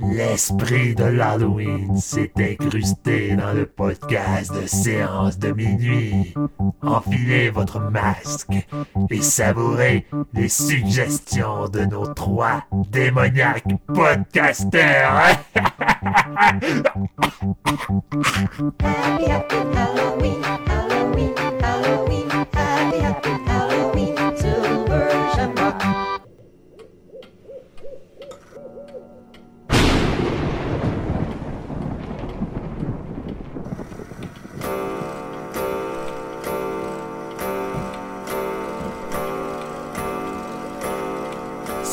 L'esprit de l'Halloween s'est incrusté dans le podcast de séance de minuit. Enfilez votre masque et savourez les suggestions de nos trois démoniaques podcasters.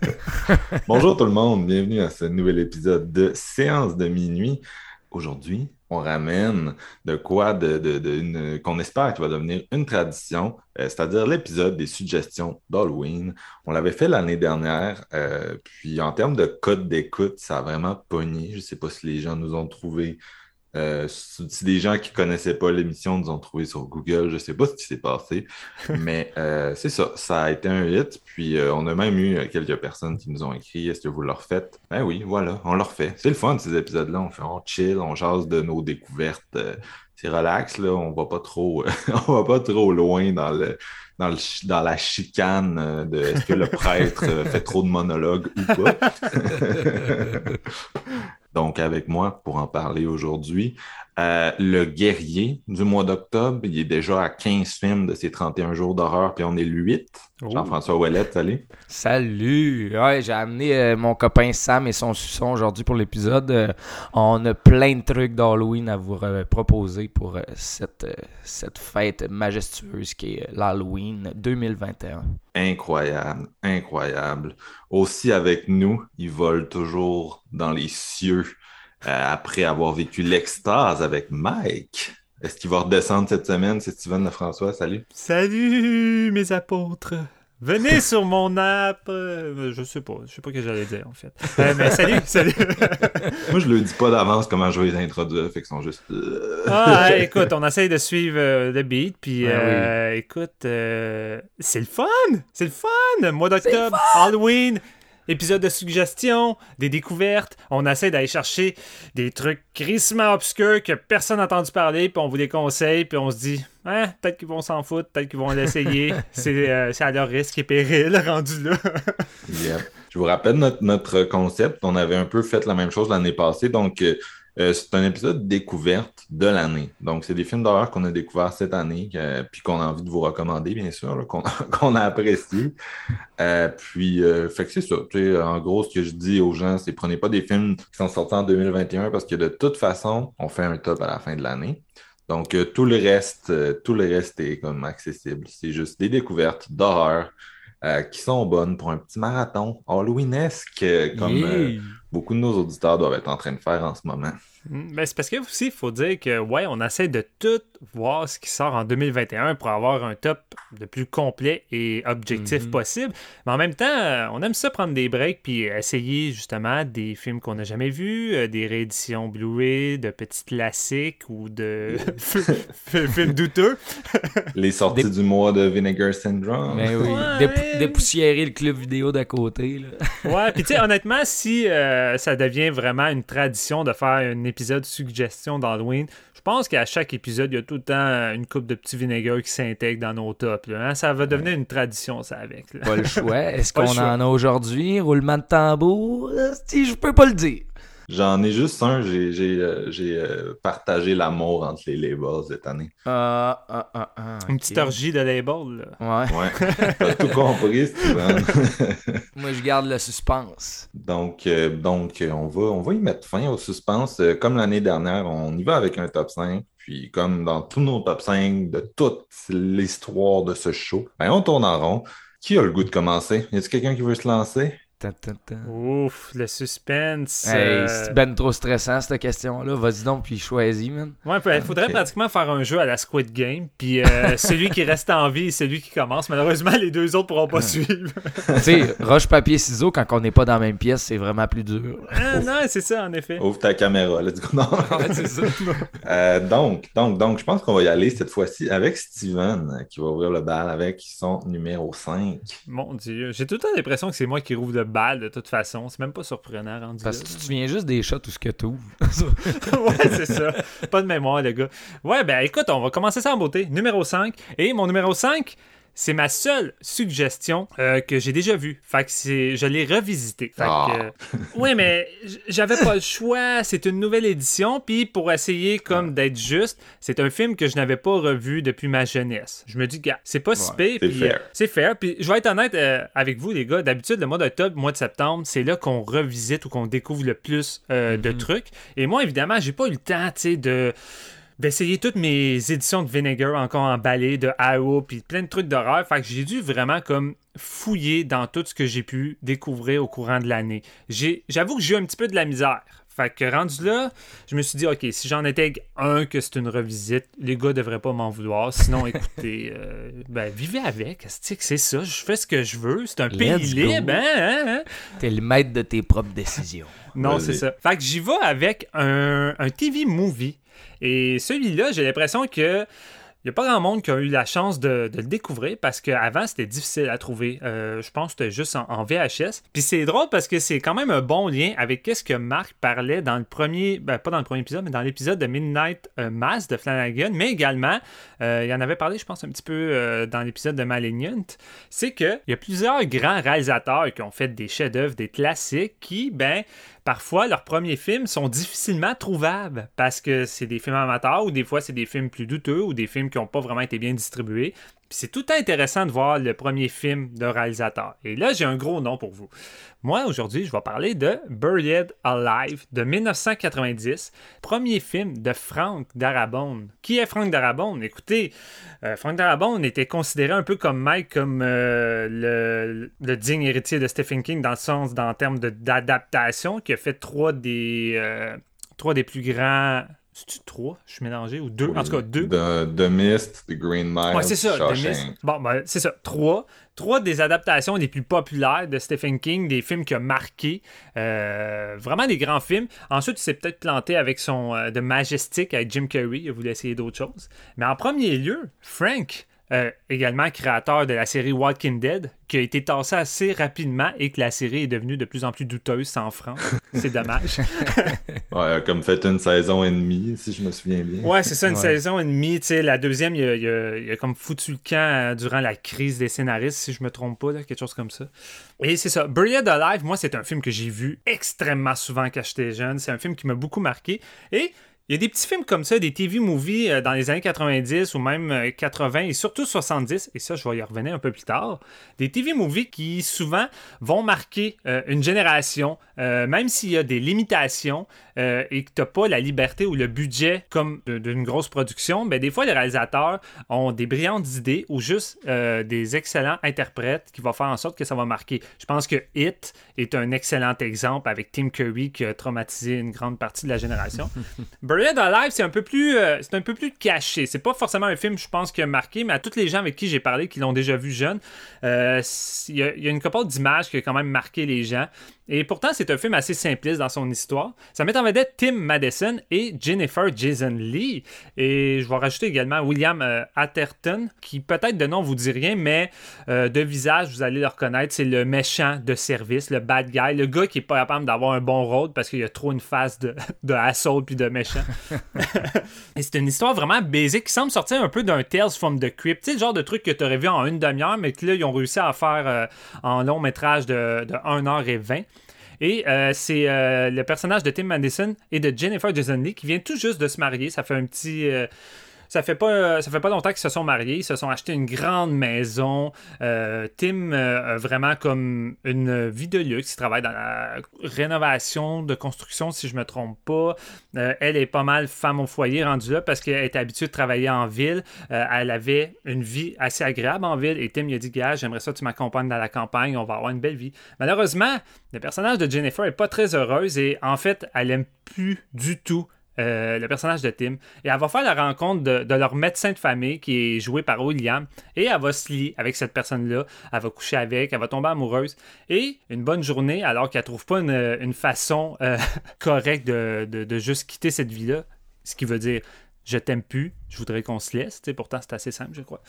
Bonjour tout le monde, bienvenue à ce nouvel épisode de Séance de minuit. Aujourd'hui, on ramène de quoi qu'on espère qui va devenir une tradition, euh, c'est-à-dire l'épisode des suggestions d'Halloween. On l'avait fait l'année dernière, euh, puis en termes de code d'écoute, ça a vraiment pogné. Je ne sais pas si les gens nous ont trouvé. Euh, si des gens qui connaissaient pas l'émission nous ont trouvé sur Google, je sais pas ce qui s'est passé, mais euh, c'est ça, ça a été un hit. Puis euh, on a même eu euh, quelques personnes qui nous ont écrit Est-ce que vous le refaites? Ben oui, voilà, on le refait. C'est le fun ces épisodes-là. On fait, on chill, on jase de nos découvertes. euh, c'est relax, là. On va pas trop, on va pas trop loin dans le, dans le, dans la chicane euh, de est-ce que le prêtre fait trop de monologues ou pas. Donc, avec moi pour en parler aujourd'hui, euh, le guerrier du mois d'octobre, il est déjà à 15 films de ses 31 jours d'horreur, puis on est le 8. Jean-François Ouellette, salut. Salut! Ouais, j'ai amené euh, mon copain Sam et son suçon aujourd'hui pour l'épisode. Euh, on a plein de trucs d'Halloween à vous proposer pour cette, cette fête majestueuse qui est l'Halloween 2021. Incroyable, incroyable. Aussi avec nous, il vole toujours dans les cieux après avoir vécu l'extase avec Mike. Est-ce qu'il va redescendre cette semaine? C'est Steven Lefrançois, salut. Salut mes apôtres! Venez sur mon app! Euh, je sais pas, je sais pas ce que j'allais dire en fait. Euh, mais salut, salut! Moi, je le dis pas d'avance comment je vais les introduire, fait qu'ils sont juste... euh, Ah, écoute, on essaye de suivre euh, le beat, puis Ben euh, écoute, euh, c'est le fun! C'est le fun! Mois d'octobre, Halloween, épisode de suggestions, des découvertes. On essaie d'aller chercher des trucs crissement obscurs que personne n'a entendu parler, puis on vous les conseille, puis on se dit, hein, peut-être qu'ils vont s'en foutre, peut-être qu'ils vont l'essayer. c'est euh, c'est à leur risque et péril, rendu là. Je vous rappelle notre, notre concept. On avait un peu fait la même chose l'année passée. Donc, euh, c'est un épisode découverte de l'année. Donc, c'est des films d'horreur qu'on a découverts cette année, euh, puis qu'on a envie de vous recommander, bien sûr, qu'on a apprécié. Euh, puis, euh, fait que c'est ça. En gros, ce que je dis aux gens, c'est prenez pas des films qui sont sortis en 2021 parce que de toute façon, on fait un top à la fin de l'année. Donc, tout le reste, tout le reste est comme accessible. C'est juste des découvertes d'horreur qui sont bonnes pour un petit marathon Halloweenesque, comme Yeah. Beaucoup de nos auditeurs doivent être en train de faire en ce moment. Mm, Ben, c'est parce que aussi, il faut dire que, ouais, on essaie de tout voir ce qui sort en 2021 pour avoir un top le plus complet et objectif Mhm. possible. Mais en même temps, euh, on aime ça prendre des breaks puis essayer justement des films qu'on n'a jamais vus, euh, des rééditions Blu-ray, de petits classiques ou de films douteux. Les sorties Des- du mois de Vinegar Syndrome. Ben oui. Ouais, Dép- mais- Dépoussiérer le club vidéo d'à côté. Là. Ouais, puis tu sais, honnêtement, si euh, ça devient vraiment une tradition de faire un épisode suggestion d'Halloween, pense qu'à chaque épisode, il y a tout le temps une coupe de petits vinaigres qui s'intègrent dans nos tops. là, hein. Ça va devenir une tradition, ça, avec. là. Pas le choix. Est-ce qu'on en a aujourd'hui? Roulement de tambour? Si je peux pas le dire. J'en ai juste un. J'ai j'ai, euh, j'ai, euh, partagé l'amour entre les labels cette année. Ah, ah, ah, ah, Une petite orgie de label. là. Ouais. Ouais, t'as tout compris, Steven. Moi, je garde le suspense. donc, euh, donc on, va, on va y mettre fin au suspense. Comme l'année dernière, on y va avec un top 5. Puis, comme dans tous nos top 5 de toute l'histoire de ce show, ben, on tourne en rond. Qui a le goût de commencer? Y a-t-il quelqu'un qui veut se lancer? Ouf, le suspense. Hey, euh, c'est ben trop stressant cette question-là. Vas-y donc, puis choisis, man. Ouais, il faudrait pratiquement faire un jeu à la Squid Game, puis euh, celui qui reste en vie, c'est celui qui commence. Malheureusement, les deux autres pourront pas suivre. tu sais, roche, papier, ciseaux, quand on n'est pas dans la même pièce, c'est vraiment plus dur. Ah, non, c'est ça, en effet. Ouvre ta caméra, let's go. Non. c'est ça. Euh, donc, donc, donc, je pense qu'on va y aller cette fois-ci avec Steven, qui va ouvrir le bal avec son numéro 5. Mon Dieu, j'ai tout le temps l'impression que c'est moi qui rouvre le bal de toute façon. C'est même pas surprenant rendu Parce que tu te souviens juste des shots, tout ce que tu ouais, c'est ça. Pas de mémoire, le gars. Ouais, ben écoute, on va commencer ça en beauté. Numéro 5. Et mon numéro 5, c'est ma seule suggestion euh, que j'ai déjà vue. Fait que c'est, je l'ai revisité. Fait que, Ah. euh, ouais, mais j'avais pas le choix. C'est une nouvelle édition. Puis pour essayer comme d'être juste, c'est un film que je n'avais pas revu depuis ma jeunesse. Je me dis, gars, c'est pas si pire. c'est puis, fair. euh, c'est fair. Puis je vais être honnête avec vous, les gars. D'habitude, le mois d'octobre, mois de septembre, c'est là qu'on revisite ou qu'on découvre le plus de trucs. Et moi, évidemment, j'ai pas eu le temps, tu sais, de d'essayer toutes mes éditions de Vinegar encore emballées, de Arrow, puis plein de trucs d'horreur. Fait que j'ai dû vraiment comme fouiller dans tout ce que j'ai pu découvrir au courant de l'année. J'ai- J'avoue que j'ai eu un petit peu de la misère. Fait que rendu là, je me suis dit, OK, si j'en étais un que c'est une revisite, les gars devraient pas m'en vouloir. Sinon, écoutez, euh, ben, vivez avec. C'est que c'est ça? Je fais ce que je veux. C'est un pays Let's libre, hein, hein, hein? T'es le maître de tes propres décisions. Non, c'est ça. Fait que j'y vais avec un, un TV movie. Et celui-là, j'ai l'impression que. Il n'y a pas grand monde qui a eu la chance de, le découvrir parce qu'avant, c'était difficile à trouver. Euh, je pense que c'était juste en, VHS. Puis c'est drôle parce que c'est quand même un bon lien avec ce que Marc parlait dans le premier, ben, pas dans le premier épisode, mais dans l'épisode de Midnight euh, Mass de Flanagan, mais également, euh, il en avait parlé, je pense, un petit peu dans l'épisode de Malignant. C'est qu'il y a plusieurs grands réalisateurs qui ont fait des chefs-d'œuvre, des classiques, qui, ben, parfois leurs premiers films sont difficilement trouvables parce que c'est des films amateurs ou des fois c'est des films plus douteux ou des films qui n'ont pas vraiment été bien distribués. C'est tout le intéressant de voir le premier film de réalisateur. Et là, j'ai un gros nom pour vous. Moi, aujourd'hui, je vais parler de Buried Alive de 1990, premier film de Frank Darabont. Qui est Frank Darabont? Écoutez, euh, Frank Darabont était considéré un peu comme Mike, comme euh, le, le digne héritier de Stephen King dans le sens, dans, en termes de- d'adaptation, qui a fait trois des, euh, trois des plus grands. C'est-tu trois? Je suis mélangé? Ou deux? En tout cas, deux. The, The Mist, The Green Mile, Ouais, c'est ça. The. Mist. Bon, ben, c'est ça. Trois. Trois des adaptations les plus populaires de Stephen King, des films qui ont marqué. Euh, vraiment des grands films. Ensuite, il s'est peut-être planté avec son euh, The Majestic avec Jim Carrey. Il a voulu essayer d'autres choses. Mais en premier lieu, Frank, euh, également créateur de la série Walking Dead, qui a été tassé assez rapidement et que la série est devenue de plus en plus douteuse sans franc. C'est dommage. Ouais, comme fait une saison et demie, si je me souviens bien. Ouais, c'est ça, une Ouais. saison et demie. Tu sais, la deuxième, il a, il a- il a comme foutu le camp euh, durant la crise des scénaristes, si je me trompe pas, là, quelque chose comme ça. Et c'est ça. Buried Alive, moi, c'est un film que j'ai vu extrêmement souvent quand j'étais jeune. C'est un film qui m'a beaucoup marqué. Et il y a des petits films comme ça, des TV movies euh, dans les années 90 ou même euh, 80 et surtout 70, et ça, je vais y revenir un peu plus tard. Des TV movies qui souvent vont marquer euh, une génération, euh, même s'il y a des limitations euh, et que tu n'as pas la liberté ou le budget comme d'une grosse production, ben, des fois, les réalisateurs ont des brillantes idées ou juste euh, des excellents interprètes qui vont faire en sorte que ça va marquer. Je pense que Hit est un excellent exemple avec Tim Curry qui a traumatisé une grande partie de la génération. Buried Alive, c'est un peu plus euh, c'est un peu plus caché. C'est pas forcément un film, je pense, qui a marqué, mais à tous les gens avec qui j'ai parlé qui l'ont déjà vu jeune, il y, y a une couple d'images qui a quand même marqué les gens. Et pourtant, c'est un film assez simpliste dans son histoire. Ça met en vedette Tim Madison et Jennifer Jason Lee. Et je vais rajouter également William euh, Atherton, qui peut-être de nom vous dit rien, mais euh, de visage, vous allez le reconnaître. C'est le méchant de service, le bad guy, le gars qui est pas capable d'avoir un bon rôle parce qu'il y a trop une face de, de asshole puis de méchant. Et c'est une histoire vraiment basique qui semble sortir un peu d'un Tales from the Crypt. Sais, le genre de truc que tu aurais vu en une demi-heure, mais que là, ils ont réussi à faire euh, en long métrage de, de 1h20. Et euh, c'est euh, le personnage de Tim Madison et de Jennifer Jason Leigh qui vient tout juste de se marier. Ça fait un petit. Euh, ça fait pas ça fait pas longtemps qu'ils se sont mariés, ils se sont achetés une grande maison. Euh, Tim euh, a vraiment comme une vie de luxe, il travaille dans la rénovation de construction si je me trompe pas. Euh, elle est pas mal femme au foyer rendue là parce qu'elle était habituée de travailler en ville. Euh, elle avait une vie assez agréable en ville et Tim lui a dit gars, j'aimerais ça que tu m'accompagnes dans la campagne, on va avoir une belle vie. Malheureusement, le personnage de Jennifer est pas très heureuse et en fait, elle aime plus du tout euh, le personnage de Tim. Et elle va faire la rencontre de, leur médecin de famille qui est joué par William. Et elle va se lier avec cette personne-là. Elle va coucher avec, elle va tomber amoureuse. Et une bonne journée, alors qu'elle trouve pas une, façon euh, correcte de juste quitter cette vie-là, ce qui veut dire je t'aime plus, je voudrais qu'on se laisse. Pourtant, c'est assez simple, je crois.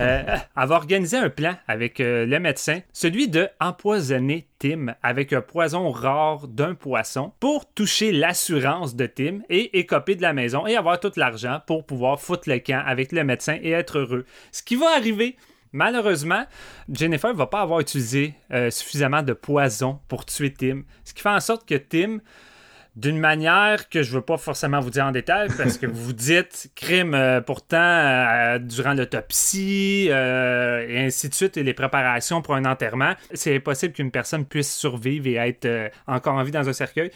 Euh, va organiser un plan avec euh, le médecin, celui de empoisonner Tim avec un poison rare d'un poisson pour toucher l'assurance de Tim et écoper de la maison et avoir tout l'argent pour pouvoir foutre le camp avec le médecin et être heureux. Ce qui va arriver. Malheureusement, Jennifer va pas avoir utilisé euh, suffisamment de poison pour tuer Tim, ce qui fait en sorte que Tim d'une manière que je veux pas forcément vous dire en détail parce que vous dites crime euh, pourtant euh, durant l'autopsie euh, et ainsi de suite et les préparations pour un enterrement c'est impossible qu'une personne puisse survivre et être encore en vie dans un cercueil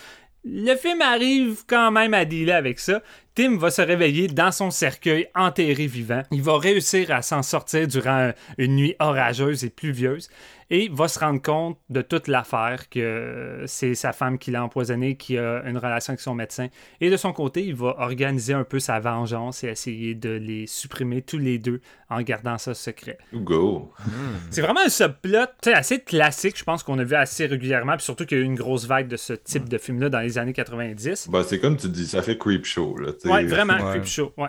le film arrive quand même à dealer avec ça. Tim va se réveiller dans son cercueil enterré vivant. Il va réussir à s'en sortir durant une nuit orageuse et pluvieuse et va se rendre compte de toute l'affaire que c'est sa femme qui l'a empoisonné, qui a une relation avec son médecin. Et de son côté, il va organiser un peu sa vengeance et essayer de les supprimer tous les deux en gardant ça secret. Go. C'est vraiment un subplot assez classique, je pense qu'on a vu assez régulièrement, puis surtout qu'il y a eu une grosse vague de ce type de film-là dans les années 90. Bah, c'est comme tu dis, ça fait creep show. Là, Ouais, vraiment, Ouais. creep show. Ouais.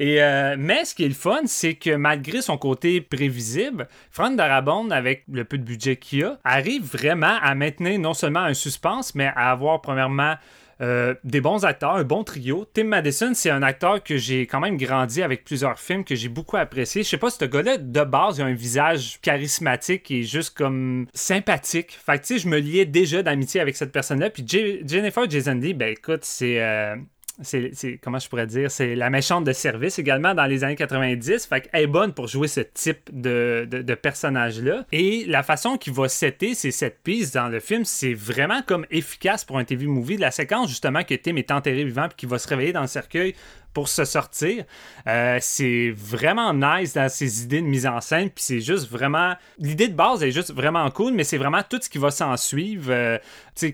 Et, euh, mais ce qui est le fun, c'est que malgré son côté prévisible, Frank Darabont, avec le peu de budget qu'il a, arrive vraiment à maintenir non seulement un suspense, mais à avoir premièrement euh, des bons acteurs, un bon trio. Tim Madison, c'est un acteur que j'ai quand même grandi avec plusieurs films que j'ai beaucoup apprécié. Je sais pas, ce gars-là, de base, il a un visage charismatique et juste comme sympathique. Fait que tu sais, je me liais déjà d'amitié avec cette personne-là. Puis J- Jennifer Jason Leigh, ben écoute, c'est. euh, c'est, comment je pourrais dire, c'est la méchante de service également dans les années 90. Fait qu'elle est bonne pour jouer ce type de, de, de personnage-là. Et la façon qu'il va setter ces sept pistes dans le film, c'est vraiment comme efficace pour un TV movie. La séquence justement que Tim est enterré vivant puis qu'il va se réveiller dans le cercueil pour se sortir, euh, c'est vraiment nice dans ses idées de mise en scène. Puis c'est juste vraiment. L'idée de base est juste vraiment cool, mais c'est vraiment tout ce qui va s'en suivre. euh,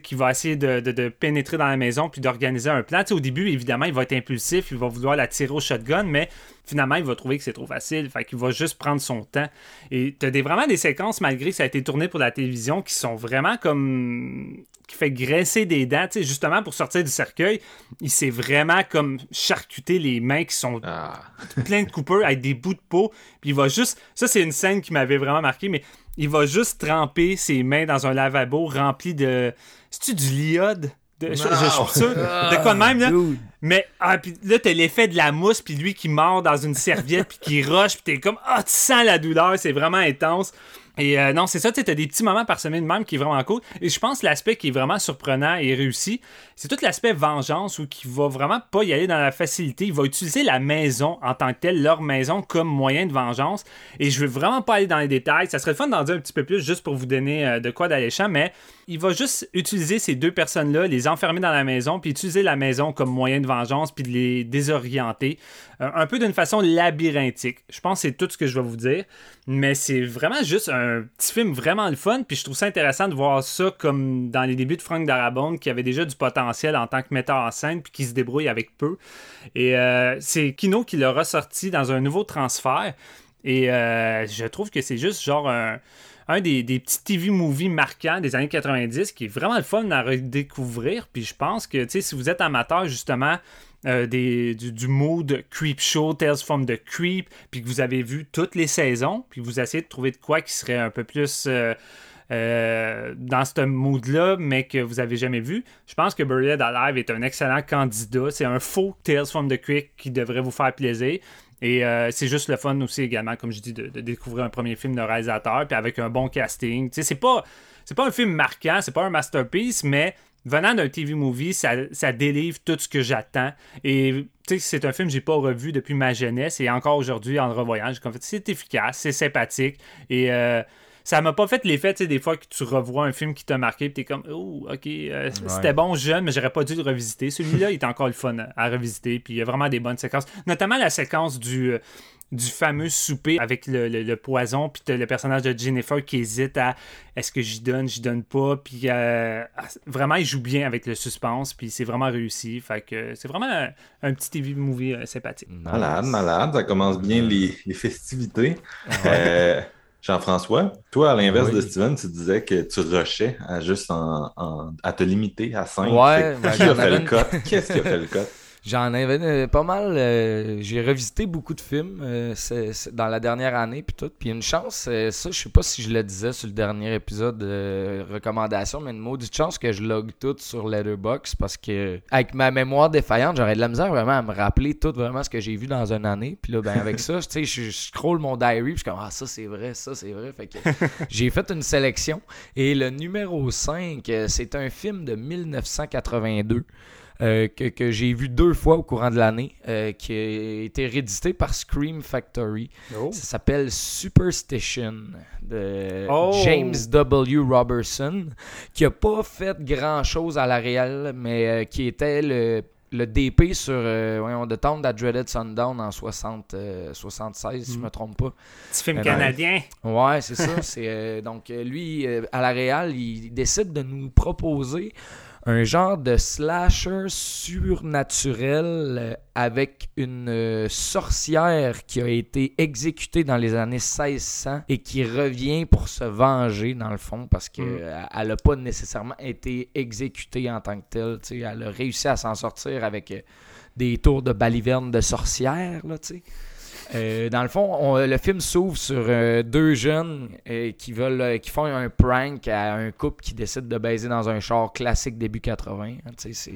qui va essayer de, pénétrer dans la maison puis d'organiser un plan. Au début, évidemment, il va être impulsif, il va vouloir la tirer au shotgun, mais finalement, il va trouver que c'est trop facile. Fait qu'il va juste prendre son temps. Et t'as des, vraiment des séquences, malgré que ça a été tourné pour la télévision, qui sont vraiment comme. qui fait graisser des dents. Tu sais, justement, pour sortir du cercueil, il s'est vraiment comme charcuté les mains qui sont Ah. plein de coupeurs avec des bouts de peau. Puis il va juste. Ça, c'est une scène qui m'avait vraiment marqué, mais il va juste tremper ses mains dans un lavabo rempli de. C'est-tu du liode? De- je, je- je suis sûr. De quoi de même, là? Dude. Mais ah, puis là, t'as l'effet de la mousse, puis lui qui mord dans une serviette, puis qui roche, puis t'es comme, ah, tu sens la douleur, c'est vraiment intense. Et euh, non, c'est ça, tu t'as des petits moments par semaine même qui est vraiment cool. Et je pense l'aspect qui est vraiment surprenant et réussi, c'est tout l'aspect vengeance où qui va vraiment pas y aller dans la facilité. Il va utiliser la maison en tant que telle, leur maison, comme moyen de vengeance. Et je veux vraiment pas aller dans les détails. Ça serait le fun d'en dire un petit peu plus juste pour vous donner euh, de quoi d'alléchant, mais il va juste utiliser ces deux personnes-là, les enfermer dans la maison, puis utiliser la maison comme moyen de vengeance, puis de les désorienter. Euh, un peu d'une façon labyrinthique. Je pense que c'est tout ce que je vais vous dire. Mais c'est vraiment juste un petit film vraiment le fun. Puis je trouve ça intéressant de voir ça comme dans les débuts de Frank Darabont, qui avait déjà du potentiel en tant que metteur en scène, puis qui se débrouille avec peu. Et euh, c'est Kino qui l'a ressorti dans un nouveau transfert. Et euh, je trouve que c'est juste genre un, un des, petits TV movies marquants des années 90 qui est vraiment le fun à redécouvrir. Puis je pense que si vous êtes amateur justement euh, du, du mood Creep Show, Tales from the Creep, puis que vous avez vu toutes les saisons, puis vous essayez de trouver de quoi qui serait un peu plus euh, euh, dans ce mood-là, mais que vous avez jamais vu, je pense que Buried Alive est un excellent candidat. C'est un faux Tales from the Creek qui devrait vous faire plaisir. Et euh, c'est juste le fun aussi également, comme je dis, de, découvrir un premier film de réalisateur, puis avec un bon casting. Tu sais, c'est pas, c'est pas un film marquant, c'est pas un masterpiece, mais venant d'un TV movie, ça, ça délivre tout ce que j'attends. Et tu sais, c'est un film que j'ai pas revu depuis ma jeunesse, et encore aujourd'hui, en le revoyant, comme fait, c'est efficace, c'est sympathique, et euh, ça m'a pas fait l'effet, tu sais, des fois que tu revois un film qui t'a marqué, puis t'es comme, oh, ok, euh, c'était bon jeune, mais j'aurais pas dû le revisiter. Celui-là, il est encore le fun à revisiter, puis il y a vraiment des bonnes séquences, notamment la séquence du. euh, du fameux souper avec le, le- le poison, puis t'as le personnage de Jennifer qui hésite à est-ce que j'y donne, j'y donne pas, puis euh, vraiment il joue bien avec le suspense, puis c'est vraiment réussi, fait que c'est vraiment un, un petit TV movie euh, sympathique. Malade, malade, ça commence bien les, les festivités. Euh, Jean-François, toi, à l'inverse Oui. de Steven, tu disais que tu rushais à juste en, en- à te limiter à 5. Ouais, ben, qui a fait le cut? Qu'est-ce qui a fait le cut? J'en avais euh, pas mal. euh, j'ai revisité beaucoup de films euh, dans la dernière année puis tout. Puis une chance, euh, ça, je sais pas si je le disais sur le dernier épisode de recommandation, mais une maudite chance que je log tout sur Letterboxd parce que avec ma mémoire défaillante, j'aurais de la misère vraiment à me rappeler tout vraiment ce que j'ai vu dans une année. Puis là, ben avec ça, tu sais, je, scroll mon diary puis je suis comme ah ça c'est vrai, ça c'est vrai. Fait que j'ai fait une sélection et le numéro 5, euh, c'est un film de 1982 euh, que, que j'ai vu deux fois au courant de l'année, euh, qui a été réédité par Scream Factory. Ça s'appelle Superstition de Oh! James W. Robertson, qui a pas fait grand chose à la réelle, mais euh, qui était le, le DP sur euh, voyons, The Town That Dreaded Sundown en 60, euh, 76, si je me trompe pas. Petit film Euh, canadien. Ouais, c'est ça. C'est donc lui à la Real, il décide de nous proposer un genre de slasher surnaturel euh, avec une euh, sorcière qui a été exécutée dans les années 1600 et qui revient pour se venger dans le fond parce que Mm. euh, elle a pas nécessairement été exécutée en tant que telle. Elle a réussi à s'en sortir avec des tours de baliverne de sorcière, là. Euh, dans le fond, on- le film s'ouvre sur euh, deux jeunes euh, qui veulent, qui font un prank à un couple qui décide de baiser dans un char classique début 80. hein, c'est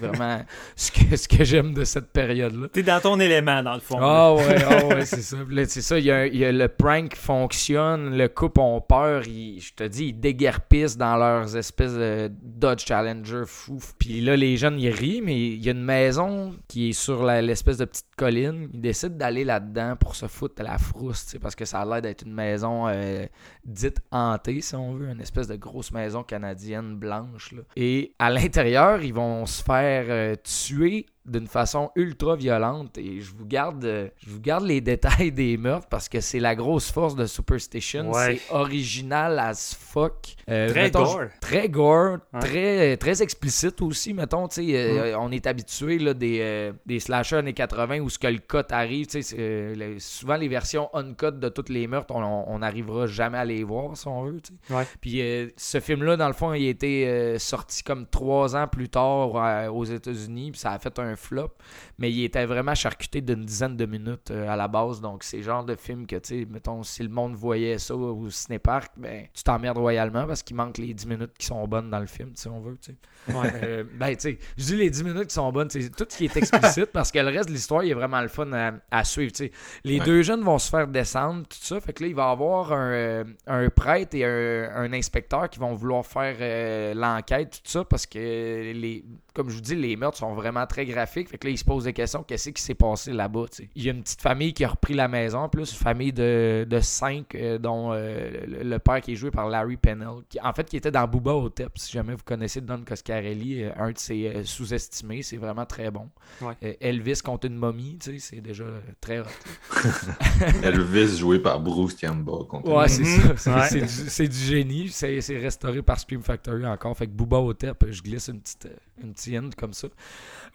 vraiment ce que, ce que j'aime de cette période-là. T'es dans ton élément, dans le fond. Ah ouais, ah ouais, c'est ça. C'est ça, y, a, y a le prank fonctionne, le couple ont peur, ils- je te dis, ils déguerpissent dans leurs espèces de Dodge Challenger fou. Puis là, les jeunes, ils rient, mais il y a une maison qui est sur l'espèce de petite colline. Ils décident d'aller là-dedans pour se foutre de la frousse, parce que ça a l'air d'être une maison euh, dite hantée, si on veut, une espèce de grosse maison canadienne blanche. Et à l'intérieur, ils vont se faire euh, tuer d'une façon ultra violente et je vous garde euh, je vous garde les détails des meurtres parce que c'est la grosse force de Superstition Ouais. c'est original as fuck Euh, Très mettons, gore. très gore très très explicite aussi mettons tu sais euh, on est habitué là des euh, des slashers années 80 où ce que le cut arrive tu sais souvent les versions uncut de toutes les meurtres on n'arrivera jamais à les voir si on veut tu sais Ouais. puis ce film-là, dans le fond, il a été sorti comme trois ans plus tard aux États-Unis, puis ça a fait un flop. Mais il était vraiment charcuté d'une dizaine de minutes euh, à la base. Donc, c'est le genre de film que, tu sais, mettons, si le monde voyait ça au cinépark, ben, tu t'emmerdes royalement parce qu'il manque les 10 minutes qui sont bonnes dans le film, si on veut, tu sais. Ouais. Euh, ben, tu sais, je dis les 10 minutes qui sont bonnes, c'est tout ce qui est explicite parce que le reste de l'histoire, il est vraiment le fun à, à suivre, tu sais. Les Ouais. deux jeunes vont se faire descendre, tout ça. Fait que là, il va y avoir un, euh, un prêtre et un, un inspecteur qui vont vouloir faire euh, l'enquête, tout ça, parce que, les, comme je vous dis, les meurtres sont vraiment très graphiques. Fait que là, ils se posent des questions qu'est-ce qui s'est passé là-bas. Il y a une petite famille qui a repris la maison, plus, une famille de, de cinq, euh, dont euh, le, le père qui est joué par Larry Pennell, qui, en fait, qui était dans Booba Hotep. Si jamais vous connaissez Don Coscarelli, euh, un de ses euh, sous-estimés, c'est vraiment très bon. Ouais. Euh, Elvis contre une momie, c'est déjà très hot. Elvis joué par Bruce Campbell. contre Ouais, c'est Mhm. ça. C'est Ouais. c'est du, c'est du génie. C'est restauré par Scream Factory encore. Fait que Booba Hotep, je glisse une petite, une petite hint comme ça.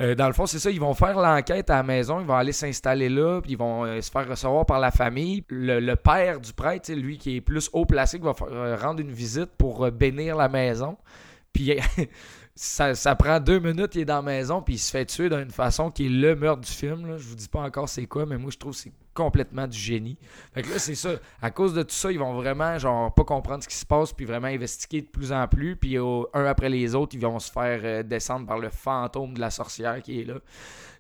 Euh, dans le fond, c'est ça. Ils vont faire l'enquête à la maison. Ils vont aller s'installer là. Puis ils vont euh, se faire recevoir par la famille. Le, père du prêtre, lui qui est plus haut placé, va faire- euh, rendre une visite pour euh, bénir la maison. Puis ça, prend deux minutes, il est dans la maison, puis il se fait tuer d'une façon qui est le meurtre du film. Je vous dis pas encore c'est quoi, mais moi je trouve que c'est complètement du génie. Fait là, c'est ça. À cause de tout ça, ils vont vraiment, genre, pas comprendre ce qui se passe, puis vraiment investiguer de plus en plus. Puis un après les autres, ils vont se faire euh, descendre par le fantôme de la sorcière qui est là.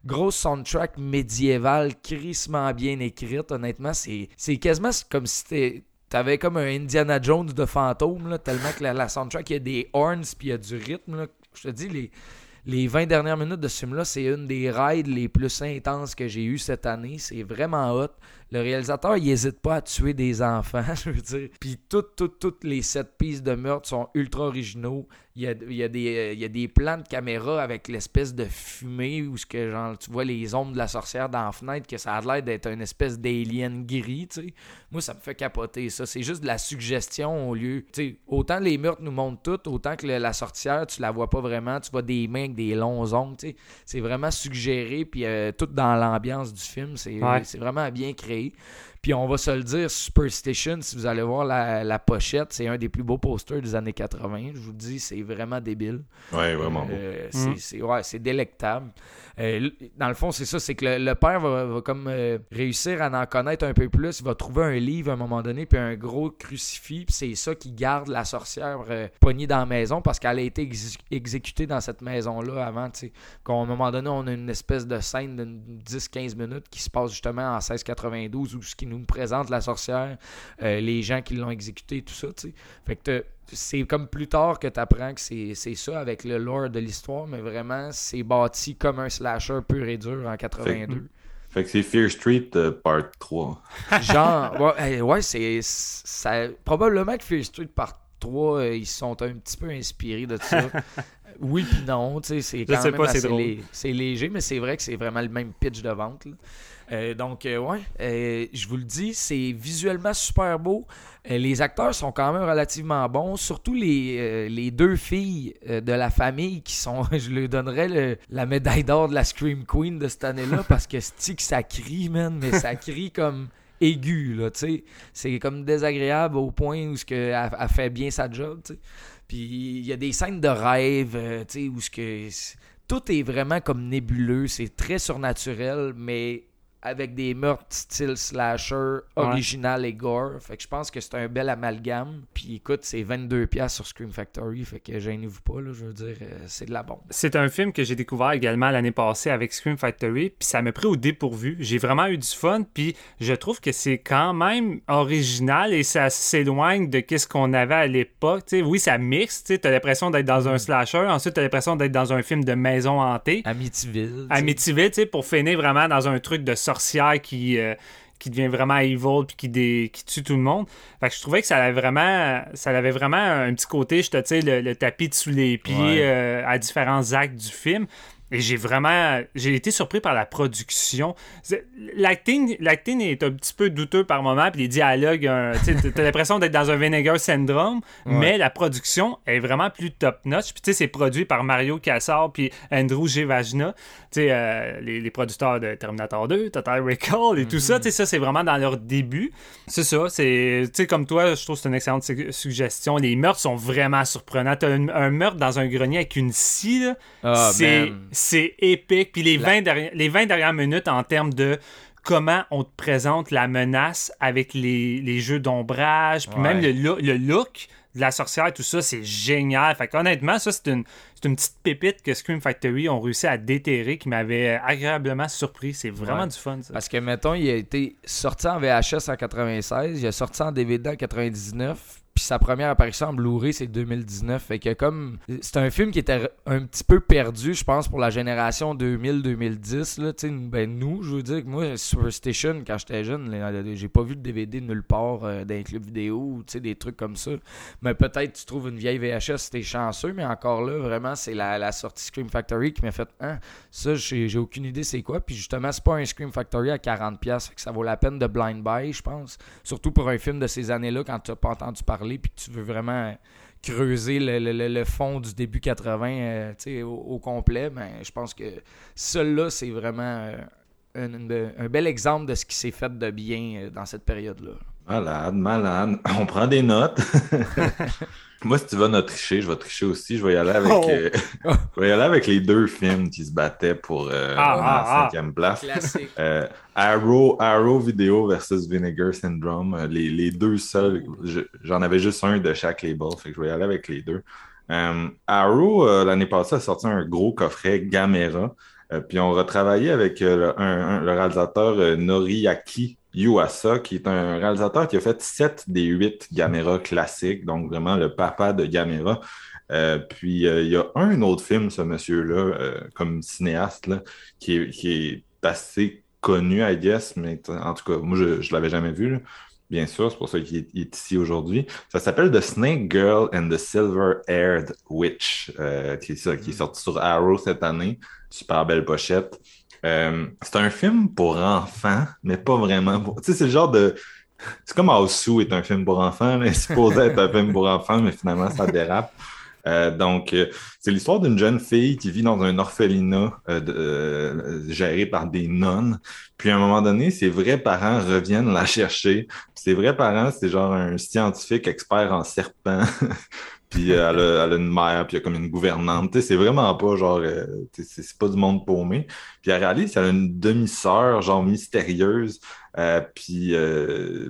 Grosse soundtrack médiévale, crissement bien écrite. Honnêtement, c'est c'est quasiment comme si t'es- T'avais comme un Indiana Jones de fantôme, là, tellement que la, soundtrack, il y a des horns puis il y a du rythme. Je te dis, les, les 20 dernières minutes de ce film-là, c'est une des rides les plus intenses que j'ai eues cette année. C'est vraiment hot. Le réalisateur, il hésite pas à tuer des enfants, je veux dire. Puis toutes, toutes, toutes les sept pistes de meurtre sont ultra originaux. Il y a, il y a des, euh, il y a des plans de caméra avec l'espèce de fumée où ce que, genre, tu vois les ombres de la sorcière dans la fenêtre, que ça a l'air d'être une espèce d'alien gris, tu sais. Moi, ça me fait capoter ça. C'est juste de la suggestion au lieu. Tu sais, autant les meurtres nous montrent tout, autant que le- la sorcière, tu la vois pas vraiment. Tu vois des mains avec des longs ongles, tu sais. C'est vraiment suggéré, puis euh, tout dans l'ambiance du film. C'est Ouais. c'est vraiment bien créé. way Puis on va se le dire, Superstition, si vous allez voir la, la pochette, c'est un des plus beaux posters des années 80. Je vous le dis, c'est vraiment débile. Ouais, vraiment beau. Euh, Mm. c'est- c'est ouais, c'est délectable. Euh, dans le fond, c'est ça, c'est que le, le père va, va comme euh, réussir à en connaître un peu plus. Il va trouver un livre à un moment donné, puis un gros crucifix, puis c'est ça qui garde la sorcière euh, poignée dans la maison parce qu'elle a été exé- exécutée dans cette maison-là avant. Qu'à un moment donné, on a une espèce de scène de 10-15 minutes qui se passe justement en 1692 où ce qui nous présente la sorcière, euh, les gens qui l'ont exécutée, tout ça. Fait que c'est comme plus tard que tu apprends que c'est ça avec le lore de l'histoire, mais vraiment, c'est bâti comme un slasher pur et dur en 82. Fait que c'est Fear Street euh, Part 3. Genre, ouais, ouais, c'est. ça- Probablement que Fear Street Part 3, euh, ils se sont un petit peu inspirés de ça. oui, puis non, tu sais, c'est quand même c'est léger, mais c'est vrai que c'est vraiment le même pitch de vente. là. Euh, donc, euh, ouais, euh, je vous le dis, c'est visuellement super beau. Les acteurs sont quand même relativement bons, surtout les, les deux filles de la famille qui sont, je leur donnerais le- la médaille d'or de la Scream Queen de cette année-là parce que c'est que ça crie, man, mais ça crie comme aigu, là, tu sais. C'est comme désagréable au point où ce que elle, elle fait bien sa job, tu sais. Puis il y a des scènes de rêve, tu sais, où ce que tout est vraiment comme nébuleux, c'est très surnaturel, mais avec des meurtres style slasher, original et gore. Fait que je pense que c'est un bel amalgame. Puis écoute, c'est 22$ piastres sur Scream Factory, fait que gênez-vous pas, là, je veux dire, euh, c'est de la bombe. C'est un film que j'ai découvert également l'année passée avec Scream Factory, puis ça m'a pris au dépourvu. J'ai vraiment eu du fun, puis je trouve que c'est quand même original et ça s'éloigne de qu'est-ce qu'on avait à l'époque. Tu oui, ça mixe, tu t'as l'impression d'être dans un slasher, ensuite t'as l'impression d'être dans un film de maison hantée. Amityville. tu. Amityville, tu sais, pour finir vraiment dans un truc de sorcière qui, euh, qui devient vraiment evil puis qui, dé- qui tue tout le monde. Fait que je trouvais que ça avait vraiment, ça avait vraiment un petit côté, je te le, le tapis sous les pieds Ouais. euh, à différents actes du film. Et j'ai vraiment, j'ai été surpris par la production. L'acting, l'acting est un petit peu douteux par moment, puis les dialogues, un- tu t'as l'impression d'être dans un Vinegar syndrome, mais la production est vraiment plus top notch. Puis tu sais, c'est produit par Mario Cassar puis Andrew G. Vajna, tu sais, euh, les, les producteurs de Terminator 2, Total Recall et tout ça. Tu sais, ça c'est vraiment dans leur début. C'est ça, c'est, tu sais, comme toi, je trouve que c'est une excellente su- suggestion. Les meurtres sont vraiment surprenants. T'as un, un meurtre dans un grenier avec une scie, là. Ah, c'est. C'est épique. Puis les, 20 derni- les 20 dernières minutes en termes de comment on te présente la menace avec les, les jeux d'ombrage, puis Ouais. même le, le look de la sorcière, tout ça, c'est génial. Fait honnêtement, ça, c'est une, c'est une petite pépite que Scream Factory ont réussi à déterrer qui m'avait agréablement surpris. C'est vraiment Ouais. du fun, ça. Parce que, mettons, il a été sorti en VHS en 96, il a sorti en DVD en 99, puis sa première apparition en Blu-ray, c'est 2019. Fait que comme... C'est un film qui était un petit peu perdu, je pense, pour la génération 2000-2010. là. Tu sais, Ben, nous, je veux dire que moi, Superstition, quand j'étais jeune, j'ai pas vu de DVD nulle part euh, dans les clubs vidéo ou des trucs comme ça. Mais peut-être tu trouves une vieille VHS t'es chanceux, mais encore là, vraiment, c'est la, la sortie Scream Factory qui m'a fait Hein, ça, j'ai j'ai aucune idée c'est quoi. Puis justement, c'est pas un Scream Factory à 40$, fait que ça vaut la peine de blind buy, je pense. Surtout pour un film de ces années-là, quand tu n'as pas entendu parler, puis que tu veux vraiment creuser le, le- le- fond du début 80 euh, au, au complet. Ben, je pense que celui-là, c'est vraiment euh, un, un bel exemple de ce qui s'est fait de bien euh, dans cette période-là. Malade, malade. On prend des notes. Moi, si tu vas notre tricher, je vais tricher aussi. Je vais y aller avec, Oh. euh, je vais y aller avec les deux films qui se battaient pour euh, Ah, la ah, ah. cinquième place. Euh, Arrow, Arrow Video versus Vinegar Syndrome. Les, les deux seuls. je- J'en avais juste un de chaque label, fait que je vais y aller avec les deux. Euh, Arrow, euh, l'année passée, a sorti un gros coffret Gamera. Euh, puis on retravaillé avec euh, le, un- un- le réalisateur euh, Noriaki Yuasa, qui est un réalisateur qui a fait 7 des 8 Gamera classiques, donc vraiment le papa de Gamera. Euh, puis euh, il y a un autre film, ce monsieur-là, euh, comme cinéaste, là, qui est, qui est assez connu, I guess, mais en tout cas, moi, je ne l'avais jamais vu, là. bien sûr, c'est pour ça qu'il est, est ici aujourd'hui. Ça s'appelle The Snake Girl and the Silver-Haired Witch, euh, qui, est, ça, qui est sorti sur Arrow cette année. Super belle pochette. Euh, c'est un film pour enfants, mais pas vraiment. pour- Tu sais, c'est le genre de. C'est comme Houseu est un film pour enfants, c'est supposé être un film pour enfants, mais finalement, ça dérape. Euh, donc, euh, c'est l'histoire d'une jeune fille qui vit dans un orphelinat euh, euh, géré par des nonnes. Puis à un moment donné, ses vrais parents reviennent la chercher. Puis ses vrais parents, c'est genre un scientifique expert en serpents. puis euh, elle, a, une mère, puis il y a comme une gouvernante. C'est vraiment pas genre, euh, c'est pas du monde paumé. Puis elle réalise qu'elle a une demi-sœur, genre mystérieuse. Euh, puis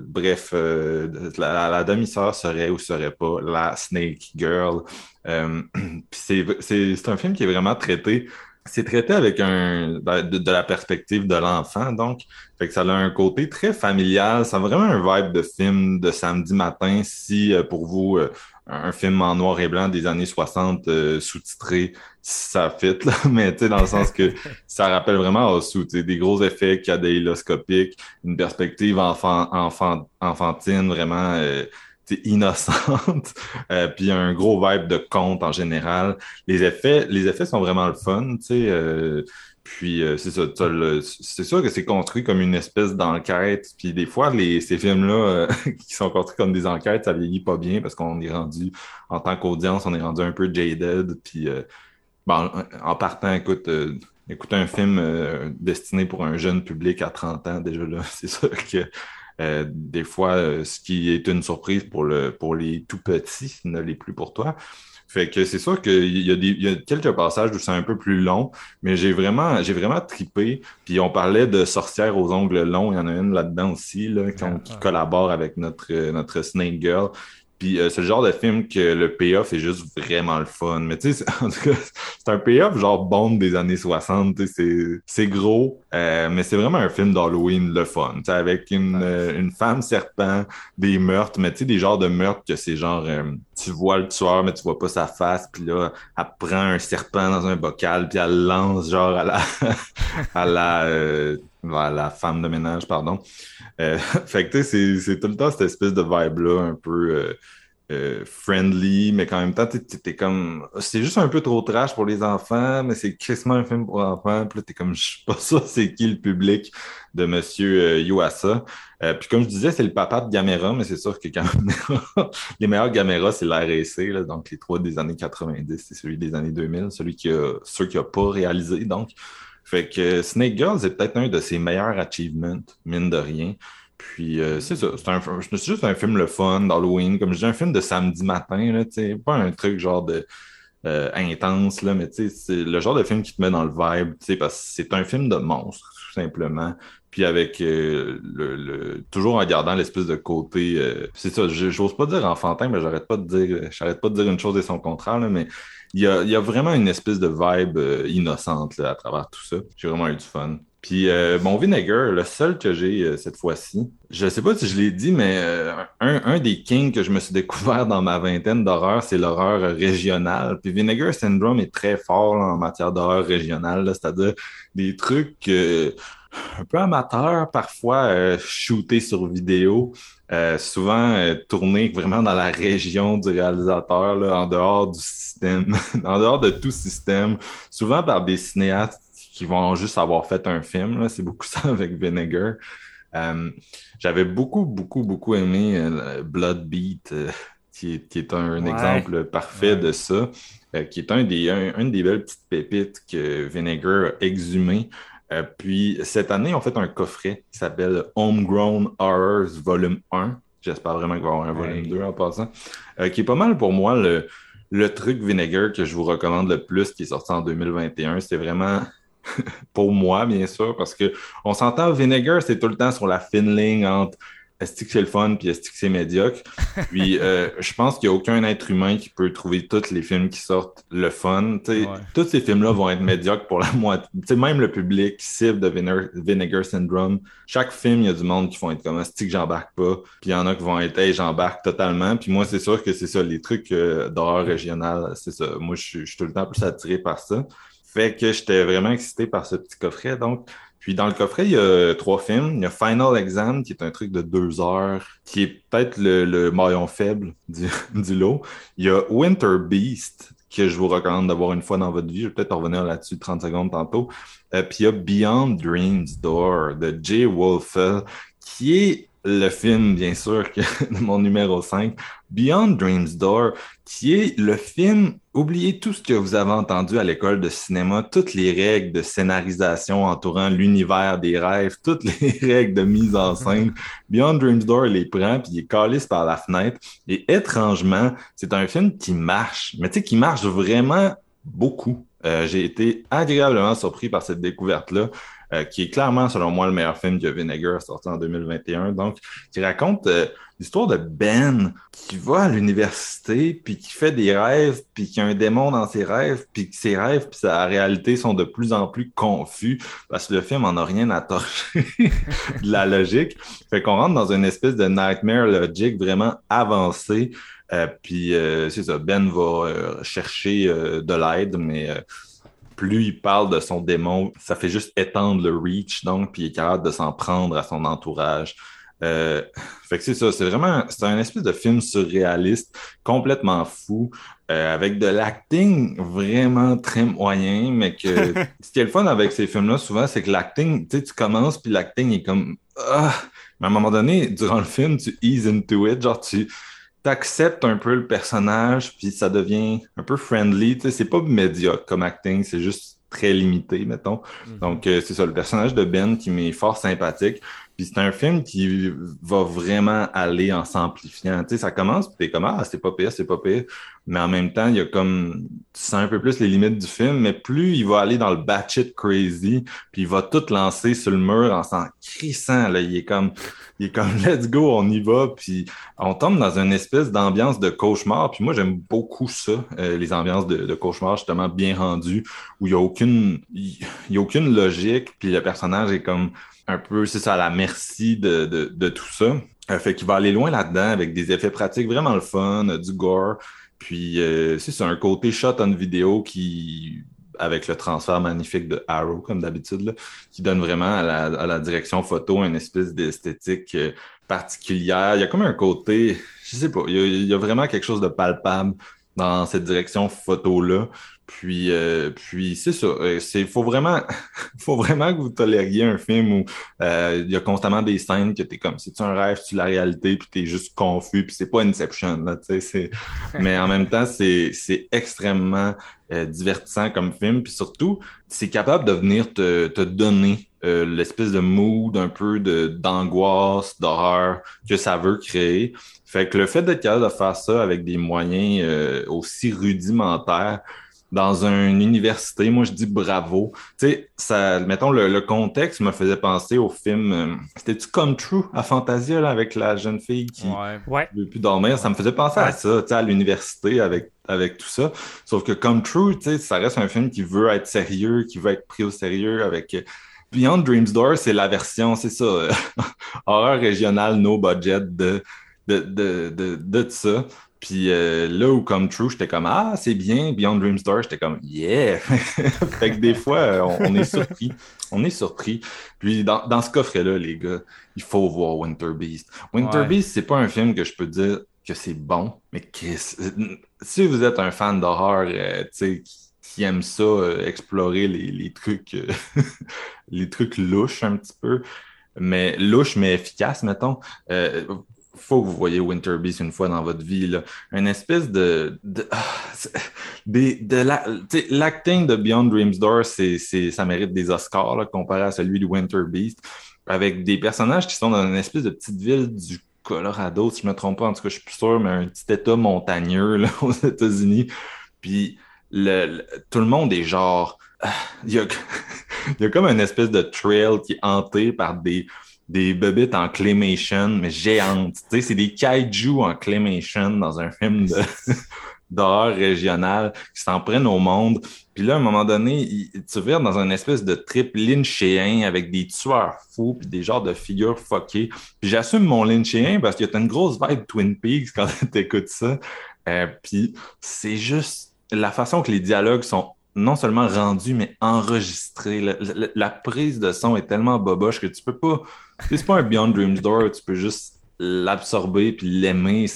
bref, la, demi-sœur serait ou serait pas la Snake Girl. C'est un film qui est vraiment traité. C'est traité avec un de, de la perspective de l'enfant, donc fait que ça a un côté très familial. Ça a vraiment un vibe de film de samedi matin. Si pour vous un film en noir et blanc des années 60 euh, sous-titré, ça fit, là. mais dans le sens que ça rappelle vraiment des gros effets cadéiloscopiques, une perspective enfant, enfant, enfantine, vraiment euh, innocente, euh, puis un gros vibe de conte en général. Les effets, les effets sont vraiment le fun, tu sais. Puis euh, c'est ça, c'est sûr que c'est construit comme une espèce d'enquête. Puis des fois, les, ces films-là euh, qui sont construits comme des enquêtes, ça vieillit pas bien parce qu'on est rendu, en tant qu'audience, on est rendu un peu jaded. Puis euh, bon, en, en partant, écoute, euh, écoute un film euh, destiné pour un jeune public à 30 ans, déjà là, c'est sûr que euh, des fois, euh, ce qui est une surprise pour le pour les tout petits ne l'est plus pour toi. Fait que c'est sûr qu'il y a des il y a quelques passages où c'est un peu plus long, mais j'ai vraiment j'ai vraiment tripé. Puis on parlait de sorcières aux ongles longs, il y en a une là-dedans aussi là, qui, Ah, qui ah. collabore avec notre euh, notre Snake Girl. Puis euh, c'est le genre de film que le payoff est juste vraiment le fun. Mais tu sais, en tout cas, c'est un payoff genre Bond des années 60. tu sais, C'est gros, euh, mais c'est vraiment un film d'Halloween le fun. Avec une, euh, une femme serpent, des meurtres, mais tu sais, des genres de meurtres que c'est genre, euh, tu vois le tueur, mais tu vois pas sa face. Puis là, elle prend un serpent dans un bocal, puis elle lance genre à la, à la, à la femme de ménage, pardon. Euh, fait que tu sais, c'est- tout le temps cette espèce de vibe-là, un peu euh, euh, friendly, mais qu'en même temps, t'es comme. C'est juste un peu trop trash pour les enfants, mais c'est quasiment un film pour enfants. Puis là, t'es comme, je sais pas ça, c'est qui le public de Monsieur euh, Yuasa. Euh, puis comme je disais, c'est le papa de Gamera, mais c'est sûr que Gamera, les meilleurs Gamera, c'est l'RAC, donc les trois des années 90, c'est celui des années 2000, celui qui a, ceux qui a pas réalisé, donc. Fait que Snake Girl, c'est peut-être un de ses meilleurs achievements, mine de rien. Puis euh, c'est ça, c'est un, c'est juste un film le fun d'Halloween, comme je dis, un film de samedi matin, là, pas un truc genre de euh, intense, là, mais c'est le genre de film qui te met dans le vibe, parce que c'est un film de monstre, tout simplement. Puis avec euh, le, le- toujours en gardant l'espèce de côté, c'est ça, j'ose pas dire enfantin, mais j'arrête pas de dire, j'arrête pas de dire une chose et son contraire, là, mais il y a, y a vraiment une espèce de vibe euh, innocente là, à travers tout ça. J'ai vraiment eu du fun. Puis euh, mon Vinegar, le seul que j'ai euh, cette fois-ci, je sais pas si je l'ai dit, mais euh, un, un des kings que je me suis découvert dans ma vingtaine d'horreur, c'est l'horreur régionale. Puis Vinegar Syndrome est très fort là, en matière d'horreur régionale, c'est-à-dire des trucs un peu amateurs, parfois euh, shootés sur vidéo, euh, souvent euh, tournés vraiment dans la région du réalisateur, là, en dehors du système, en dehors de tout système, souvent par des cinéastes qui vont juste avoir fait un film. C'est beaucoup ça avec Vinegar. Euh, J'avais beaucoup, beaucoup, beaucoup aimé euh, Blood Beat, qui, est, qui est un Ouais. exemple parfait Ouais. de ça, qui est un des, un- une des belles petites pépites que Vinegar a exhumé. Euh, puis cette année, on fait un coffret qui s'appelle Homegrown Horrors Volume 1. J'espère vraiment qu'il va y avoir un volume Ouais. 2 en passant. Euh, qui est pas mal pour moi le, le truc Vinegar que je vous recommande le plus qui est sorti en 2021. C'est vraiment pour moi, bien sûr, parce que on s'entend, Vinegar, c'est tout le temps sur la fine ligne entre est-ce que c'est le fun puis est-ce que c'est médiocre? Puis euh, je pense qu'il n'y a aucun être humain qui peut trouver tous les films qui sortent le fun. Ouais. Tous ces films-là vont être médiocres pour la moitié. Même le public cible de Vinegar, Vinegar Syndrome, chaque film, il y a du monde qui vont être comme est-ce que j'embarque pas? Puis il y en a qui vont être hey, j'embarque totalement. Puis moi, c'est sûr que c'est ça, les trucs euh, d'horreur régionale, c'est ça. Moi, je suis tout le temps plus attiré par ça. Fait que j'étais vraiment excité par ce petit coffret. Donc, puis dans le coffret, il y a trois films. Il y a Final Exam, qui est un truc de deux heures, qui est peut-être le, le maillon faible du, du lot. Il y a Winter Beast, que je vous recommande d'avoir une fois dans votre vie. Je vais peut-être revenir là-dessus 30 secondes tantôt. Euh, puis il y a Beyond Dreams Door de Jay Wolfell, qui est le film, bien sûr, que, de mon numéro 5. Beyond Dreams Door, qui est le film, oubliez tout ce que vous avez entendu à l'école de cinéma, toutes les règles de scénarisation entourant l'univers des rêves, toutes les règles de mise en scène. Beyond Dreams Door les prend, puis il est calisse par la fenêtre. Et étrangement, c'est un film qui marche, mais tu sais, qui marche vraiment beaucoup. Euh, J'ai été agréablement surpris par cette découverte-là. euh, qui est clairement, selon moi, le meilleur film que Vinegar sorti en 2021. Donc, qui raconte euh, l'histoire de Ben qui va à l'université, puis qui fait des rêves, puis qui a un démon dans ses rêves, puis que ses rêves, puis sa réalité sont de plus en plus confus, parce que le film en a rien à torcher de la logique. Fait qu'on rentre dans une espèce de nightmare logique vraiment avancée. Euh, puis euh, c'est ça, Ben va euh, chercher de l'aide, mais plus il parle de son démon, ça fait juste étendre le reach, donc, puis il est capable de s'en prendre à son entourage. Euh, fait que c'est ça, c'est vraiment, c'est un espèce de film surréaliste, complètement fou, euh, avec de l'acting vraiment très moyen, mais que ce qui est le fun avec ces films-là, souvent, c'est que l'acting, tu sais, tu commences, puis l'acting est comme, ah, mais à un moment donné, durant le film, tu ease into it, genre, tu t'acceptes un peu le personnage, puis ça devient un peu friendly, tu sais, c'est pas médiocre comme acting, c'est juste très limité, mettons. Donc, euh, c'est ça, le personnage de Ben qui m'est fort sympathique. Puis c'est un film qui va vraiment aller en s'amplifiant. Tu sais, ça commence, puis t'es comme, ah, c'est pas pire, c'est pas pire. Mais en même temps, il y a comme, tu sens un peu plus les limites du film, mais plus il va aller dans le batshit crazy, puis il va tout lancer sur le mur en s'en crissant, là. Il est comme, il est comme, let's go, on y va, puis on tombe dans une espèce d'ambiance de cauchemar. Puis moi, j'aime beaucoup ça, euh, les ambiances de, cauchemar, justement, bien rendues, où il y a aucune, il a aucune logique, puis le personnage est comme, un peu, c'est ça, à la merci de, de, de tout ça. Euh, fait qu'il va aller loin là-dedans avec des effets pratiques vraiment le fun, euh, du gore. Puis, euh, c'est un côté shot on vidéo qui, avec le transfert magnifique de Arrow, comme d'habitude, qui donne vraiment à la, à la direction photo une espèce d'esthétique particulière. Il y a comme un côté, je sais pas, il y a vraiment quelque chose de palpable dans cette direction photo-là. Puis, euh, puis c'est ça. Euh, C'est, faut vraiment, faut vraiment que vous tolériez un film où euh, il y a constamment des scènes que t'es comme, c'est-tu un rêve, c'est la réalité, puis t'es juste confus, puis c'est pas Inception, là, tu. Mais en même temps, c'est, c'est extrêmement euh, divertissant comme film, puis surtout, c'est capable de venir te, te donner euh, l'espèce de mood un peu de, d'angoisse, d'horreur que ça veut créer. Fait que le fait d'être capable de faire ça avec des moyens euh, aussi rudimentaires, dans une université, moi je dis bravo. Tu sais, ça, mettons, le, le contexte me faisait penser au film, euh, c'était-tu Come True à Fantasia, là, avec la jeune fille qui Ouais. Ouais. ne veut plus dormir? Ça me faisait penser à ça, tu sais, à l'université avec, avec tout ça. Sauf que Come True, tu sais, ça reste un film qui veut être sérieux, qui veut être pris au sérieux avec... euh, Beyond Dreams Door, c'est la version, c'est ça, euh, horreur régionale, no budget de, de, de, de, de ça. Puis euh, là où Come True, j'étais comme Ah, c'est bien. Beyond Dreams Door, j'étais comme Yeah! fait que des fois, euh, on, on est surpris. On est surpris. Puis dans, dans ce coffret-là, les gars, il faut voir Winter Beast. Winter Ouais. Beast, c'est pas un film que je peux dire que c'est bon, mais euh, si vous êtes un fan d'horreur, euh, tu sais, qui, qui aime ça, euh, explorer les, les trucs, les trucs louches un petit peu, mais louches mais efficaces, mettons. Euh, faut que vous voyez Winter Beast une fois dans votre vie, là. Une espèce de, de, ah, des- de la, l'acting de Beyond Dreams Door, c'est, c'est, ça mérite des Oscars, là, comparé à celui de Winter Beast, avec des personnages qui sont dans une espèce de petite ville du Colorado, si je me trompe pas, en tout cas, je suis plus sûr, mais un petit état montagneux là, aux États-Unis. Puis le, le- tout le monde est genre. ah, Il y a, il y a comme une espèce de trail qui est hanté par des, des bébites en claymation, mais géantes. Tu sais, c'est des kaiju en claymation dans un film de d'horreur régional qui s'en prennent au monde. Puis là, à un moment donné, il- tu vires dans une espèce de trip lynchéen avec des tueurs fous puis des genres de figures fuckées. Puis j'assume mon lynchéen parce que t'as une grosse vibe Twin Peaks quand t'écoutes ça. Euh, puis c'est juste la façon que les dialogues sont non seulement rendus, mais enregistrés. La, prise de son est tellement boboche que tu peux pas... C'est pas un Beyond Dreams Door, tu peux juste l'absorber puis l'aimer.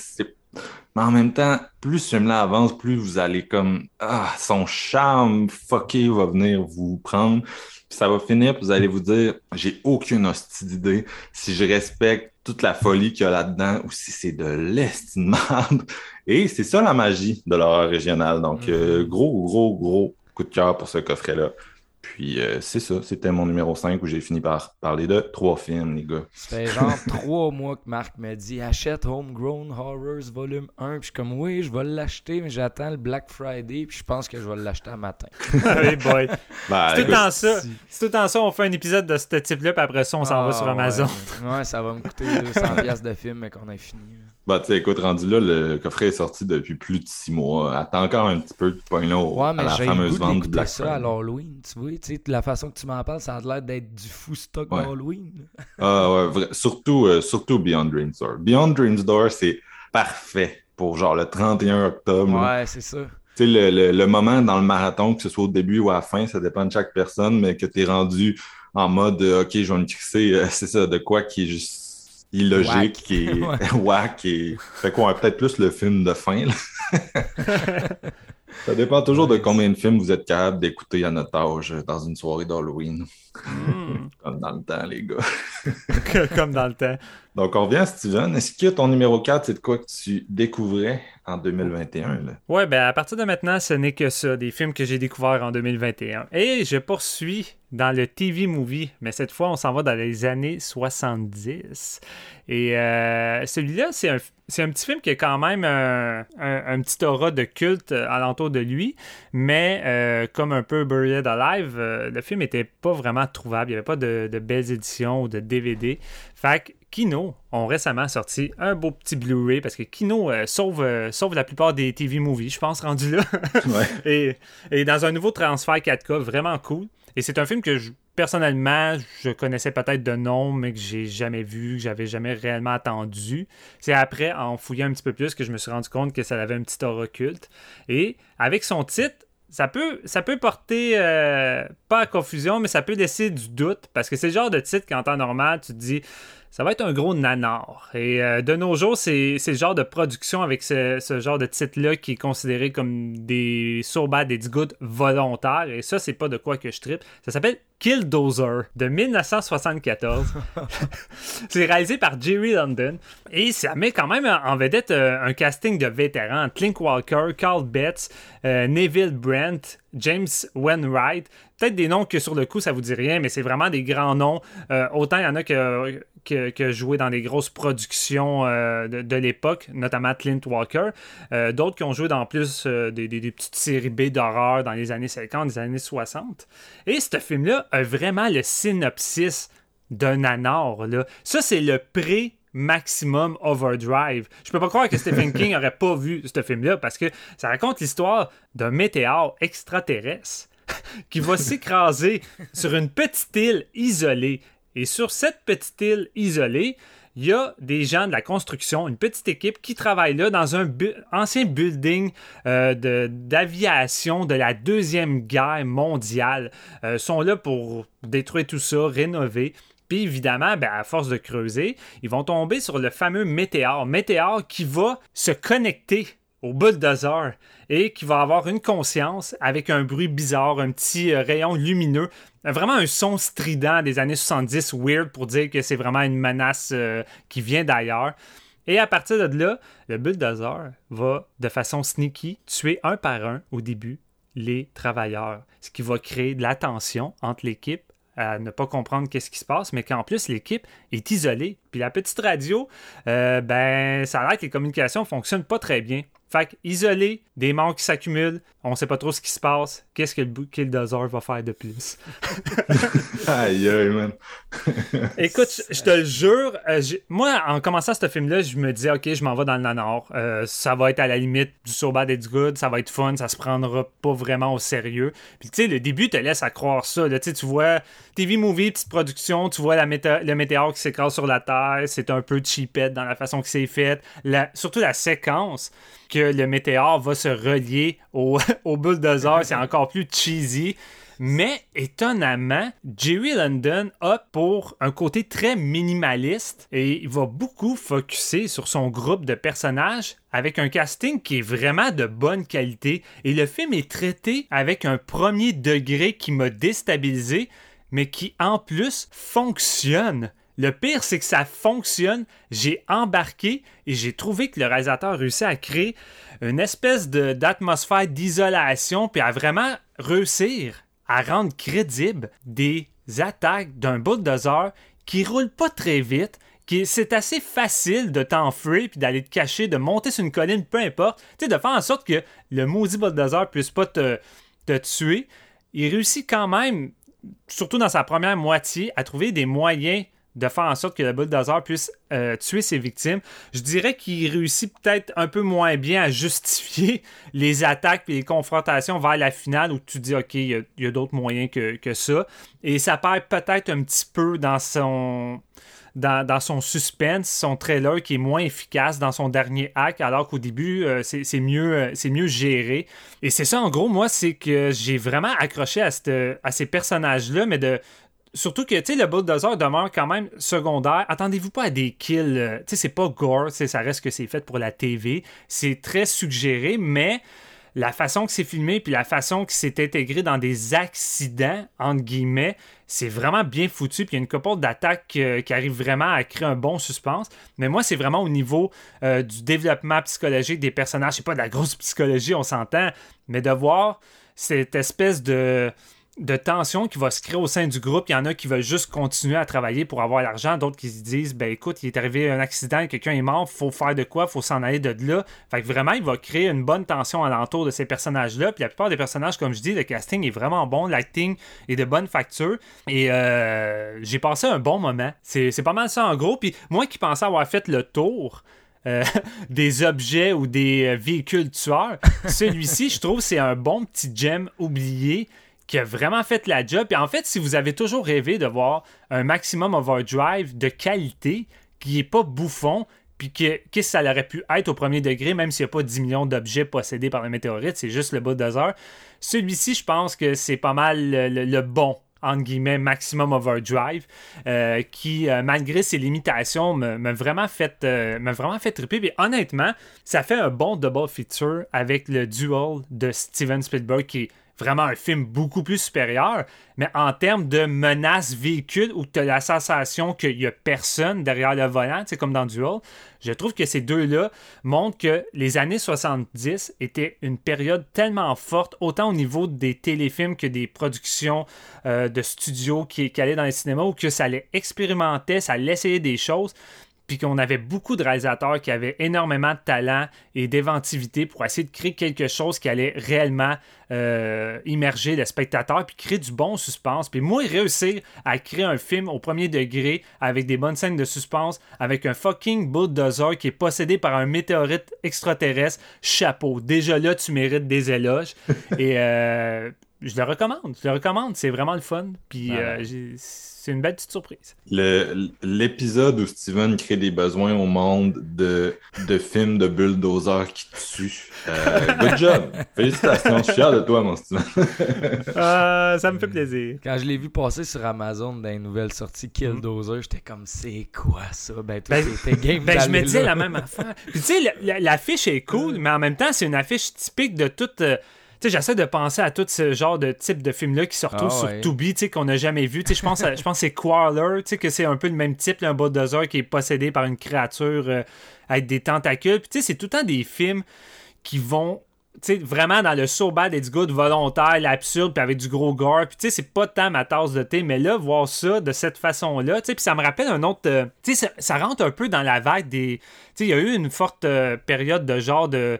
Mais en même temps, plus ce film-là avance, plus vous allez comme ah, son charme fucké va venir vous prendre. Puis ça va finir, puis vous allez vous dire j'ai aucune hostie d'idée si je respecte toute la folie qu'il y a là-dedans ou si c'est de l'estimable. Et c'est ça la magie de l'horreur régionale. Donc, euh, gros, gros, gros coup de cœur pour ce coffret-là. Puis euh, c'est ça, c'était mon numéro 5 où j'ai fini par parler de trois films, les gars. Ça fait genre trois mois que Marc me dit achète Homegrown Horrors volume 1. Puis je suis comme oui, je vais l'acheter, mais j'attends le Black Friday. Puis je pense que je vais l'acheter à matin. Hey boy. Ben, C'est tout le temps ça. C'est tout le temps ça. On fait un épisode de ce type-là, puis après ça, on s'en va Ah, sur Amazon. Ouais, Ouais, ça va me coûter 200$ piastres de film, mais qu'on a fini. Bah, tu sais, écoute, rendu là, le coffret est sorti depuis plus de six mois. Attends encore un petit peu de là au- Ouais, à mais la j'ai le fameuse vente du Black ça à l'Halloween, tu vois. Tu sais, la façon que tu m'en parles, ça a l'air d'être du fou stock Ouais. d'Halloween. Ah ouais, vrai- surtout, euh, surtout Beyond Dreams Door. Beyond Dreams Door, c'est parfait pour genre le 31 octobre. Ouais, c'est ça. Tu sais, le, le- le moment dans le marathon, que ce soit au début ou à la fin, ça dépend de chaque personne, mais que tu es rendu en mode euh, OK, je vais me fixer, euh, c'est ça, de quoi qui est juste illogique, Whack. qui est Ouais. whack et. Fait quoi, peut-être plus le film de fin. ça dépend toujours de combien de films vous êtes capable d'écouter à notre âge euh, dans une soirée d'Halloween. Hmm. Comme dans le temps, les gars. Comme dans le temps. Donc, on revient à Steven. Est-ce que ton numéro 4, c'est de quoi que tu découvrais en 2021? Là? Ouais, ben à partir de maintenant, ce n'est que ça, des films que j'ai découverts en 2021. Et je poursuis dans le TV movie, mais cette fois, on s'en va dans les années 70. Et euh, celui-là, c'est un, c'est un petit film qui a quand même un, un- un petit aura de culte euh, alentour de lui, mais euh, comme un peu Buried Alive, euh, le film n'était pas vraiment trouvable. Il n'y avait pas de, de belles éditions ou de DVD. Fait que Kino ont récemment sorti un beau petit Blu-ray parce que Kino sauve, sauve la plupart des TV movies, je pense, rendu là. Ouais. et, et dans un nouveau transfert 4K, vraiment cool. Et c'est un film que je, personnellement, je connaissais peut-être de nom, mais que j'ai jamais vu, que j'avais jamais réellement attendu. C'est après, en fouillant un petit peu plus, que je me suis rendu compte que ça avait un petit aura culte. Et avec son titre, ça peut, ça peut porter, euh, pas à confusion, mais ça peut laisser du doute, parce que c'est le genre de titre qu'en temps normal, tu te dis, ça va être un gros nanar. Et euh, de nos jours, c'est le genre de production avec ce, ce genre de titre-là qui est considéré comme des so bad it's good volontaires. Et ça, c'est pas de quoi que je tripe. Ça s'appelle Killdozer de 1974. c'est réalisé par Jerry London. Et ça met quand même en vedette euh, un casting de vétérans. Clink Walker, Carl Betts, euh, Neville Brent, James Wainwright. Peut-être des noms que sur le coup, ça vous dit rien, mais c'est vraiment des grands noms. Euh, autant il y en a que, que, que joué dans des grosses productions euh, de, de l'époque, notamment Clint Walker. Euh, D'autres qui ont joué dans plus des, des- des petites séries B d'horreur dans les années 50, les années 60. Et ce film-là a vraiment le synopsis d'un nanar. Là. Ça, c'est le pré maximum overdrive. Je peux pas croire que Stephen King aurait pas vu ce film-là parce que ça raconte l'histoire d'un météore extraterrestre qui va s'écraser sur une petite île isolée. Et sur cette petite île isolée, il y a des gens de la construction, une petite équipe qui travaille là dans un ancien building euh, d'aviation de, la Deuxième Guerre mondiale. Euh, sont là pour détruire tout ça, rénover. Puis évidemment, ben, à force de creuser, ils vont tomber sur le fameux météore. Météore qui va se connecter au bulldozer et qui va avoir une conscience avec un bruit bizarre, un petit euh, rayon lumineux, vraiment un son strident des années 70, weird pour dire que c'est vraiment une menace euh, qui vient d'ailleurs. Et à partir de là, le bulldozer va de façon sneaky tuer un par un au début les travailleurs, ce qui va créer de la tension entre l'équipe à ne pas comprendre qu'est-ce qui se passe, mais qu'en plus l'équipe est isolée. Puis la petite radio, euh, ben ça a l'air que les communications fonctionnent pas très bien. Fait que, isolé, des morts qui s'accumulent, on sait pas trop ce qui se passe. Qu'est-ce que le Killdozer va faire de plus? Aïe, aïe, man. Écoute, je te le jure, euh, moi, en commençant ce film-là, je me disais, OK, je m'en vais dans le Nanor. Euh, ça va être à la limite du So Bad It's Good, ça va être fun, ça se prendra pas vraiment au sérieux. Puis, tu sais, le début te laisse à croire ça. là. Tu vois TV Movie, petite production, tu vois la le météore qui s'écrase sur la Terre, c'est un peu cheapette dans la façon que c'est fait. La- surtout la séquence que le météore va se relier au, bulldozer, c'est encore plus cheesy. Mais étonnamment, Jerry London opte pour un côté très minimaliste et il va beaucoup focuser sur son groupe de personnages avec un casting qui est vraiment de bonne qualité. Et le film est traité avec un premier degré qui m'a déstabilisé, mais qui en plus fonctionne. Le pire, c'est que ça fonctionne. J'ai embarqué et j'ai trouvé que le réalisateur réussit à créer une espèce d'atmosphère d'isolation, puis à vraiment réussir à rendre crédible des attaques d'un bulldozer qui roule pas très vite, qui c'est assez facile de t'enfuir puis d'aller te cacher, de monter sur une colline, peu importe, tu de faire en sorte que le maudit bulldozer puisse pas te, te tuer. Il réussit quand même, surtout dans sa première moitié, à trouver des moyens de faire en sorte que le bulldozer puisse euh, tuer ses victimes. Je dirais qu'il réussit peut-être un peu moins bien à justifier les attaques et les confrontations vers la finale où tu dis, OK, il y a, d'autres moyens que, que ça. Et ça perd peut-être un petit peu dans son, dans, son suspense, son trailer qui est moins efficace dans son dernier acte, alors qu'au début, euh, c'est mieux, euh, mieux géré. Et c'est ça, en gros, moi, c'est que j'ai vraiment accroché à, cette- à ces personnages-là, mais de. Surtout que, tu sais, le bulldozer demeure quand même secondaire. Attendez-vous pas à des kills. euh, Tu sais, c'est pas gore, ça reste que c'est fait pour la TV. C'est très suggéré, mais la façon que c'est filmé puis la façon que c'est intégré dans des accidents, entre guillemets, c'est vraiment bien foutu. Puis il y a une couple d'attaques euh, qui arrivent vraiment à créer un bon suspense. Mais moi, c'est vraiment au niveau euh, du développement psychologique des personnages. C'est pas de la grosse psychologie, on s'entend, mais de voir cette espèce de de tension qui va se créer au sein du groupe. Il y en a qui veulent juste continuer à travailler pour avoir l'argent, d'autres qui se disent ben écoute, il est arrivé un accident, quelqu'un est mort, faut faire de quoi, faut s'en aller de là. Fait que vraiment, il va créer une bonne tension alentour de ces personnages-là. Puis la plupart des personnages, comme je dis, le casting est vraiment bon, l'acting est de bonne facture. Et euh, j'ai passé un bon moment. C'est c'est pas mal ça en gros. Puis moi qui pensais avoir fait le tour. euh, des objets ou des euh, véhicules tueurs. Celui-ci, je trouve, c'est un bon petit gem oublié qui a vraiment fait la job. Et en fait, si vous avez toujours rêvé de voir un maximum overdrive de qualité, qui est pas bouffon, puis que qu'est-ce que ça aurait pu être au premier degré, même s'il n'y a pas 10 millions d'objets possédés par le météorite, c'est juste le bulldozer. Celui-ci, je pense que c'est pas mal le, bon entre guillemets, maximum overdrive, euh, qui, euh, malgré ses limitations, m'a vraiment fait, euh, m'a vraiment fait. Puis honnêtement, ça fait un bon double feature avec le duel de Steven Spielberg, qui est vraiment un film beaucoup plus supérieur, mais en termes de menace véhicule où tu as la sensation qu'il n'y a personne derrière le volant, c'est comme dans Duel, je trouve que ces deux-là montrent que les années 70 étaient une période tellement forte, autant au niveau des téléfilms que des productions euh, de studios qui, allaient dans les cinémas, où que ça allait expérimenter, ça allait essayer des choses puis qu'on avait beaucoup de réalisateurs qui avaient énormément de talent et d'inventivité pour essayer de créer quelque chose qui allait réellement euh, immerger le spectateur puis créer du bon suspense. Puis moi, réussir à créer un film au premier degré avec des bonnes scènes de suspense, avec un fucking bulldozer qui est possédé par un météorite extraterrestre, chapeau. Déjà là, tu mérites des éloges. et euh, je le recommande. Je le recommande. C'est vraiment le fun. Puis euh, j'ai- c'est une belle petite surprise. Le- L'épisode où Steven crée des besoins au monde de, de films de bulldozers qui tuent. Euh, good job! Félicitations, je suis fier de toi, mon Steven. Euh, ça me fait plaisir. Quand je l'ai vu passer sur Amazon dans les nouvelles sorties Killdozer, j'étais comme c'est quoi ça? Ben toi, Ben- t'étais game Ben, je me disais la même affaire. Puis, tu sais, la- la- l'affiche est cool, mais en même temps, c'est une affiche typique de toute. euh, sais, j'essaie de penser à tout ce genre de type de film-là qui se retrouve Ah sur. Tubi, tu sais, qu'on n'a jamais vu. Tu sais, je pense, à- je pense que c'est Quarler, tu sais, que c'est un peu le même type, là, un bulldozer qui est possédé par une créature euh, avec des tentacules. Puis, tu sais, c'est tout le temps des films qui vont tu sais, vraiment dans le so bad it's good volontaire, l'absurde, puis avec du gros gore. Puis tu sais, c'est pas tant ma tasse de thé, mais là, voir ça de cette façon-là, tu sais, puis ça me rappelle un autre. euh, tu sais, ça, ça rentre un peu dans la vague des. Tu sais, il y a eu une forte euh, période de genre de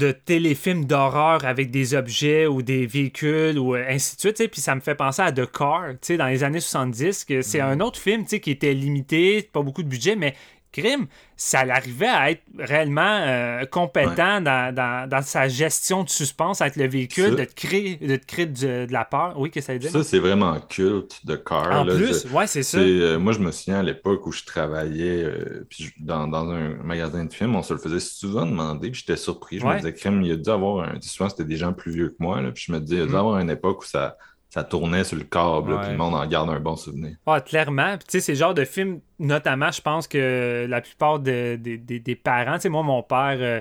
de téléfilms d'horreur avec des objets ou des véhicules ou euh, ainsi de suite, puis ça me fait penser à The Car, dans les années 70, que c'est un autre film, qui était limité, pas beaucoup de budget, mais Crime, ça l'arrivait à être réellement euh, compétent dans, dans- dans sa gestion de suspense avec le véhicule, Ça- de te créer, de, te créer de, de la peur. Oui, qu'est-ce que ça veut dire? Ça, c'est vraiment culte de Car. en là. plus, Je- ouais, c'est ça. euh, moi, je me souviens à l'époque où je travaillais euh, puis dans, dans un magasin de films, on se le faisait souvent demander, puis j'étais surpris. Je Ouais. me disais, crème, il y a dû avoir un. Souvent, c'était des gens plus vieux que moi, là, puis je me disais, il y a dû Mm. avoir une époque où ça, ça tournait sur le câble, Ouais. puis le monde en garde un bon souvenir. Ah, clairement. Puis, tu sais, c'est genre de film, notamment, je pense que la plupart de- de- de- des parents, tu sais, moi, mon père, euh,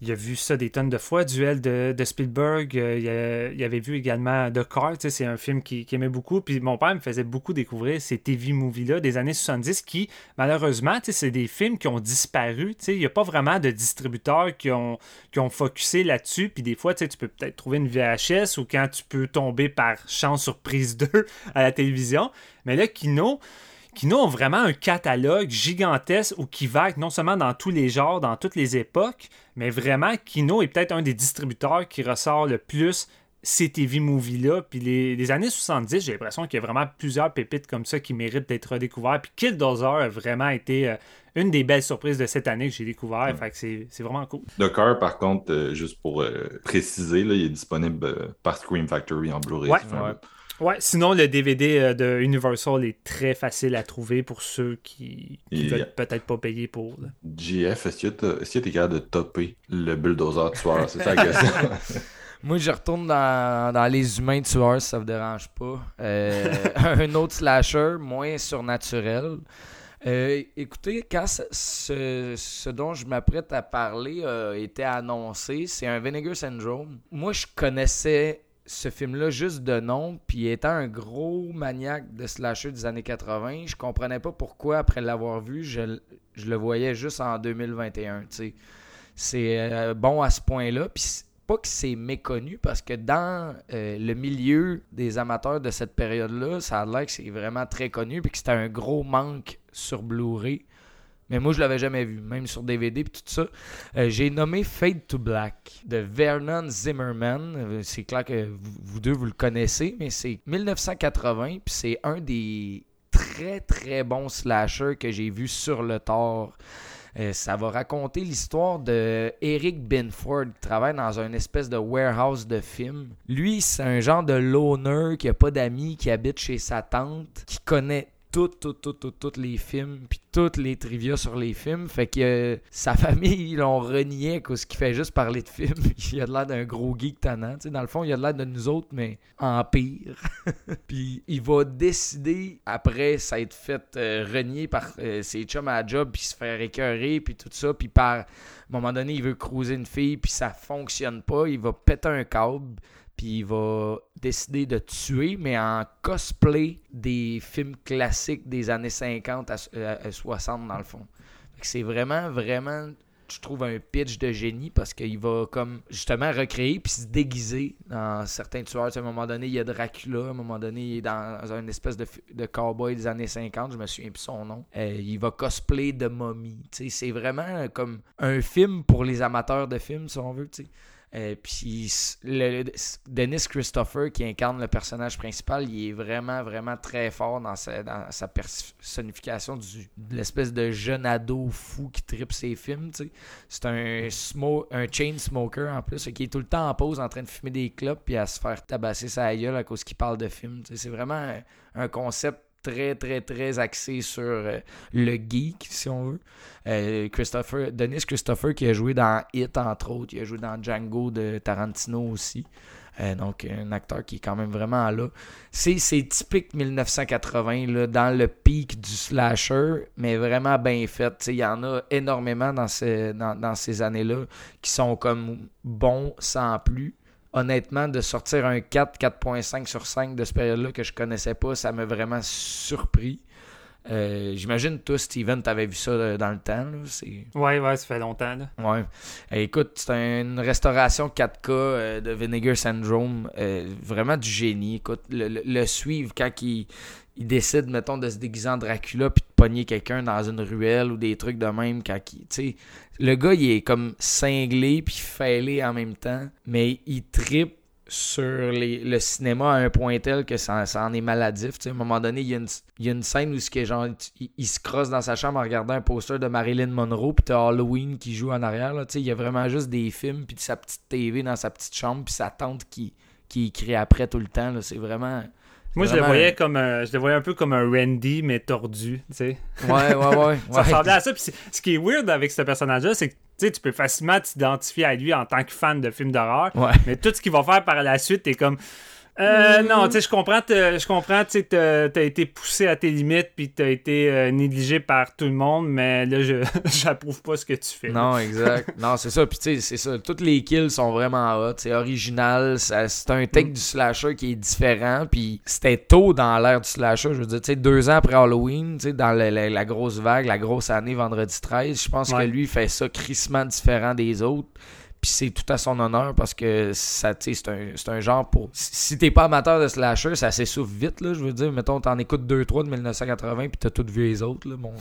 il a vu ça des tonnes de fois, Duel de, de Spielberg. euh, il, a- avait vu également The Car, c'est un film qu'il aimait beaucoup. Puis mon père me faisait beaucoup découvrir ces TV movies-là des années 70 qui, malheureusement, c'est des films qui ont disparu. Il n'y a pas vraiment de distributeurs qui ont, qui ont focusé là-dessus. Puis des fois, tu peux peut-être trouver une VHS ou quand tu peux tomber par chance sur prise 2 à la télévision. Mais là, Kino, Kino ont vraiment un catalogue gigantesque ou qui va être non seulement dans tous les genres, dans toutes les époques, mais vraiment, Kino est peut-être un des distributeurs qui ressort le plus ces TV movies-là. Puis les, les années 70, j'ai l'impression qu'il y a vraiment plusieurs pépites comme ça qui méritent d'être redécouvertes. Puis Killdozer a vraiment été euh, une des belles surprises de cette année que j'ai découvert. Fait que c'est vraiment cool. The Car, par contre, euh, juste pour euh, préciser, là, il est disponible par Scream Factory en Blu-ray. Ouais. Ouais. sinon, le DVD euh, de Universal est très facile à trouver pour ceux qui, qui Et- veulent peut-être pas payer pour. là. JF, est-ce que t'as- est-ce que tu es capable de topper le bulldozer tueur? C'est ça la question. Moi, je retourne dans, dans les humains tueurs, si ça vous dérange pas. Euh, un autre slasher, moins surnaturel. Euh, écoutez, quand ce, ce- ce dont je m'apprête à parler a été annoncé, c'est un Vinegar Syndrome. Moi, je connaissais ce film-là juste de nom, puis étant un gros maniaque de slasher des années 80, je comprenais pas pourquoi, après l'avoir vu, je, le voyais juste en 2021, tu sais. C'est euh, bon à ce point-là, puis pas que c'est méconnu, parce que dans euh, le milieu des amateurs de cette période-là, ça a l'air que c'est vraiment très connu, puis que c'était un gros manque sur Blu-ray. Mais moi, je l'avais jamais vu, même sur DVD puis tout ça. Euh, J'ai nommé Fade to Black de Vernon Zimmerman. Euh, C'est clair que vous, vous deux, vous le connaissez, mais c'est 1980, puis c'est un des très très bons slashers que j'ai vu sur le tort. Euh, ça va raconter l'histoire de Eric Binford qui travaille dans une espèce de warehouse de films. Lui, c'est un genre de loner qui a pas d'amis, qui habite chez sa tante, qui connaît tout, tout, tout, tout, tous les films, puis toutes les trivia sur les films. Fait que euh, sa famille, ils l'ont renié à cause qu'il fait juste parler de films. il a de l'air d'un gros geek tannant. Dans le fond, il a de l'air de nous autres, mais en pire. puis il va décider, après s'être fait euh, renier par euh, ses chums à la job, puis se faire écœurer, puis tout ça, puis par... À un moment donné, il veut cruiser une fille, puis ça fonctionne pas. Il va péter un câble, puis il va décider de tuer, mais en cosplay des films classiques des années 50 à, à- à 60, dans le fond. C'est vraiment, vraiment, je trouve, un pitch de génie parce qu'il va comme justement recréer puis se déguiser dans certains tueurs. À un moment donné, il y a Dracula, à un moment donné, il est dans une espèce de, de cowboy des années 50, je me souviens plus son nom. Euh, il va cosplay de momie. C'est vraiment euh, comme un film pour les amateurs de films, si on veut. tu sais. Euh, puis Dennis Christopher qui incarne le personnage principal, il est vraiment vraiment très fort dans sa, personnification de l'espèce de jeune ado fou qui tripe ses films. C'est un, chain smoker en plus, qui est tout le temps en pause en train de fumer des clopes puis à se faire tabasser sa gueule à cause qu'il parle de films. C'est vraiment un concept très très très axé sur euh, le geek si on veut. Euh, Christopher, Christopher qui a joué dans Hit entre autres, il a joué dans Django de Tarantino aussi. Euh, donc un acteur qui est quand même vraiment là. C'est, typique 1980 là, dans le pic du slasher, mais vraiment bien fait. Il y en a énormément dans, dans, dans ces années-là qui sont comme bons sans plus. Honnêtement, de sortir un 4, 4.5 sur 5 de ce période-là que je connaissais pas, ça m'a vraiment surpris. Euh, J'imagine, toi, Steven, t'avais vu ça euh, dans le temps. C'est... Ouais, ouais, ça fait longtemps. Là. Ouais. Euh, écoute, c'est une restauration 4K euh, de Vinegar Syndrome. euh, vraiment du génie. Écoute, le, le- le suivre quand il, il décide, mettons, de se déguiser en Dracula puis de pogner quelqu'un dans une ruelle ou des trucs de même. Quand il, le gars, il est comme cinglé puis fêlé en même temps, mais il tripe sur le cinéma à un point tel que ça, ça en est maladif. À un moment donné, il y a une, il y a une scène où il, se crosse dans sa chambre en regardant un poster de Marilyn Monroe, puis t'as Halloween qui joue en arrière. Là, il y a vraiment juste des films, puis sa petite TV dans sa petite chambre, puis sa tante qui, qui écrit après tout le temps. C'est vraiment. Moi, je le voyais comme un, je le voyais un peu comme un Randy, mais tordu, tu sais. Ouais, ouais, ouais. Ça ouais. ressemblait à ça. Puis ce qui est weird avec ce personnage-là, c'est que tu peux facilement t'identifier à lui en tant que fan de films d'horreur. Ouais. Mais tout ce qu'il va faire par la suite, t'es comme. Euh, non, tu sais, je comprends, je comprends, tu sais, t'as été poussé à tes limites, puis t'as été euh, négligé par tout le monde, mais là, je j'approuve pas ce que tu fais. Non, exact. non, c'est ça. Puis, tu sais, c'est ça. Toutes les kills sont vraiment hot. C'est original. C'est un take du slasher qui est différent. Puis, c'était tôt dans l'ère du slasher. Je veux dire, tu sais, deux ans après Halloween, tu sais, dans la, la- la grosse vague, la grosse année, vendredi 13, je pense Ouais. que lui, il fait ça crissement différent des autres. Puis c'est tout à son honneur parce que ça, c'est un, c'est un genre pour. Si t'es pas amateur de slasher, ça s'essouffle vite, là. Je veux dire, mettons, t'en écoutes 2-3 de 1980 puis t'as tout vu les autres, là. Bon,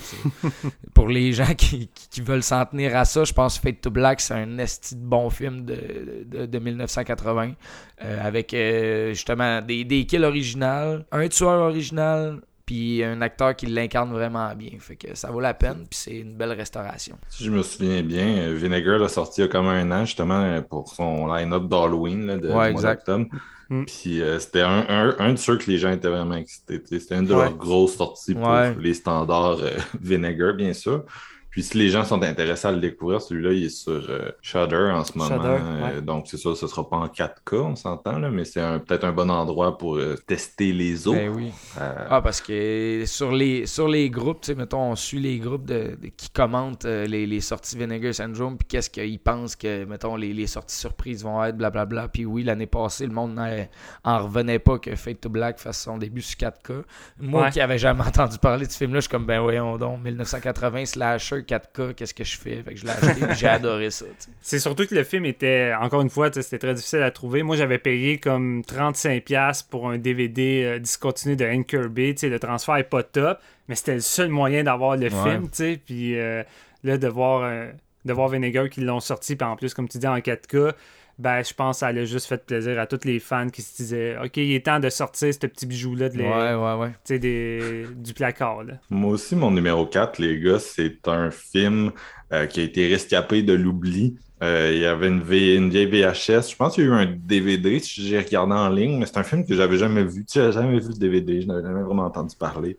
pour les gens qui, qui- qui veulent s'en tenir à ça, je pense que Fate to Black, c'est un esti de bon film de, de, de 1980. euh, avec euh, justement des, des kills originales, un tueur original, puis un acteur qui l'incarne vraiment bien. Fait que ça vaut la peine, puis c'est une belle restauration. Si je me souviens bien, Vinegar l'a sorti il y a comme un an, justement, pour son line-up d'Halloween de, Ouais, d'octobre. Mm. Puis euh, c'était un, un, un de ceux que les gens étaient vraiment excités. C'était une de Ouais. leurs grosses sorties pour Ouais. les standards euh, Vinegar, bien sûr. Puis si les gens sont intéressés à le découvrir, celui-là, il est sur euh, Shudder en ce moment. Shudder, Euh, ouais. donc c'est ça, ce sera pas en 4K, on s'entend, là, mais c'est un- peut-être un bon endroit pour euh, tester les autres. Ben oui. Euh, Ah, parce que sur les, sur les groupes, tu sais, mettons, on suit les groupes de, de- qui commentent euh, les, les sorties Vinegar Syndrome, puis qu'est-ce qu'ils pensent que, mettons, les, les sorties surprises vont être, blablabla. Puis oui, l'année passée, le monde n'en- en revenait pas que Fate to Black fasse son début sur 4K. Moi Ouais. qui avais jamais entendu parler de ce film-là, je suis comme, ben voyons donc, 1980 slasher 4K, qu'est-ce que je fais? Fait que je l'ai acheté, j'ai adoré ça. C'est surtout que le film était, encore une fois, c'était très difficile à trouver. Moi, j'avais payé comme 35$ pour un DVD euh, discontinué de Hank Kirby. Tu sais, le transfert est pas top, mais c'était le seul moyen d'avoir le Ouais. film, tu sais. Puis euh, là, de voir, euh, de voir Vinegar qui l'ont sorti, puis en plus, comme tu dis, en 4K, ben, je pense que ça a juste fait plaisir à tous les fans qui se disaient OK, il est temps de sortir ce petit bijou-là de les- Ouais, ouais, ouais. tu sais, des- du placard. Là. Moi aussi, mon numéro 4, les gars, c'est un film euh, qui a été rescapé de l'oubli. Euh, il y avait une, V- une vieille VHS. Je pense qu'il y a eu un DVD, si j'ai regardé en ligne, mais c'est un film que j'avais jamais vu. Tu sais, j'avais jamais vu le DVD, je n'avais jamais vraiment entendu parler.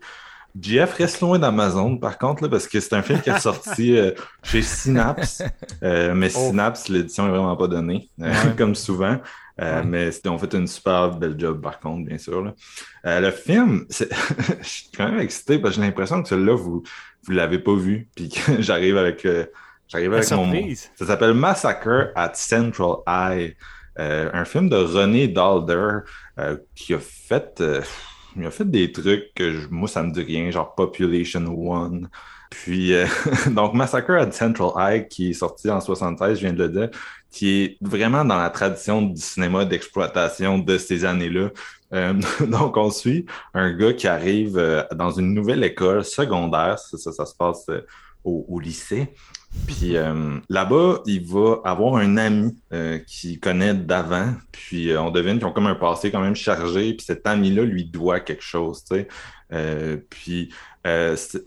Jeff reste loin d'Amazon, par contre, là, parce que c'est un film qui est sorti euh, chez Synapse. Euh, mais Oh. Synapse, l'édition est vraiment pas donnée, euh, Ouais. comme souvent. Euh, Ouais. Mais ils ont fait une super belle job, par contre, bien sûr. là. Euh, le film, je suis quand même excité parce que j'ai l'impression que celui-là, vous vous l'avez pas vu. Puis que j'arrive avec, j'arrive avec mon. Ça s'appelle Massacre at Central Eye. Euh, un film de René Dalder euh, qui a fait. Il a fait des trucs que je- moi, ça me dit rien, genre Population One. Puis, euh, donc, Massacre at Central Eye, qui est sorti en 76, je viens de le dire, qui est vraiment dans la tradition du cinéma d'exploitation de ces années-là. Euh, donc, on suit un gars qui arrive euh, dans une nouvelle école secondaire. Ça, se passe au lycée. Puis euh, là-bas, il va avoir un ami euh, qu'il connaît d'avant. Puis euh, on devine qu'ils ont comme un passé quand même chargé. Puis cet ami-là lui doit quelque chose, tu sais. Puis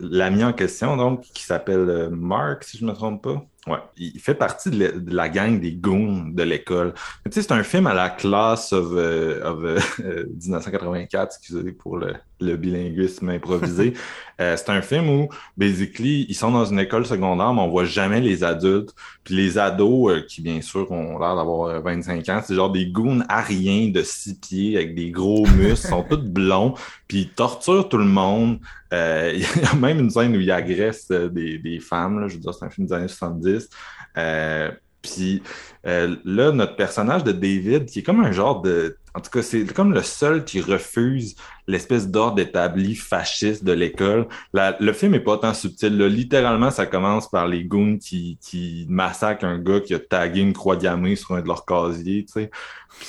l'ami en question, donc, qui s'appelle Mark, si je me trompe pas. Ouais, il fait partie de la, gang des goons de l'école. Tu sais, c'est un film à la classe of, euh, of, euh, 1984, excusez pour le, le bilinguisme improvisé. Euh, c'est un film où, basically, ils sont dans une école secondaire, mais on voit jamais les adultes. Puis les ados, euh, qui bien sûr ont l'air d'avoir euh, 25 ans, c'est genre des goons ariens de six pieds avec des gros muscles, sont tous blonds, puis ils torturent tout le monde. Euh, il y a même une scène où ils agressent euh, des, des femmes, là. je veux dire, c'est un film des années 70. Euh, puis euh, là, notre personnage de David, qui est comme un genre de En tout cas, c'est comme le seul qui refuse l'espèce d'ordre établi fasciste de l'école. Le film est pas tant subtil. là. Littéralement, ça commence par les goons qui, qui massacrent un gars qui a tagué une croix gammée sur un de leurs casiers, tu sais.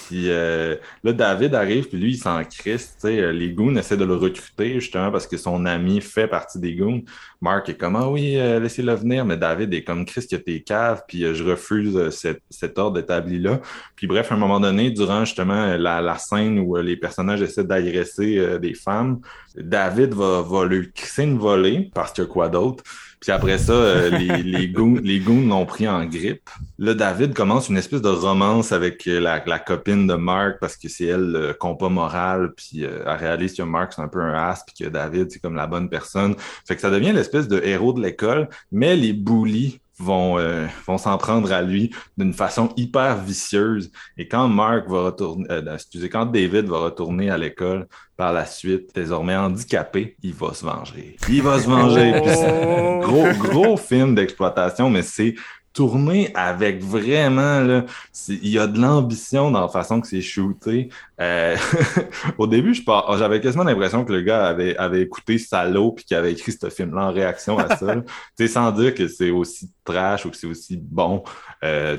Puis euh, là, David arrive, puis lui, il s'en crisse, tu sais. Euh, Les goons essaient de le recruter, justement, parce que son ami fait partie des goons. Mark est comme, ah oui, euh, laissez-le venir, mais David est comme, Chris, a tes caves, puis euh, je refuse euh, cet, cet ordre établi-là. Puis bref, à un moment donné, durant justement la, la scène où euh, les personnages essaient d'agresser euh, des femmes, David va, va lui crisser une volée, parce qu'il y a quoi d'autre? Puis après ça, euh, les, les, goons, les goons l'ont pris en grippe. Là, David commence une espèce de romance avec la, la copine de Mark parce que c'est elle le compas moral. Puis euh, elle réalise que Mark, c'est un peu un as, puis que David, c'est comme la bonne personne. Fait que ça devient l'espèce de héros de l'école, mais les bullies vont, euh, vont s'en prendre à lui d'une façon hyper vicieuse. Et quand Mark va retourner, euh, excusez, quand David va retourner à l'école par la suite, désormais handicapé, il va se venger. Il va se venger. Puis c'est- gros, gros film d'exploitation, mais c'est tourné avec vraiment, là, il y a de l'ambition dans la façon que c'est shooté. Euh, au début, j'avais quasiment l'impression que le gars avait, avait écouté Salo puis qu'il avait écrit ce film-là en réaction à ça. Tu sais, sans dire que c'est aussi trash ou que c'est aussi bon. Euh,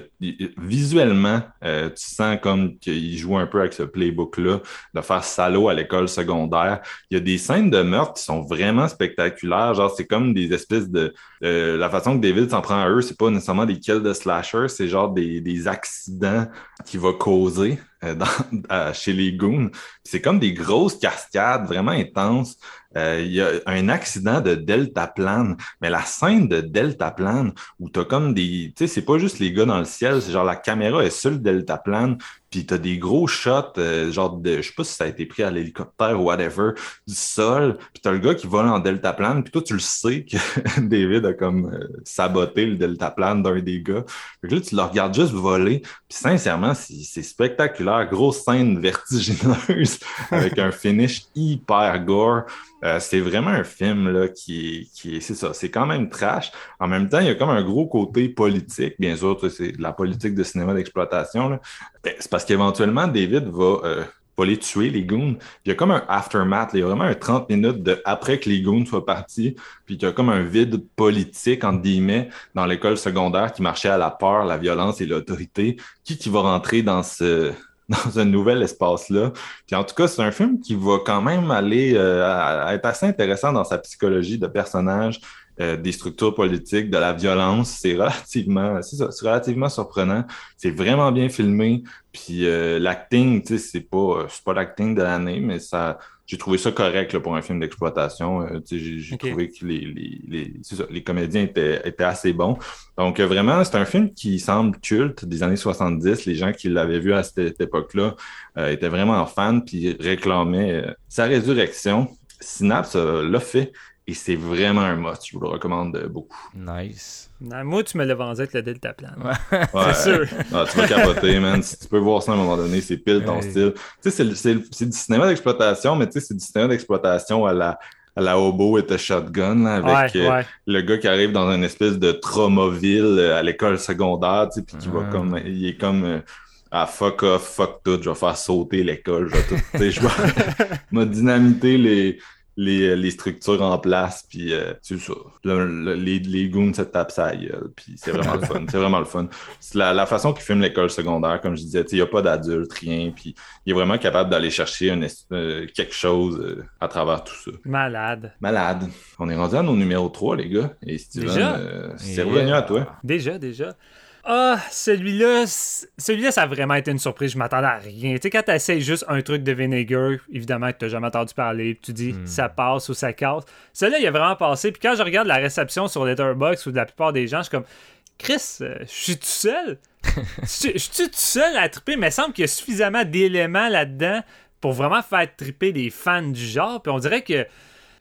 visuellement, euh, tu sens comme qu'il joue un peu avec ce playbook-là de faire salaud à l'école secondaire. Il y a des scènes de meurtre qui sont vraiment spectaculaires. Genre, c'est comme des espèces de... la façon que David s'en prend à eux, c'est pas nécessairement des kills de slasher, c'est genre des, accidents qu'il va causer euh, chez les goons. C'est comme des grosses cascades vraiment intenses. Euh, Il y a un accident de deltaplane, mais la scène de deltaplane où t'as comme des... Tu sais, c'est pas juste les gars dans le ciel, c'est genre la caméra est sur le deltaplane, puis t'as des gros shots, euh, genre de... Je sais pas si ça a été pris à l'hélicoptère ou whatever, du sol, puis t'as le gars qui vole en deltaplane, puis toi, tu le sais que David a comme euh, saboté le deltaplane d'un des gars. Fait là, tu le regardes juste voler, puis sincèrement, c'est spectaculaire. Grosse scène vertigineuse avec un finish hyper gore. Euh, c'est vraiment un film là, qui qui est c'est ça, c'est quand même trash. En même temps, il y a comme un gros côté politique, bien sûr, c'est de la politique de cinéma d'exploitation. Ben, c'est parce qu'éventuellement, David va, euh, va les tuer, les goons. Il y a comme un aftermath, là. il y a vraiment un 30 minutes de après que les goons soient partis, puis il y a comme un vide politique, entre guillemets, dans l'école secondaire qui marchait à la peur, la violence et l'autorité. Qui qui va rentrer dans ce dans un nouvel espace-là. Puis en tout cas, c'est un film qui va quand même aller euh, être assez intéressant dans sa psychologie de personnage, euh, des structures politiques, de la violence. C'est relativement, c'est relativement surprenant. C'est vraiment bien filmé. Puis euh, l'acting, tu sais, c'est pas, euh, c'est pas l'acting de l'année, mais ça, j'ai trouvé ça correct là, pour un film d'exploitation. Euh, j'ai trouvé que les, les, les, ça, les comédiens étaient, étaient assez bons. Donc euh, vraiment, c'est un film qui semble culte des années 70. Les gens qui l'avaient vu à cette époque-là euh, étaient vraiment fans puis réclamaient euh, sa résurrection. Synapse l'a fait et c'est vraiment un must. Je vous le recommande beaucoup. Nice. Non, moi, tu me l'as vendu avec le deltaplane. Ouais. C'est sûr. Ah, tu vas capoter, man. Si tu peux voir ça à un moment donné, c'est pile ton Ouais. style. Tu sais, c'est du cinéma d'exploitation, mais tu sais, c'est du cinéma d'exploitation à la, à la Hobo et a Shotgun, là, avec ouais, euh, le gars qui arrive dans une espèce de traumoville euh, à l'école secondaire, tu sais, puis qui va Ah. comme, il est comme, euh, ah, fuck off, fuck tout, je vais faire sauter l'école, je vais tout, tu sais, je vais, je vais dynamiter les, les, les structures en place, puis euh, c'est ça. Le- le- les, les goons se tapent sa gueule, puis c'est vraiment le fun, c'est vraiment le fun. C'est la, la façon qu'il filme l'école secondaire, comme je disais, tu sais, il n'y a pas d'adultes, rien, puis il est vraiment capable d'aller chercher un es- euh, quelque chose euh, à travers tout ça. Malade. Malade. On est rendu à nos numéros 3, les gars. Et Steven, Déjà? euh, c'est revenu à toi. Déjà, déjà. Ah, celui-là, celui-là, ça a vraiment été une surprise. Je m'attendais à rien. Tu sais, quand t'essayes juste un truc de Vinegar, évidemment que t'as jamais entendu parler, puis tu dis ça passe ou ça casse. Celui-là, il a vraiment passé. Puis quand je regarde la réception sur Letterboxd ou de la plupart des gens, je suis comme Chris, euh, je suis tout seul? Je suis je suis tout seul à triper, mais il semble qu'il y a suffisamment d'éléments là-dedans pour vraiment faire triper les fans du genre. Puis on dirait que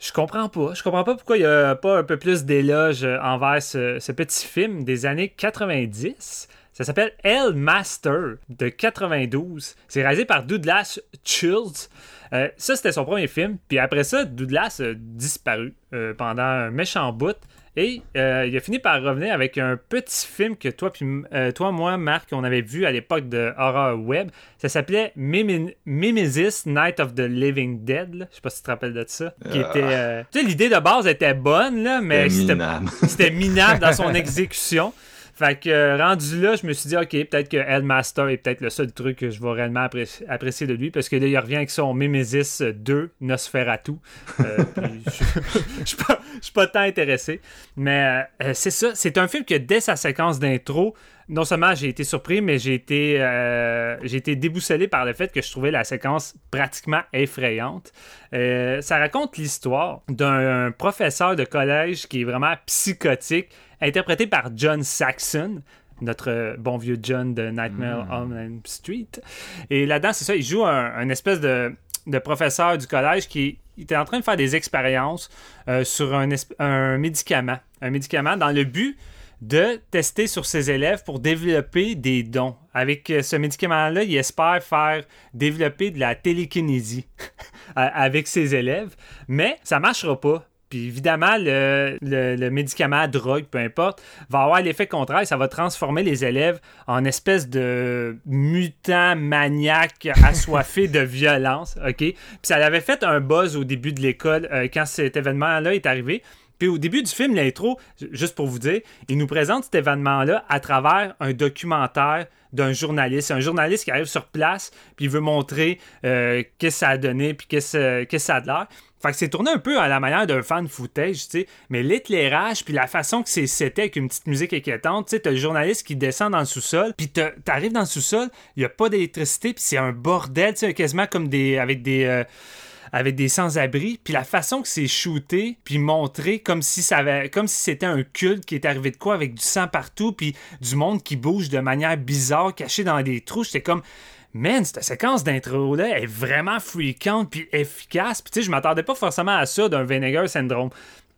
je comprends pas. Je comprends pas pourquoi il n'y a pas un peu plus d'éloges envers ce, petit film des années 90. Ça s'appelle Hell Master de 92. C'est réalisé par Douglas Childs. Euh, ça, c'était son premier film. Puis après ça, Douglas a disparu euh, pendant un méchant bout. Et euh, il a fini par revenir avec un petit film que toi, puis, euh, toi moi, Marc, on avait vu à l'époque de Horror Web. Ça s'appelait Mimesis Night of the Living Dead. là. Je sais pas si tu te rappelles de ça. Qui Ah. était, euh, Tu sais, l'idée de base était bonne, là, mais C'est c'était minable. c'était minable dans son exécution. Fait que euh, rendu là, je me suis dit, ok, peut-être que Hellmaster est peut-être le seul truc que je vais réellement appré- apprécier de lui, parce que là, il revient avec son Mimesis 2, Nosferatu. Euh, puis je je suis pas, pas tant intéressé. Mais euh, c'est ça, c'est un film que dès sa séquence d'intro, non seulement j'ai été surpris, mais j'ai été, euh, j'ai été déboussolé par le fait que je trouvais la séquence pratiquement effrayante. Euh, ça raconte l'histoire d'un professeur de collège qui est vraiment psychotique, interprété par John Saxon, notre euh, bon vieux John de Nightmare on Elm Street. Et là-dedans, c'est ça, il joue un, un espèce de, de professeur du collège qui il était en train de faire des expériences euh, sur un, un médicament. Un médicament dans le but de tester sur ses élèves pour développer des dons. Avec euh, ce médicament-là, il espère faire développer de la télékinésie avec ses élèves, mais ça marchera pas. Puis évidemment, le, le- le médicament drogue, peu importe, va avoir l'effet contraire. Ça va transformer les élèves en espèce de mutants maniaques assoiffés de violence. OK? Puis ça avait fait un buzz au début de l'école euh, quand cet événement-là est arrivé. Puis au début du film, l'intro, ju- juste pour vous dire, il nous présente cet événement-là à travers un documentaire d'un journaliste. Un journaliste qui arrive sur place, puis il veut montrer euh, qu'est-ce que ça a donné, puis qu'est-ce qu'est-ce que ça a de l'air. Fait que c'est tourné un peu à la manière d'un fan footage, tu sais. Mais l'éclairage, puis la façon que c'est c'était avec une petite musique inquiétante, tu sais, t'as le journaliste qui descend dans le sous-sol, puis t'arrives dans le sous-sol, il y a pas d'électricité, puis c'est un bordel, tu sais, quasiment comme des... avec des... euh, avec des sans-abri, puis la façon que c'est shooté, puis montré comme si ça avait, comme si c'était un culte qui est arrivé de quoi avec du sang partout, puis du monde qui bouge de manière bizarre, caché dans des trous. J'étais comme, man, cette séquence d'intro là est vraiment freakante puis efficace. Puis tu sais, je m'attendais pas forcément à ça d'un Vinegar Syndrome.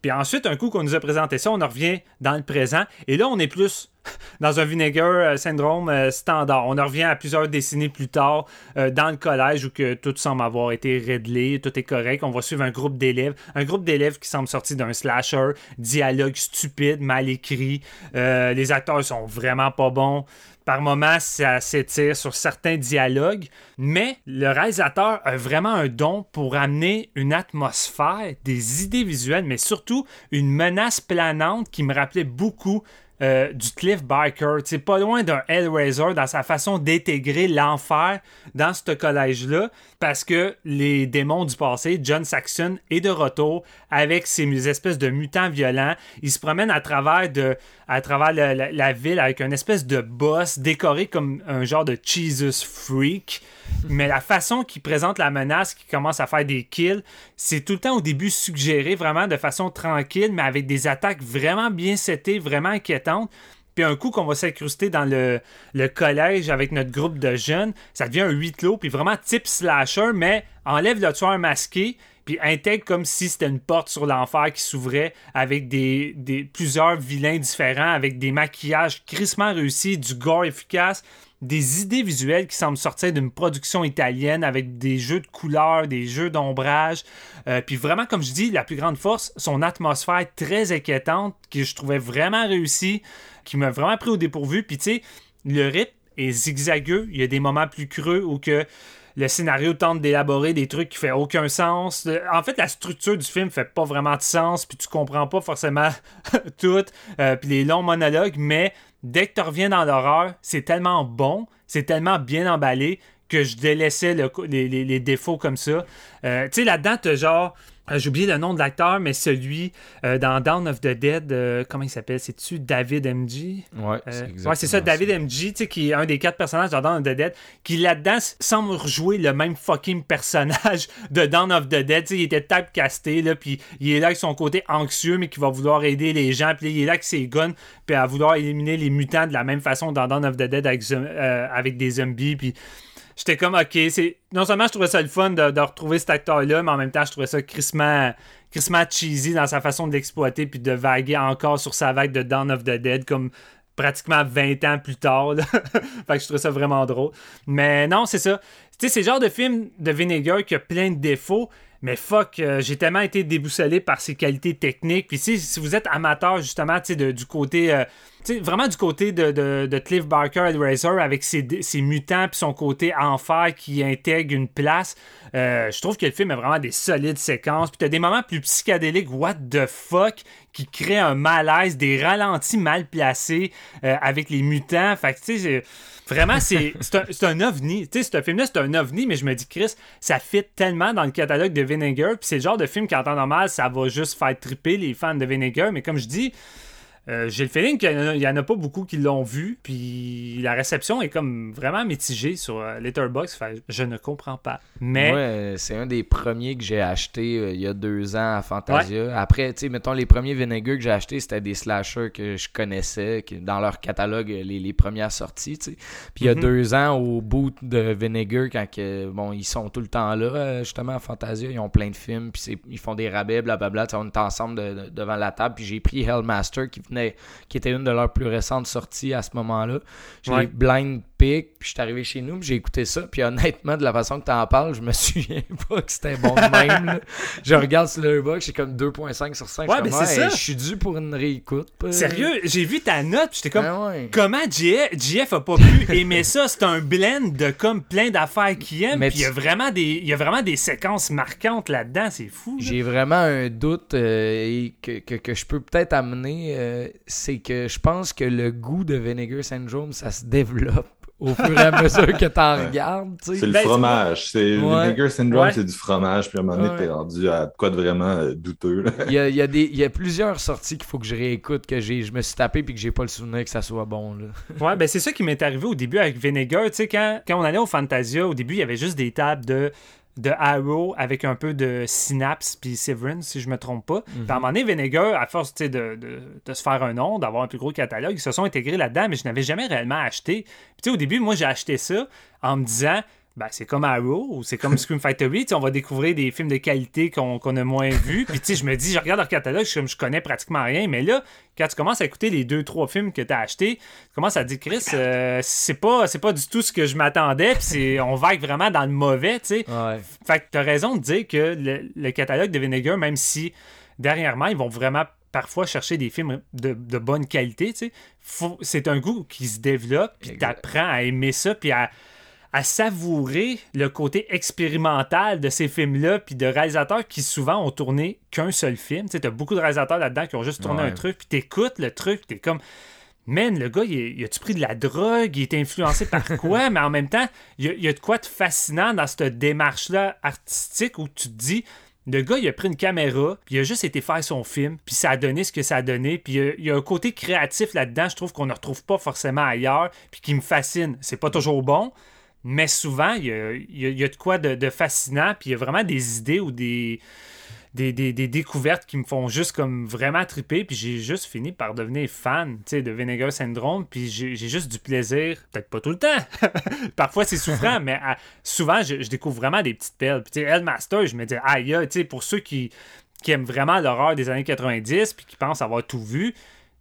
Puis ensuite, un coup qu'on nous a présenté ça, on en revient dans le présent. Et là, on est plus dans un Vinegar euh, Syndrome euh, standard. On en revient à plusieurs décennies plus tard, euh, dans le collège où tout semble avoir été réglé, tout est correct. On va suivre un groupe d'élèves, un groupe d'élèves qui semble sortir d'un slasher, dialogue stupide, mal écrit. Les acteurs sont vraiment pas bons. Par moments, ça s'étire sur certains dialogues, mais le réalisateur a vraiment un don pour amener une atmosphère, des idées visuelles, mais surtout une menace planante qui me rappelait beaucoup euh, du Cliff Barker. C'est pas loin d'un Hellraiser dans sa façon d'intégrer l'enfer dans ce collège-là, parce que les démons du passé, John Saxon est de retour avec ces espèces de mutants violents. Il se promène à travers, de, à travers la ville avec une espèce de boss décoré comme un genre de Jesus freak. Mais la façon qu'il présente la menace, qui commence à faire des kills, c'est tout le temps au début suggéré vraiment de façon tranquille, mais avec des attaques vraiment bien setées, vraiment inquiétantes. Puis un coup qu'on va s'incruster dans le, collège avec notre groupe de jeunes, ça devient un huis clos, puis vraiment type slasher, mais enlève le tueur masqué, puis intègre comme si c'était une porte sur l'enfer qui s'ouvrait avec des, des, plusieurs vilains différents, avec des maquillages crissement réussis, du gore efficace, des idées visuelles qui semblent sortir d'une production italienne avec des jeux de couleurs, des jeux d'ombrage. Euh, puis vraiment, comme je dis, la plus grande force, son atmosphère très inquiétante que je trouvais vraiment réussie, qui m'a vraiment pris au dépourvu. Puis tu sais, le rythme est zigzagueux. Il y a des moments plus creux où que le scénario tente d'élaborer des trucs qui font aucun sens. En fait, la structure du film fait pas vraiment de sens, puis tu comprends pas forcément tout, euh, puis les longs monologues, mais dès que tu reviens dans l'horreur, c'est tellement bon, c'est tellement bien emballé que je délaissais les, défauts comme ça. Euh, tu sais, là-dedans, t'as genre... euh, J'ai oublié le nom de l'acteur, mais celui euh, dans Down of the Dead, euh, comment il s'appelle? C'est-tu David M.G.? Ouais, Euh, c'est ouais, c'est ça, David M.G., tu sais, qui est un des quatre personnages de Dawn of the Dead, qui là-dedans semble rejouer le même fucking personnage de Dawn of the Dead. Tu sais, il était typecasté, là, puis il est là avec son côté anxieux, mais qui va vouloir aider les gens, puis il est là avec ses guns, puis à vouloir éliminer les mutants de la même façon dans Dawn of the Dead avec, euh, avec des zombies, puis j'étais comme, ok, c'est non seulement je trouvais ça le fun de, de retrouver cet acteur-là, mais en même temps, je trouvais ça crissement, crissement cheesy dans sa façon de l'exploiter, puis de vaguer encore sur sa vague de Dawn of the Dead, comme pratiquement 20 ans plus tard. fait que je trouvais ça vraiment drôle. Mais non, c'est ça. Tu sais, c'est le genre de film de Vinegar qui a plein de défauts, Mais fuck, euh, j'ai tellement été déboussolé par ses qualités techniques. Puis si, si vous êtes amateur, justement, tu sais, du côté. euh, sais, vraiment du côté de, de, de Cliff Barker Hellraiser avec ses, ses mutants puis son côté enfer qui intègre une place. euh, je trouve que le film a vraiment des solides séquences. Puis t'as des moments plus psychédéliques, what the fuck, qui créent un malaise, des ralentis mal placés euh, avec les mutants. Fait que tu sais, vraiment, c'est c'est un, un ovni. Tu sais, ce film-là, c'est un ovni, mais je me dis, Chris, ça fit tellement dans le catalogue de Vinegar. Puis c'est le genre de film qu'en temps normal, ça va juste faire triper les fans de Vinegar. Mais comme je dis, euh, j'ai le feeling qu'il y en a- en pas beaucoup qui l'ont vu, puis la réception est comme vraiment mitigée sur euh, Letterboxd. Je ne comprends pas. Mais Moi, euh, c'est un des premiers que j'ai acheté euh, il y a deux ans à Fantasia. Après, tu sais, mettons, les premiers Vinegar que j'ai achetés, c'était des slashers que je connaissais, dans leur catalogue, les, les premières sorties, tu sais. Puis il y a Mhm. deux ans, au bout de Vinegar, quand que, bon, ils sont tout le temps là, justement, à Fantasia, ils ont plein de films, puis ils font des rabais, blablabla, tu sais, on est ensemble de- de- devant la table, puis j'ai pris Hellmaster, qui venait, qui était une de leurs plus récentes sorties à ce moment-là. J'ai Ouais. blind pick, puis je suis arrivé chez nous, puis j'ai écouté ça, puis honnêtement, de la façon que tu en parles, je me souviens pas que c'était bon de même. là. Je regarde sur Letterboxd, j'ai comme 2.5 sur 5. Ouais, mais c'est ça. Je suis dû pour une réécoute. pas- sérieux, j'ai vu ta note, j'étais comme. Ouais. Comment JF, JF a pas pu aimer ça? C'est un blend de comme plein d'affaires qu'il aime. Mais Puis il y a vraiment des, il y a vraiment des séquences marquantes là-dedans. C'est fou. là. J'ai vraiment un doute euh, et que, que, que je peux peut-être amener, euh, c'est que je pense que le goût de Vinegar Syndrome, ça se développe au fur et à mesure que t'en Ouais. regardes. tu sais. C'est le Ben, fromage. C'est Ouais. Vinegar Syndrome, Ouais. c'est du fromage. Puis à un moment donné, Ouais. t'es rendu à quoi de vraiment euh, douteux. Il y a, il y a des, il y a plusieurs sorties qu'il faut que je réécoute, que j'ai, je me suis tapé puis que j'ai pas le souvenir que ça soit bon. Là. Ouais, ben c'est ça qui m'est arrivé au début avec Vinegar. Tu sais, quand, quand on allait au Fantasia, au début, il y avait juste des tables de, de Arrow avec un peu de Synapse puis Severance, si je me trompe pas. Puis à un moment donné, Vinegar, à force de, de, de se faire un nom, d'avoir un plus gros catalogue, ils se sont intégrés là-dedans, mais je n'avais jamais réellement acheté. Puis tu sais, au début, moi, j'ai acheté ça en me disant. Ben, c'est comme Arrow ou c'est comme Scream Factory. Tu on va découvrir des films de qualité qu'on a moins vus. Puis, tu sais, je me dis, je regarde leur catalogue, je, je connais pratiquement rien. Mais là, quand tu commences à écouter les deux, trois films que tu as achetés, tu commences à te dire, Chris, euh, c'est pas, pas du tout ce que je m'attendais. Puis, on va être vraiment dans le mauvais, tu sais. Ouais. Fait que t'as raison de dire que le, le catalogue de Vinegar, même si dernièrement, ils vont vraiment parfois chercher des films de, de bonne qualité, tu sais, c'est un goût qui se développe, puis Exact. t'apprends à aimer ça, puis à, à savourer le côté expérimental de ces films-là, puis de réalisateurs qui souvent ont tourné qu'un seul film. Tu sais, t'as beaucoup de réalisateurs là-dedans qui ont juste tourné Ouais. un truc, puis t'écoutes le truc, t'es comme... Man, le gars, il, a-tu pris de la drogue? Il est influencé par quoi? Mais en même temps, il y a, il y a de quoi de fascinant dans cette démarche-là artistique où tu te dis, le gars, il a pris une caméra, puis il a juste été faire son film, puis ça a donné ce que ça a donné, puis il y a, a un côté créatif là-dedans, je trouve qu'on ne retrouve pas forcément ailleurs, puis qui me fascine. C'est pas toujours bon, mais souvent, il y a, y a- y a de quoi de, fascinant, puis il y a vraiment des idées ou des, des, des- découvertes qui me font juste comme vraiment triper, puis j'ai juste fini par devenir fan, de Vinegar Syndrome, puis j'ai juste du plaisir, peut-être pas tout le temps, parfois c'est souffrant, mais à- souvent je, découvre vraiment des petites perles. Puis tu sais, Hellmaster, je me dis, aïe, aïe, tu sais, pour ceux qui, qui aiment vraiment l'horreur des années 90, puis qui pensent avoir tout vu,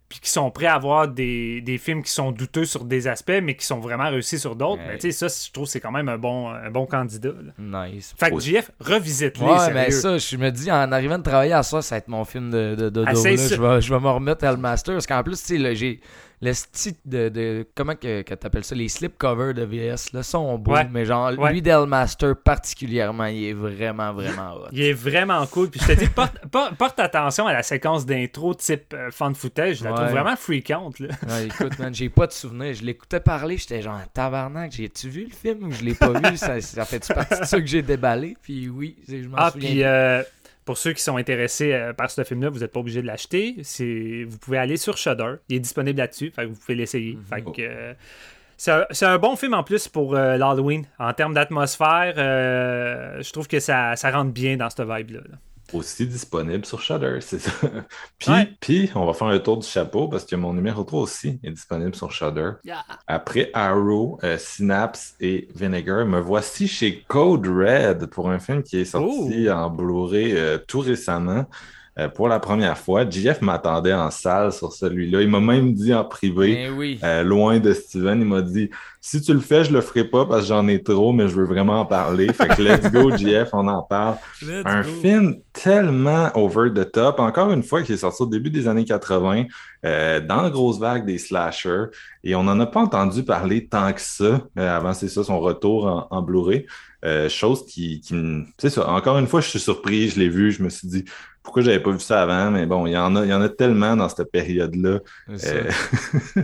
puis qui sont prêts à voir des, des films qui sont douteux sur des aspects, mais qui sont vraiment réussis sur d'autres, Ouais. mais tu sais, ça, je trouve que c'est quand même un bon, un bon candidat. là. Nice. Fait que. JF, revisite-les, Ouais, sérieux. mais ça, je me dis, en arrivant de travailler à ça, ça va être mon film de, de, là. ça. Je vais, je vais me remettre à le master. Parce qu'en plus, tu sais, là, j'ai le style de, de. Comment que, que t'appelles ça Les slip covers de VS, là, sont beaux. Ouais. Mais genre, Ouais. lui, Master particulièrement, il est vraiment, vraiment hot. Il est vraiment cool. Puis je te dis, porte, attention à la séquence d'intro type euh, fan footage. Je la trouve vraiment freakante. Là. Écoute, man, j'ai pas de souvenir. Je l'écoutais parler, j'étais genre, tabarnak, j'ai-tu vu le film ou je l'ai pas vu? Ça, ça fait partie de ça que j'ai déballé? Puis oui, je m'en Ah, souviens. puis euh, pour ceux qui sont intéressés euh, par ce film-là, vous n'êtes pas obligé de l'acheter. Vous pouvez aller sur Shudder. Il est disponible là-dessus. Vous pouvez l'essayer. Que, euh, c'est, un, bon film en plus pour euh, l'Halloween. En termes d'atmosphère, je trouve que ça, ça rentre bien dans cette vibe-là. là. Aussi disponible sur Shudder, c'est ça. Puis, Ouais. puis, on va faire un tour du chapeau parce que mon numéro 3 aussi est disponible sur Shudder. Après Arrow, euh, Synapse et Vinegar, me voici chez Code Red pour un film qui est sorti en Blu-ray euh, tout récemment. Euh, pour la première fois. JF m'attendait en salle sur celui-là. Il m'a même dit en privé, oui. euh, loin de Steven, il m'a dit si tu le fais, je le ferai pas parce que j'en ai trop, mais je veux vraiment en parler. Fait que let's go, JF, on en parle. Un film tellement over the top, encore une fois, qui est sorti au début des années 80, euh, dans la grosse vague des slashers, et on n'en a pas entendu parler tant que ça. Euh, avant, c'est ça, son retour en, en Blu-ray. Euh, chose qui, qui me- C'est ça, encore une fois, je suis surpris, je l'ai vu, je me suis dit, pourquoi j'avais pas vu ça avant? Mais bon, il y en a, il y en a tellement dans cette période-là. Euh,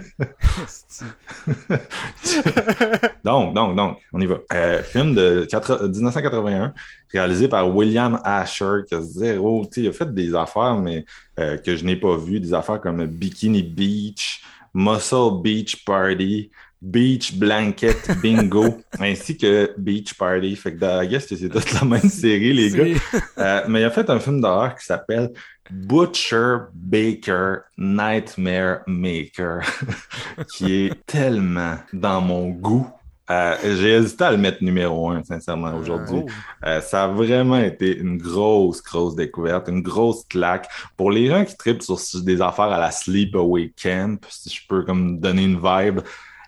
donc, donc, donc, on y va. Euh, film de quatre- 1981, réalisé par William Asher, qui a zéro, tu sais, il a fait des affaires, mais euh, que je n'ai pas vues, des affaires comme Bikini Beach, Muscle Beach Party, Beach Blanket Bingo, ainsi que Beach Party. Fait que, I guess que c'est toute la même série, les gars. Euh, mais il a fait un film d'horreur qui s'appelle Butcher Baker Nightmare Maker, qui est tellement dans mon goût. Euh, J'ai hésité à le mettre numéro un, sincèrement, aujourd'hui. Oh. Euh, ça a vraiment été une grosse, grosse découverte, une grosse claque. Pour les gens qui tripent sur des affaires à la Sleepaway Camp, si je peux comme donner une vibe,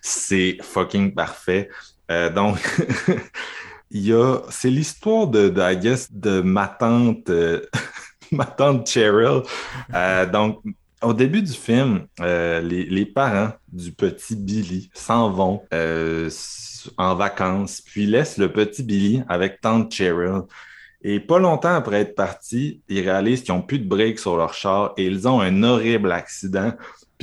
c'est fucking parfait. Euh, donc, il y a, c'est l'histoire de, de, I de ma tante, euh, ma tante Cheryl. Euh, donc, au début du film, euh, les, parents du petit Billy s'en vont en vacances, puis laissent le petit Billy avec tante Cheryl. Et pas longtemps après être partis, ils réalisent qu'ils n'ont plus de break sur leur char et ils ont un horrible accident.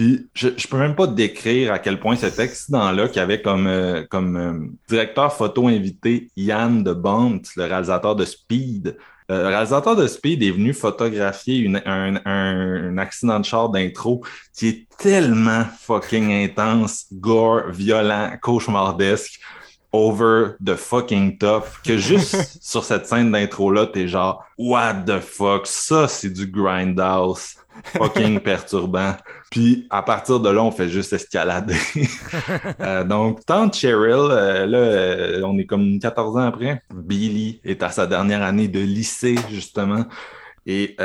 Puis je, je peux même pas décrire à quel point cet accident-là, qui avait comme, euh, comme euh, directeur photo invité Yann de Bont, le réalisateur de Speed. Euh, le réalisateur de Speed est venu photographier une- un, un- un accident de char d'intro qui est tellement fucking intense, gore, violent, cauchemardesque, over the fucking top, que juste sur cette scène d'intro-là, t'es genre, what the fuck, ça c'est du grindhouse, fucking perturbant. Puis à partir de là, on fait juste escalader. Euh, donc, tante Cheryl, euh, là, euh, on est comme 14 ans après. Billy est à sa dernière année de lycée, justement. Et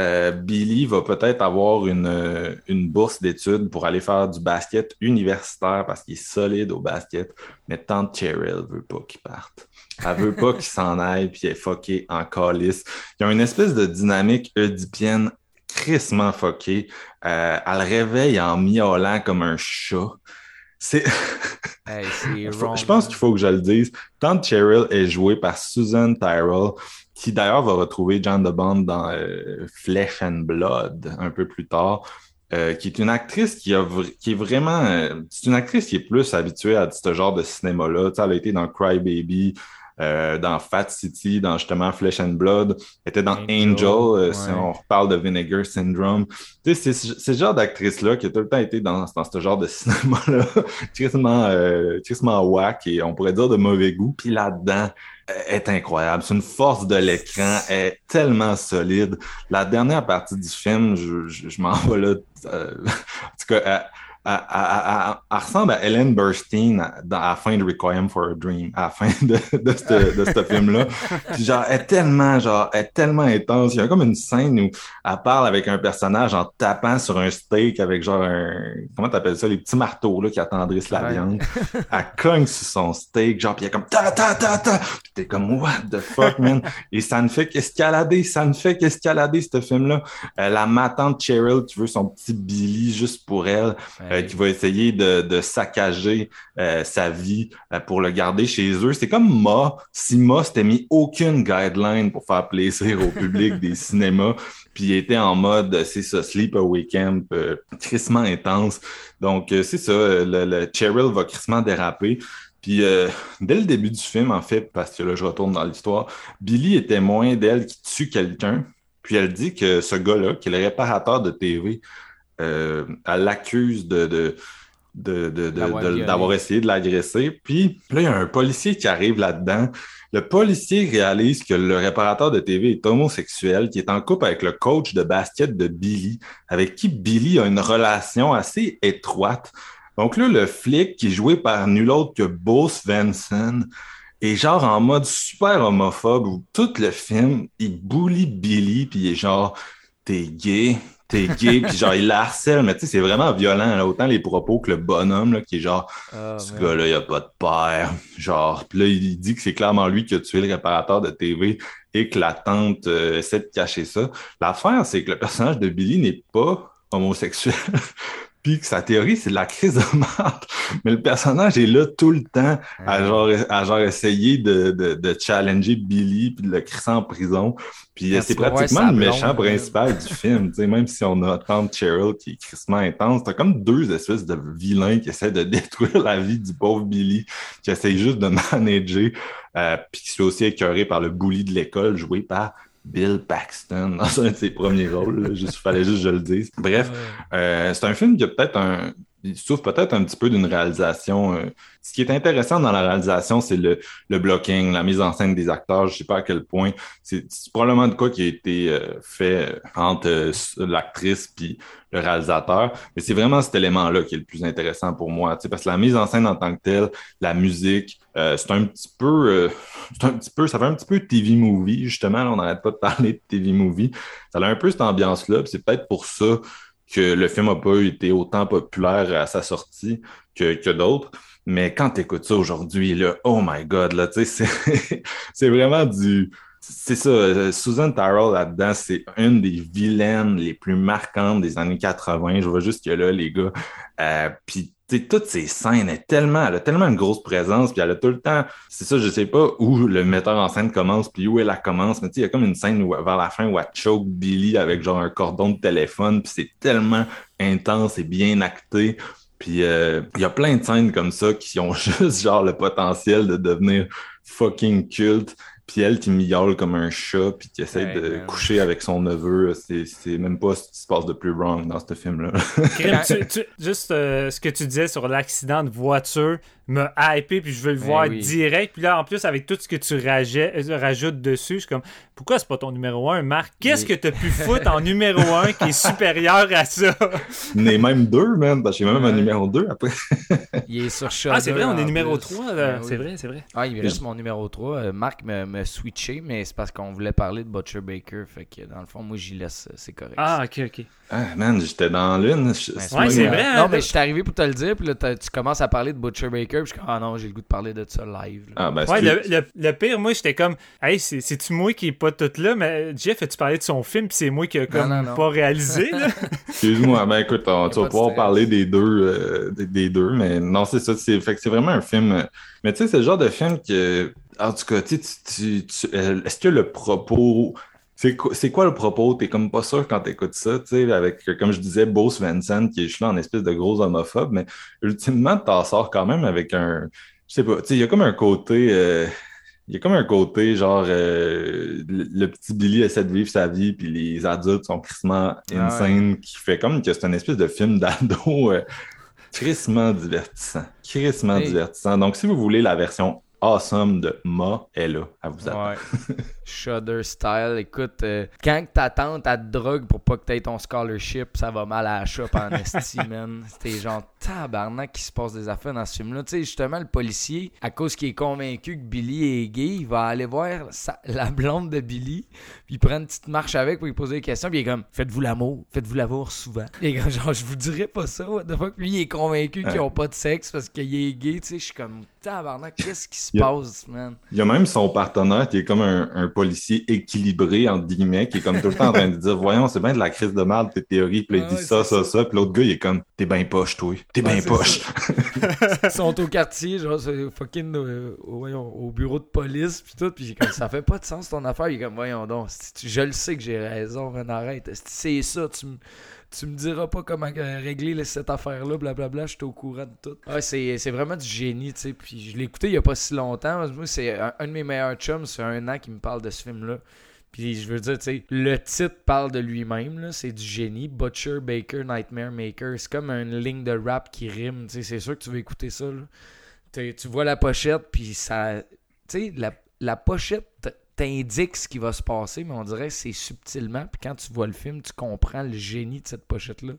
Billy va peut-être avoir une, une bourse d'études pour aller faire du basket universitaire parce qu'il est solide au basket. Mais tante Cheryl veut pas qu'il parte. Elle veut pas qu'il s'en aille puis elle est fucké en calice. Il y a une espèce de dynamique oedipienne crissement fuckée. Euh, elle le réveille en miaulant comme un chat. C'est... Hey. Je pense qu'il faut que je le dise. Tante Cheryl est jouée par Susan Tyrell, qui d'ailleurs va retrouver John de Bond dans euh, Flesh and Blood un peu plus tard, euh, qui est une actrice qui, a vr- qui est vraiment... euh, c'est une actrice qui est plus habituée à ce genre de cinéma-là. Tu sais, elle a été dans Cry Baby, euh, dans Fat City, dans justement Flesh and Blood. Était dans Angel, Angel, euh, si on reparle de Vinegar Syndrome. Tu sais, c'est ce genre d'actrice-là qui a tout le temps été dans, dans ce genre de cinéma-là crissement, euh, crissement whack et on pourrait dire de mauvais goût. Puis là-dedans, est incroyable. C'est une force de l'écran. Est tellement solide. La dernière partie du film, je, je, je m'en vais là. euh, en tout cas, elle, ressemble à Ellen Burstyn à, la fin de Requiem for a Dream, à la fin de, de ce film-là. Puis genre, elle est tellement, genre, elle est tellement intense. Il y a comme une scène où elle parle avec un personnage en tapant sur un steak avec genre un, comment t'appelles ça, les petits marteaux, là, qui attendrissent la Ouais. viande. Elle cogne sur son steak, genre, puis elle est comme ta ta ta ta. Puis t'es comme what the fuck, man? Et ça ne fait qu'escalader, ça ne fait qu'escalader, ce film-là. Euh, la matante Cheryl qui veut son petit Billy juste pour elle, euh, Hey. qui va essayer de, de saccager euh, sa vie euh, pour le garder chez eux. C'est comme Ma, si Ma s'était mis aucune guideline pour faire plaisir au public des cinémas, puis il était en mode, euh, c'est ça, sleepaway camp, euh, crissement intense. Donc, euh, c'est ça, euh, le, le Cheryl va crissement déraper. Puis, euh, dès le début du film, en fait, parce que là, je retourne dans l'histoire, Billy est témoin d'elle qui tue quelqu'un. Puis elle dit que ce gars-là, qui est le réparateur de TV, euh, elle l'accuse de, de, de, de- de- D'avoir de- violé. d'avoir essayé de l'agresser. Puis là, il y a un policier qui arrive là-dedans. Le policier réalise que le réparateur de TV est homosexuel, qui est en couple avec le coach de basket de Billy, avec qui Billy a une relation assez étroite. Donc là, le flic, qui est joué par nul autre que Bo Svensson, est genre en mode super homophobe où tout le film, il bully Billy, puis il est genre t'es gay, t'es gay, puis genre, il la harcèle, mais tu sais, c'est vraiment violent, là, autant les propos que le bonhomme, là, qui est genre, Ah, ce gars-là, il a pas de père. Genre, puis là, il dit que c'est clairement lui qui a tué le réparateur de TV et que la tante euh, essaie de cacher ça. L'affaire, c'est que le personnage de Billy n'est pas homosexuel. Puis que sa théorie, c'est de la crise de merde. Mais le personnage est là tout le temps à genre, à genre essayer de, de, de challenger Billy puis de le crisser en prison. Puis c'est pratiquement le méchant principal du film. tu sais, Même si on a tante Cheryl qui est crissement intense, t'as comme deux espèces de vilains qui essaient de détruire la vie du pauvre Billy, qui essaie juste de manager, euh, puis qui se fait aussi écœuré par le bully de l'école joué par Bill Paxton dans un de ses premiers rôles. Juste, fallait juste que je le dise. Bref, euh, c'est un film qui a peut-être un. Il souffre peut-être un petit peu d'une réalisation. euh, Ce qui est intéressant dans la réalisation, c'est le, le blocking, la mise en scène des acteurs. Je sais pas à quel point. C'est probablement de quoi qui a été euh, fait entre euh, l'actrice puis le réalisateur. Mais c'est vraiment cet élément-là qui est le plus intéressant pour moi. Parce que la mise en scène en tant que telle, la musique, euh, c'est un petit peu. euh, c'est un petit peu. Ça fait un petit peu TV movie, justement. Là, on n'arrête pas de parler de TV movie. Ça a un peu cette ambiance-là. C'est peut-être pour ça que le film n'a pas été autant populaire à sa sortie que, que d'autres. Mais quand tu écoutes ça aujourd'hui, là, oh my God, là, tu sais, c'est, vraiment du. C'est ça, euh, Susan Tyrrell là-dedans, c'est une des vilaines les plus marquantes des années 80. Je vois juste que là, les gars. Euh, puis, tu sais, toutes ces scènes, elle, tellement, elle a tellement une grosse présence, puis elle a tout le temps. C'est ça, je sais pas où le metteur en scène commence, puis où elle la commence, mais il y a comme une scène où, vers la fin où elle choke Billy avec genre un cordon de téléphone, puis c'est tellement intense et bien acté. Puis euh, il y a plein de scènes comme ça qui ont juste genre le potentiel de devenir fucking culte. Puis elle qui miaule comme un chat, puis qui essaie Ouais, de man. coucher avec son neveu, c'est c'est même pas ce qui se passe de plus wrong dans ce film-là. Juste euh, ce que tu disais sur l'accident de voiture me hypé, puis je veux le Ben voir oui. direct. Puis là, en plus, avec tout ce que tu euh, rajoutes dessus, je suis comme, pourquoi c'est pas ton numéro 1, Marc? Qu'est-ce que Mais- t'as pu foutre en numéro 1 qui est supérieur à ça? En a même deux, man, parce que j'ai même un numéro 2 après. Il est sur Ah, c'est vrai, on est numéro plus. 3. Ben oui. C'est vrai, c'est vrai. Ah, il me reste mon numéro 3. Euh, Marc me, me switché, mais c'est parce qu'on voulait parler de Butcher Baker. Fait que dans le fond, moi, j'y laisse. euh, C'est correct. Ah, ok, ok. Ah, man, j'étais dans l'une. Ben, Ouais, pas c'est vrai, hein, Non, mais je suis arrivé pour te le dire, puis là, tu commences à parler de Butcher Baker, puis je suis comme, ah non, j'ai le goût de parler de ça live. là. Ah, ben, Ouais, le, le- le pire, moi, j'étais comme, hey, c'est- c'est-tu moi qui est pas tout là? Mais Jeff, as-tu parlé de son film, puis c'est moi qui a comme non, non. pas réalisé, là? Excuse-moi, ben écoute, on- tu pas vas pouvoir stress. parler des deux, euh, des, des deux, mais non, c'est ça. C'est, fait que c'est vraiment un film. euh, Mais tu sais, c'est le genre de film que, en tout cas, tu sais, tu- tu- tu- euh, est-ce que le propos. C'est quoi, le propos? T'es comme pas sûr quand t'écoutes ça, tu sais, avec, comme je disais, Bo Svensson, qui est juste là en espèce de gros homophobe, mais ultimement, t'en sors quand même avec un. Je sais pas, tu sais, il y a comme un côté. euh, il y a comme un côté, genre, euh, le, petit Billy essaie de vivre sa vie, puis les adultes sont crissement Ouais. insane, qui fait comme que c'est une espèce de film d'ado euh, crissement divertissant. Crissement Hey. divertissant. Donc, si vous voulez la version awesome de Ma, elle est là, à vous attendre. Ouais. Shudder style. Écoute, euh, quand ta tante a de drogue pour pas que t'aies ton scholarship, ça va mal à la shop en esti, man. C'était genre tabarnak qui se passe des affaires dans ce film-là. Tu sais, justement, le policier, à cause qu'il est convaincu que Billy est gay, il va aller voir sa- la blonde de Billy, puis il prend une petite marche avec pour lui poser des questions, puis il est comme Faites-vous l'amour, faites-vous l'amour souvent. Et genre, je vous dirais pas ça, what the fuck. Lui, il est convaincu qu'ils ont pas de sexe parce qu'il est gay, tu sais. Je suis comme tabarnak, qu'est-ce qui se passe, man? Il y a même son partenaire qui est comme un, un policier équilibré, entre guillemets, qui est comme tout le temps en train de dire Voyons, c'est bien de la crise de merde, tes théories. Puis là, il Ah dit ouais, ça, c'est ça, ça. Puis l'autre gars, il est comme T'es bien poche, toi. T'es bien poche. Ils sont au quartier, genre, c'est fucking euh, au, voyons, au bureau de police, pis tout, pis j'ai comme, ça fait pas de sens ton affaire. Il est comme, voyons donc, si tu- je le sais que j'ai raison, man, arrête. Si c'est ça, tu me. Tu me diras pas comment euh, régler cette affaire-là, blablabla, je suis au courant de tout. Ouais, c'est vraiment du génie, tu sais. Puis je l'ai écouté il y a pas si longtemps. Moi, c'est un, de mes meilleurs chums, c'est un an qui me parle de ce film-là. Puis je veux dire, tu sais, le titre parle de lui-même, c'est du génie. Butcher, Baker, Nightmare Maker. C'est comme une ligne de rap qui rime, tu sais. C'est sûr que tu veux écouter ça, là. Tu vois la pochette, puis ça. Tu sais, la, la pochette t'indique ce qui va se passer, mais on dirait que c'est subtilement. Puis quand tu vois le film, tu comprends le génie de cette pochette-là.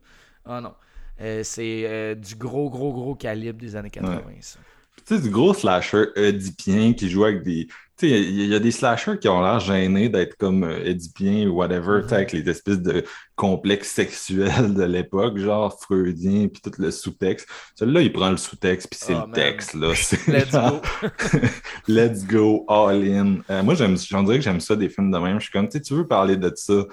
Ah non. Euh, c'est euh, du gros, gros, gros calibre des années 80, ça. Tu sais, du gros slasher oedipien qui joue avec des, il y, a- il y a des slashers qui ont l'air gênés d'être comme euh, édipien ou whatever, sais, avec les espèces de complexes sexuels de l'époque, genre freudien, puis tout le sous-texte. Celui-là, il prend le sous-texte, puis c'est Oh, le man. texte, là. Let's genre- go. Let's go, all in. Euh, moi, j'aime, j'en dirais que j'aime ça, des films de même. Je suis comme, tu veux parler de ça,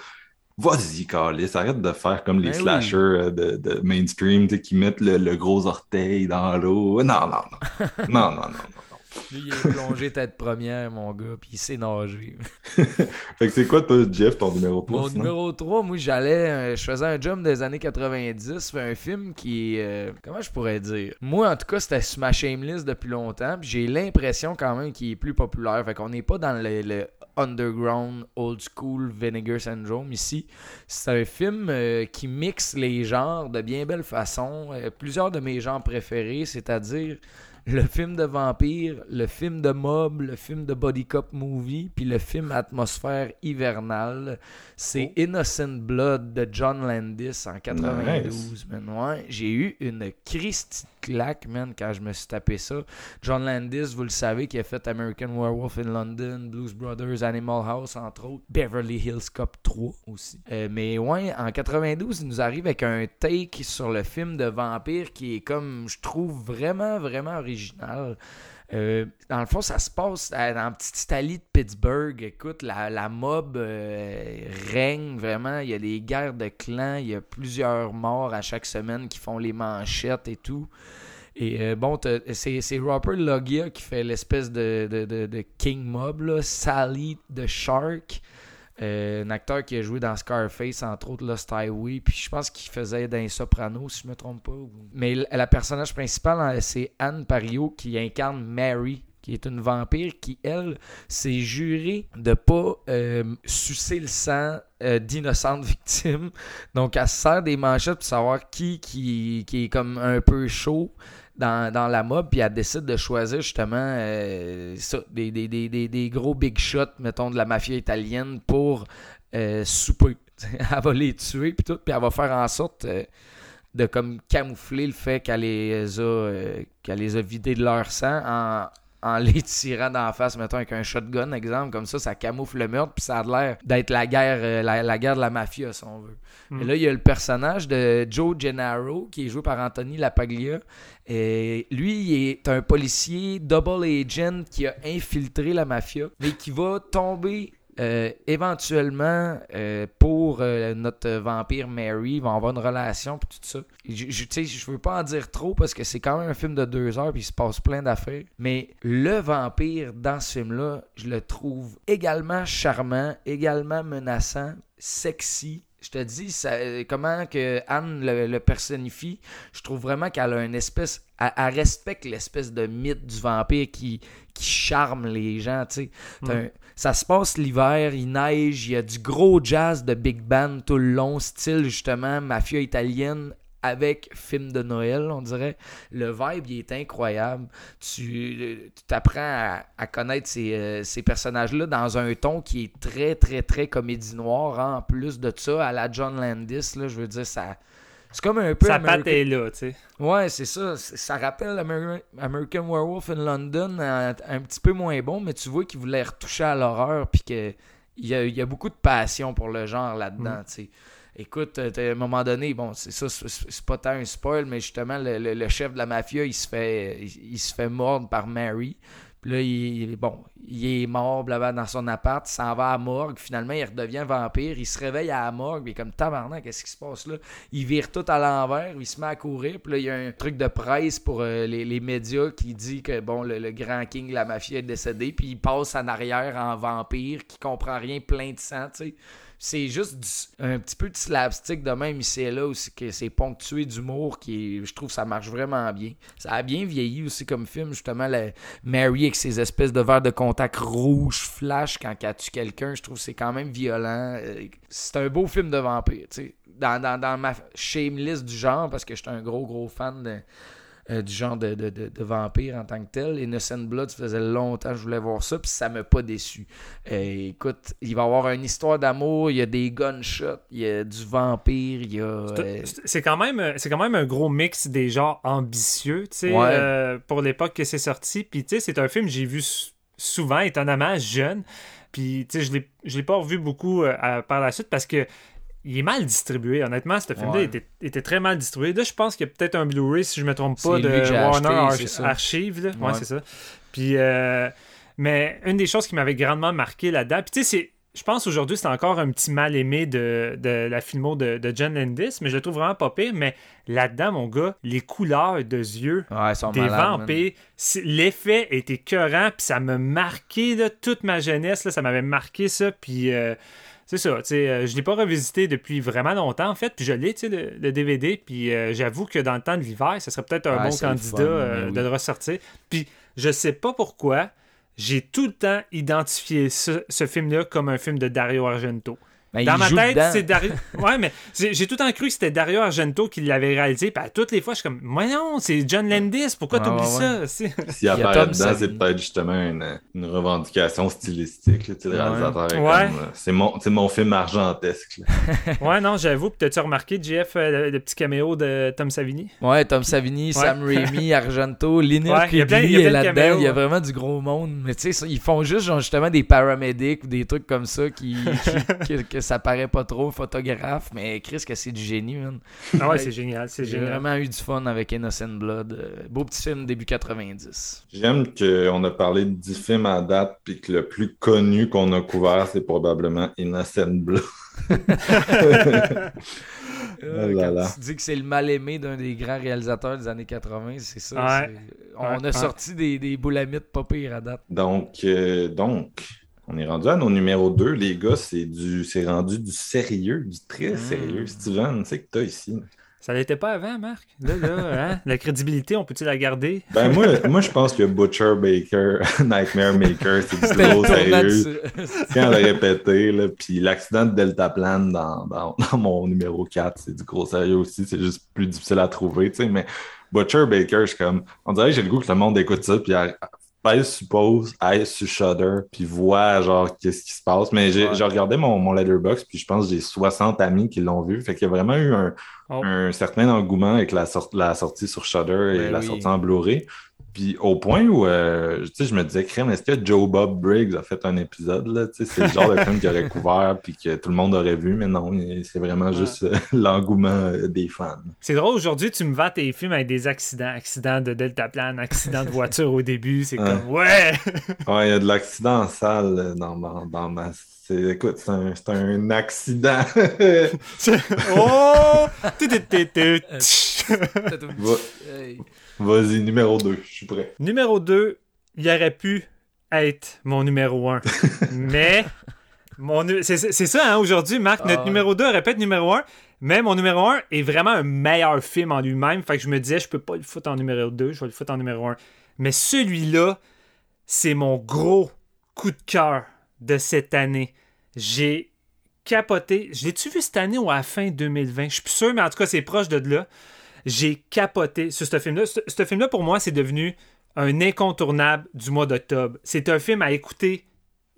vas-y, Carlis, arrête de faire comme les Ben slashers euh, de, de mainstream, qui mettent le, le gros orteil dans l'eau. Non, non, non. Non, non, non, non. Lui, il est plongé tête première, mon gars, puis il sait nager. Fait que c'est quoi, toi, Jeff, ton numéro 3? Mon numéro 3, moi, j'allais. euh, je faisais un job des années 90. Fait un film qui est. euh, comment je pourrais dire? Moi, en tout cas, c'était sur ma shamelist depuis longtemps. Puis j'ai l'impression quand même qu'il est plus populaire. Fait qu'on n'est pas dans le, le underground, old school Vinegar Syndrome ici. C'est un film euh, qui mixe les genres de bien belle façon. Euh, plusieurs de mes genres préférés, c'est-à-dire le film de vampire, le film de mob, le film de body cop movie, puis le film atmosphère hivernale. C'est Innocent Blood de John Landis en 92, man. Ouais, j'ai eu une Christie claque, man, quand je me suis tapé ça. John Landis, vous le savez, qui a fait American Werewolf in London, Blues Brothers, Animal House, entre autres, Beverly Hills Cop 3 aussi. Euh, mais ouais, en 92, il nous arrive avec un take sur le film de vampire qui est comme, je trouve, vraiment, vraiment original. Euh, dans le fond, ça se passe dans la petite Italie de Pittsburgh. Écoute, la, la mob euh, règne vraiment. Il y a des guerres de clans. Il y a plusieurs morts à chaque semaine qui font les manchettes et tout. Et euh, bon, c'est Robert Loggia qui fait l'espèce de, de, de- de King Mob, là. Sally the Shark. Euh, un acteur qui a joué dans Scarface, entre autres Lost Highway, puis je pense qu'il faisait dans les Sopranos, si je me trompe pas. Mais la personnage principale, hein, c'est Anne Pario qui incarne Mary, qui est une vampire qui, elle, s'est jurée de pas euh, sucer le sang euh, d'innocentes victimes. Donc, elle se sert des manchettes pour savoir qui, qui, qui est comme un peu chaud dans, dans la mob, puis elle décide de choisir justement euh, ça, des, des, des, des, gros big shots, mettons, de la mafia italienne pour euh, souper. elle va les tuer, puis tout, puis elle va faire en sorte euh, de comme camoufler le fait qu'elle les a, qu'elle les a vidés de leur sang en, en les tirant dans la face, mettons, avec un shotgun, exemple, comme ça, ça camoufle le meurtre, puis ça a l'air d'être la guerre, euh, la, la guerre de la mafia, si on veut. Mm. Et là, il y a le personnage de Joe Gennaro, qui est joué par Anthony Lapaglia. Et lui, il est un policier double agent qui a infiltré la mafia, mais qui va tomber euh, éventuellement euh, pour euh, notre vampire Mary. Ils vont avoir une relation puis tout ça. Je, je, je veux pas en dire trop parce que c'est quand même un film de deux heures puis il se passe plein d'affaires. Mais le vampire dans ce film-là, je le trouve également charmant, également menaçant, sexy. Je te dis, ça, comment que Anne le, le personnifie, je trouve vraiment qu'elle a une espèce. Elle, elle respecte l'espèce de mythe du vampire qui, qui charme les gens, tu sais. Ça se passe l'hiver, il neige, il y a du gros jazz de big band tout le long, style justement mafia italienne avec film de Noël, on dirait. Le vibe, il est incroyable. Tu tu t'apprends à, connaître ces, euh, ces personnages-là dans un ton qui est très, très, très comédie noire. hein. En plus de ça, à la John Landis, là, je veux dire, ça... C'est comme un peu... Sa American- patte est là, tu sais. Ouais, c'est ça. Ça rappelle Ameri- American Werewolf in London, un, un petit peu moins bon, mais tu vois qu'il voulait retoucher à l'horreur, puis qu'il y a, y a beaucoup de passion pour le genre là-dedans, tu sais. Écoute, euh, à un moment donné, bon, c'est ça, c'est c'est pas tant un spoil, mais justement, le, le- le chef de la mafia, il se fait, il, il se fait mordre par Mary. Puis là, il, bon, il est mort, dans son appart, il s'en va à morgue. Finalement, il redevient vampire. Il se réveille à morgue, mais comme tabarnak, qu'est-ce qui se passe là? Il vire tout à l'envers, il se met à courir. Puis là, il y a un truc de presse pour euh, les, les médias qui dit que bon, le, le grand king de la mafia est décédé. Puis il passe en arrière en vampire qui comprend rien, plein de sang, tu sais. C'est juste un petit peu de slapstick de même ici et là aussi que c'est ponctué d'humour qui je trouve ça marche vraiment bien. Ça a bien vieilli aussi comme film justement la Mary avec ses espèces de verres de contact rouge flash quand elle tue quelqu'un, je trouve que c'est quand même violent. Euh, C'est un beau film de vampire, tu sais. Dans, dans, dans ma shameless du genre parce que je un gros gros fan de euh, du genre de, de, de, de vampire en tant que tel. Innocent Blood, ça faisait longtemps que je voulais voir ça, puis ça m'a pas déçu. Euh, écoute, il va y avoir une histoire d'amour, il y a des gunshots, il y a du vampire, il y a... euh, C'est- C'est quand même euh, quand même un gros mix des genres ambitieux, tu sais, Ouais. euh, pour l'époque que c'est sorti. Puis tu sais, c'est un film que j'ai vu souvent, étonnamment, jeune. Puis, tu sais, je l'ai- je l'ai pas revu beaucoup euh, par la suite parce que il est mal distribué. Honnêtement, ce film-là Ouais. était, était très mal distribué. Là, je pense qu'il y a peut-être un Blu-ray, si je me trompe pas, de Warner acheté, Ar-. Archive. Là. Ouais, Ouais. c'est ça. Puis, euh, mais une des choses qui m'avait grandement marqué là-dedans, puis tu sais, c'est. Je pense aujourd'hui, c'est encore un petit mal aimé de, de la filmo de, de John Landis, mais je le trouve vraiment pas pire. Mais là-dedans, mon gars, les couleurs de yeux, Ouais, des malades, vampires. L'effet était écœurant, puis ça m'a marqué là, toute ma jeunesse. Là, ça m'avait marqué ça, puis euh, c'est ça. tu sais, euh, je l'ai pas revisité depuis vraiment longtemps, en fait, puis je l'ai, tu sais, le, le DVD, puis euh, j'avoue que dans le temps de l'hiver, ça serait peut-être un bon candidat fun, euh, oui. de le ressortir. Puis je sais pas pourquoi, j'ai tout le temps identifié ce, ce film-là comme un film de Dario Argento. Ben, Dans ma tête, dedans. c'est Dario. Ouais, mais j'ai tout le temps cru que c'était Dario Argento qui l'avait réalisé. Puis à toutes les fois, je suis comme, moi non, c'est John Landis. Pourquoi Ouais, t'oublies ouais, ça? C'est- S'il apparaît Tom dedans, c'est peut-être justement une, une revendication stylistique. là, tu sais, le Ouais. réalisateur Ouais. comme, euh, c'est mon, c'est mon film argentesque. là. Ouais, non, j'avoue. Puis t'as-tu remarqué, JF, euh, le, le petit caméo de Tom Savini? Ouais, Tom Savini, Sam Raimi, Argento, Ouais, a Ridley est là-dedans. Il y a ouais. vraiment du gros monde. Mais tu sais, ça, ils font juste genre, justement des paramédics ou des trucs comme ça qui, ça paraît pas trop photographe. Mais Chris, que c'est du génie, man. Ah ouais, c'est génial, c'est J'ai vraiment eu du fun avec Innocent Blood. Euh, beau petit film début 90. J'aime qu'on a parlé de 10 films à date, puis que le plus connu qu'on a couvert, c'est probablement Innocent Blood. Euh, Oh là quand là. tu dis que c'est le mal-aimé d'un des grands réalisateurs des années 80, c'est ça. Ouais. On Ouais, a ouais. sorti des, des boulamites pas pires à date. Donc, euh, donc, on est rendu à nos numéros 2, les gars. C'est du, c'est rendu du sérieux, du très Mm. sérieux. Steven, c'est que t'as ici. Ça l'était pas avant, Marc? Là, là, hein? la crédibilité, on peut-tu la garder? Ben moi, moi je pense que Butcher Baker, Nightmare Maker, c'est du gros sérieux. ça. Tiens à le répéter, là. Puis l'accident de Deltaplane dans, dans, dans mon numéro 4, c'est du gros sérieux aussi. C'est juste plus difficile à trouver, tu sais. Mais Butcher Baker, je suis comme. On dirait que j'ai le goût que le monde écoute ça, puis pèse suppose, aille sur Shudder, puis voit genre qu'est-ce qui se passe. Mais j'ai Ouais. j'ai regardé mon, mon letterbox, puis je pense que j'ai 60 amis qui l'ont vu. Fait qu'il y a vraiment eu un, Oh. un certain engouement avec la, sort- la sortie sur Shudder et Ben la oui. sortie en Blu-ray. Puis au point où euh, tu sais, je me disais, crème, est-ce que Joe Bob Briggs a fait un épisode? là? Tu sais, C'est le genre de film qu'il aurait couvert puis que tout le monde aurait vu, mais non, c'est vraiment Ouais. juste euh, l'engouement euh, des fans. C'est drôle, aujourd'hui, tu me vends tes films avec des accidents. Accident de deltaplane, accident de voiture au début. C'est Ouais. comme, ouais! Ouais, il y a de l'accident en salle dans, ma- dans ma. c'est- Écoute, c'est un, c'est un accident. oh! Vas-y, numéro 2, je suis prêt. numéro 2, il aurait pu être mon numéro 1. Mais, mon c'est c'est ça, hein, aujourd'hui, Marc, Ah notre ouais. numéro 2 aurait pu être numéro 1. Mais mon numéro 1 est vraiment un meilleur film en lui-même. Fait que je me disais, je peux pas le foutre en numéro 2, je vais le foutre en numéro 1. Mais celui-là, c'est mon gros coup de cœur de cette année. J'ai capoté. Je l'ai-tu vu cette année ou à la fin 2020? Je suis plus sûr, mais en tout cas, c'est proche de là. J'ai capoté sur ce film-là. Ce, ce film-là, pour moi, c'est devenu un incontournable du mois d'octobre. C'est un film à écouter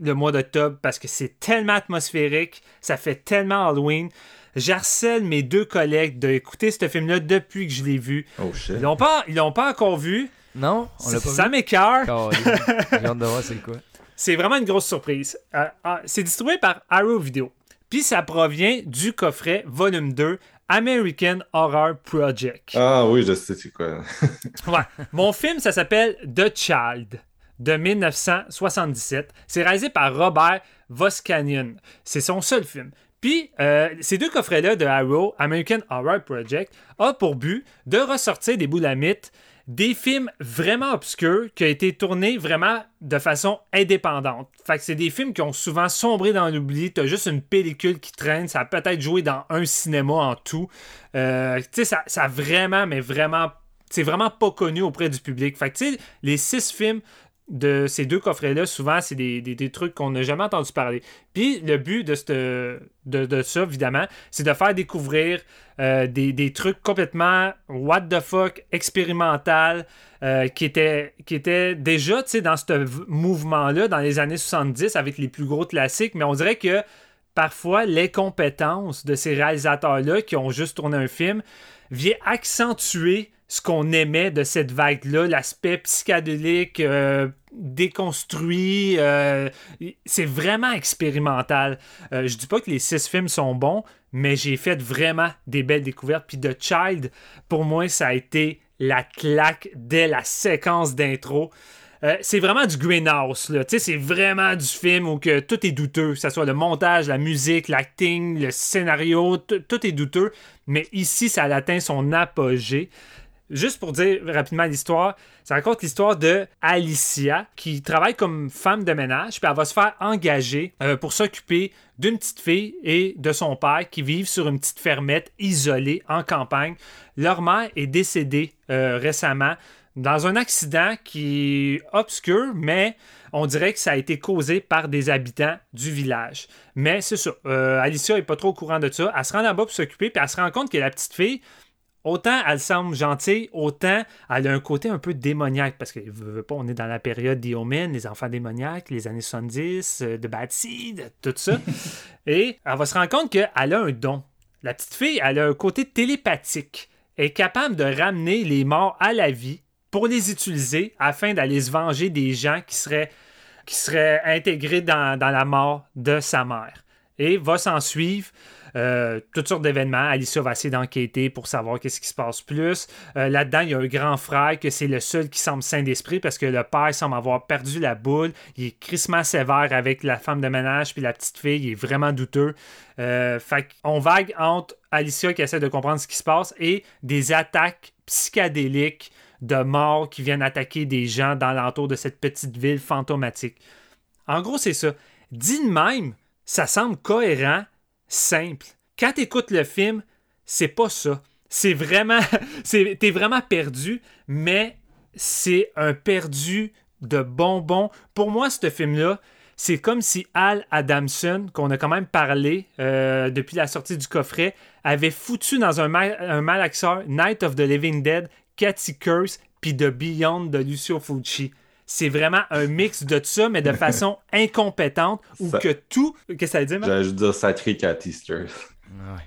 le mois d'octobre parce que c'est tellement atmosphérique, ça fait tellement Halloween. J'harcèle mes deux collègues d'écouter ce film-là depuis que je l'ai vu. Oh shit. Ils l'ont pas, ils l'ont pas encore vu. Non, on l'a pas ça vu. m'écœure. J'ai hâte de voir c'est quoi. C'est vraiment une grosse surprise. Euh, euh, c'est distribué par Arrow Video. Puis ça provient du coffret volume 2 American Horror Project. Ah oui, je sais c'est quoi. Ouais. Mon film, ça s'appelle The Child de 1977. C'est réalisé par Robert Voskanian. C'est son seul film. Puis, euh, ces deux coffrets-là de Arrow, American Horror Project, ont pour but de ressortir des boulamites des films vraiment obscurs qui ont été tournés vraiment de façon indépendante. Fait que c'est des films qui ont souvent sombré dans l'oubli. T'as juste une pellicule qui traîne. Ça a peut-être joué dans un cinéma en tout. Euh, tu sais, ça, a vraiment, mais vraiment c'est vraiment pas connu auprès du public. Fait que, tu sais, les six films de ces deux coffrets-là, souvent, c'est des, trucs qu'on n'a jamais entendu parler. Puis, le but de, de, de ça, évidemment, c'est de faire découvrir euh, des, trucs complètement what the fuck, expérimental, euh, qui, étaient, qui déjà, dans ce mouvement-là, dans les années 70, avec les plus gros classiques, mais on dirait que parfois, l'incompétence de ces réalisateurs-là qui ont juste tourné un film vient accentuer ce qu'on aimait de cette vague-là, l'aspect psychédélique, euh, déconstruit. euh, c'est vraiment expérimental. Euh, je dis pas que les six films sont bons, mais j'ai fait vraiment des belles découvertes. Puis The Child, pour moi, ça a été la claque dès la séquence d'intro. C'est vraiment du greenhouse, là. C'est vraiment du film où que tout est douteux, que ce soit le montage, la musique, l'acting, le scénario, tout est douteux. Mais ici, ça atteint son apogée. Juste pour dire rapidement l'histoire, ça raconte l'histoire de Alicia qui travaille comme femme de ménage, puis elle va se faire engager euh, pour s'occuper d'une petite fille et de son père qui vivent sur une petite fermette isolée en campagne. Leur mère est décédée euh, récemment dans un accident qui est obscur, mais on dirait que ça a été causé par des habitants du village. Mais c'est ça, euh, Alicia est pas trop au courant de ça. Elle se rend là-bas pour s'occuper, puis elle se rend compte que la petite fille, autant elle semble gentille, autant elle a un côté un peu démoniaque, parce que veut, pas, on est dans la période des Omen, les enfants démoniaques, les années 70, euh, de Bad Seed, tout ça. Et elle va se rendre compte qu'elle a un don. La petite fille, elle a un côté télépathique. Elle est capable de ramener les morts à la vie pour les utiliser afin d'aller se venger des gens qui seraient, qui seraient intégrés dans, dans la mort de sa mère. Et va s'en suivre euh, toutes sortes d'événements. Alicia va essayer d'enquêter pour savoir qu'est-ce qui se passe plus. Euh, Là-dedans, il y a un grand frère que c'est le seul qui semble sain d'esprit parce que le père semble avoir perdu la boule. Il est crissement sévère avec la femme de ménage puis la petite fille. Il est vraiment douteux. Euh, fait qu'on vague entre Alicia qui essaie de comprendre ce qui se passe et des attaques psychédéliques de morts qui viennent attaquer des gens dans l'entour de cette petite ville fantomatique. En gros, c'est ça. Dit de même, ça semble cohérent, simple. Quand tu écoutes le film, c'est pas ça. C'est vraiment. T'es vraiment perdu, mais c'est un perdu de bonbons. Pour moi, ce film-là, c'est comme si Al Adamson, qu'on a quand même parlé euh, depuis la sortie du coffret, avait foutu dans un, mal, un malaxeur Night of the Living Dead, Cathy Curse, puis The Beyond de Lucio Fulci. C'est vraiment un mix de tout ça, mais de façon incompétente, où Ça- que tout... Qu'est-ce que ça veut dire? J'allais juste dire sacré Cathy.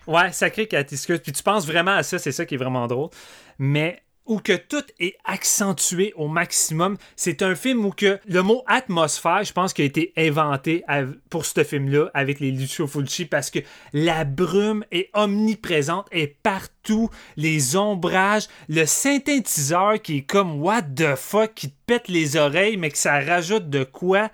Ouais, sacré Cathy. Puis tu penses vraiment à ça, c'est ça qui est vraiment drôle. Mais où que tout est accentué au maximum. C'est un film où que le mot atmosphère, je pense, qu'il a été inventé pour ce film-là avec les Lucio Fulci parce que la brume est omniprésente, est partout, les ombrages, le synthétiseur qui est comme what the fuck, qui te pète les oreilles, mais que ça rajoute de quoi?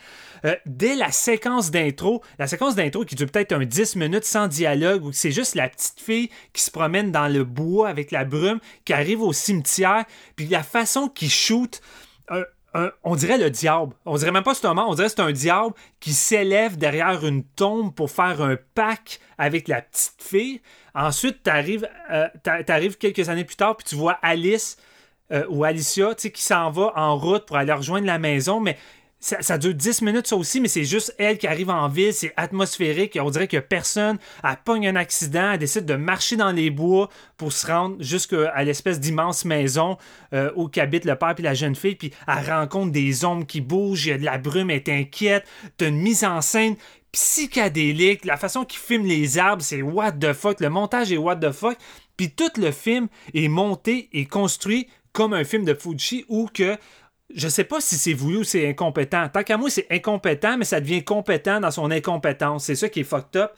Euh, dès la séquence d'intro, la séquence d'intro qui dure peut-être un 10 minutes sans dialogue, où c'est juste la petite fille qui se promène dans le bois avec la brume, qui arrive au cimetière, puis la façon qu'il shoot, on dirait le diable. On dirait même pas c'est un on dirait c'est un diable qui s'élève derrière une tombe pour faire un pacte avec la petite fille. Ensuite, t'arrives euh, t'a- t'arrives quelques années plus tard, puis tu vois Alice euh, ou Alicia, tu qui s'en va en route pour aller rejoindre la maison, mais ça, dure 10 minutes, ça aussi, mais c'est juste elle qui arrive en ville, c'est atmosphérique, on dirait que personne, elle pogne un accident, elle décide de marcher dans les bois pour se rendre jusqu'à l'espèce d'immense maison euh, où habite le père et la jeune fille, puis elle rencontre des ombres qui bougent, il y a de la brume, elle est inquiète, t'as une mise en scène psychédélique, la façon qu'il filme les arbres, c'est what the fuck, le montage est what the fuck, puis tout le film est monté et construit comme un film de Fuji où que je sais pas si c'est voulu ou c'est incompétent. Tant qu'à moi, c'est incompétent, mais ça devient compétent dans son incompétence. C'est ça qui est fucked up.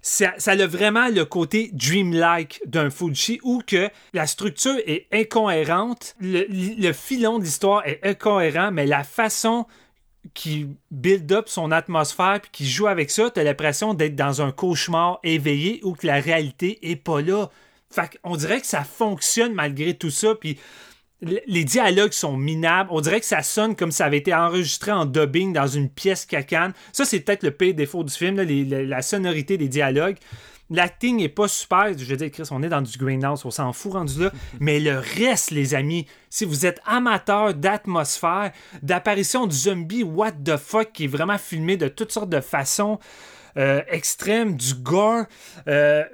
Ça, a vraiment le côté dreamlike d'un Fuji où que la structure est incohérente, le, filon de l'histoire est incohérent, mais la façon qui build up son atmosphère puis qui joue avec ça, t'as l'impression d'être dans un cauchemar éveillé où que la réalité est pas là. Fait qu'on dirait que ça fonctionne malgré tout ça, puis les dialogues sont minables. On dirait que ça sonne comme ça avait été enregistré en dubbing dans une pièce cacane. Ça, c'est peut-être le pire défaut du film, là, les- la, la sonorité des dialogues. L'acting est pas super. Je veux dire, Chris, on est dans du greenhouse, on s'en fout rendu là. Mais le reste, les amis, si vous êtes amateur d'atmosphère, d'apparition du zombie, what the fuck, qui est vraiment filmé de toutes sortes de façons euh, extrêmes, du gore. euh,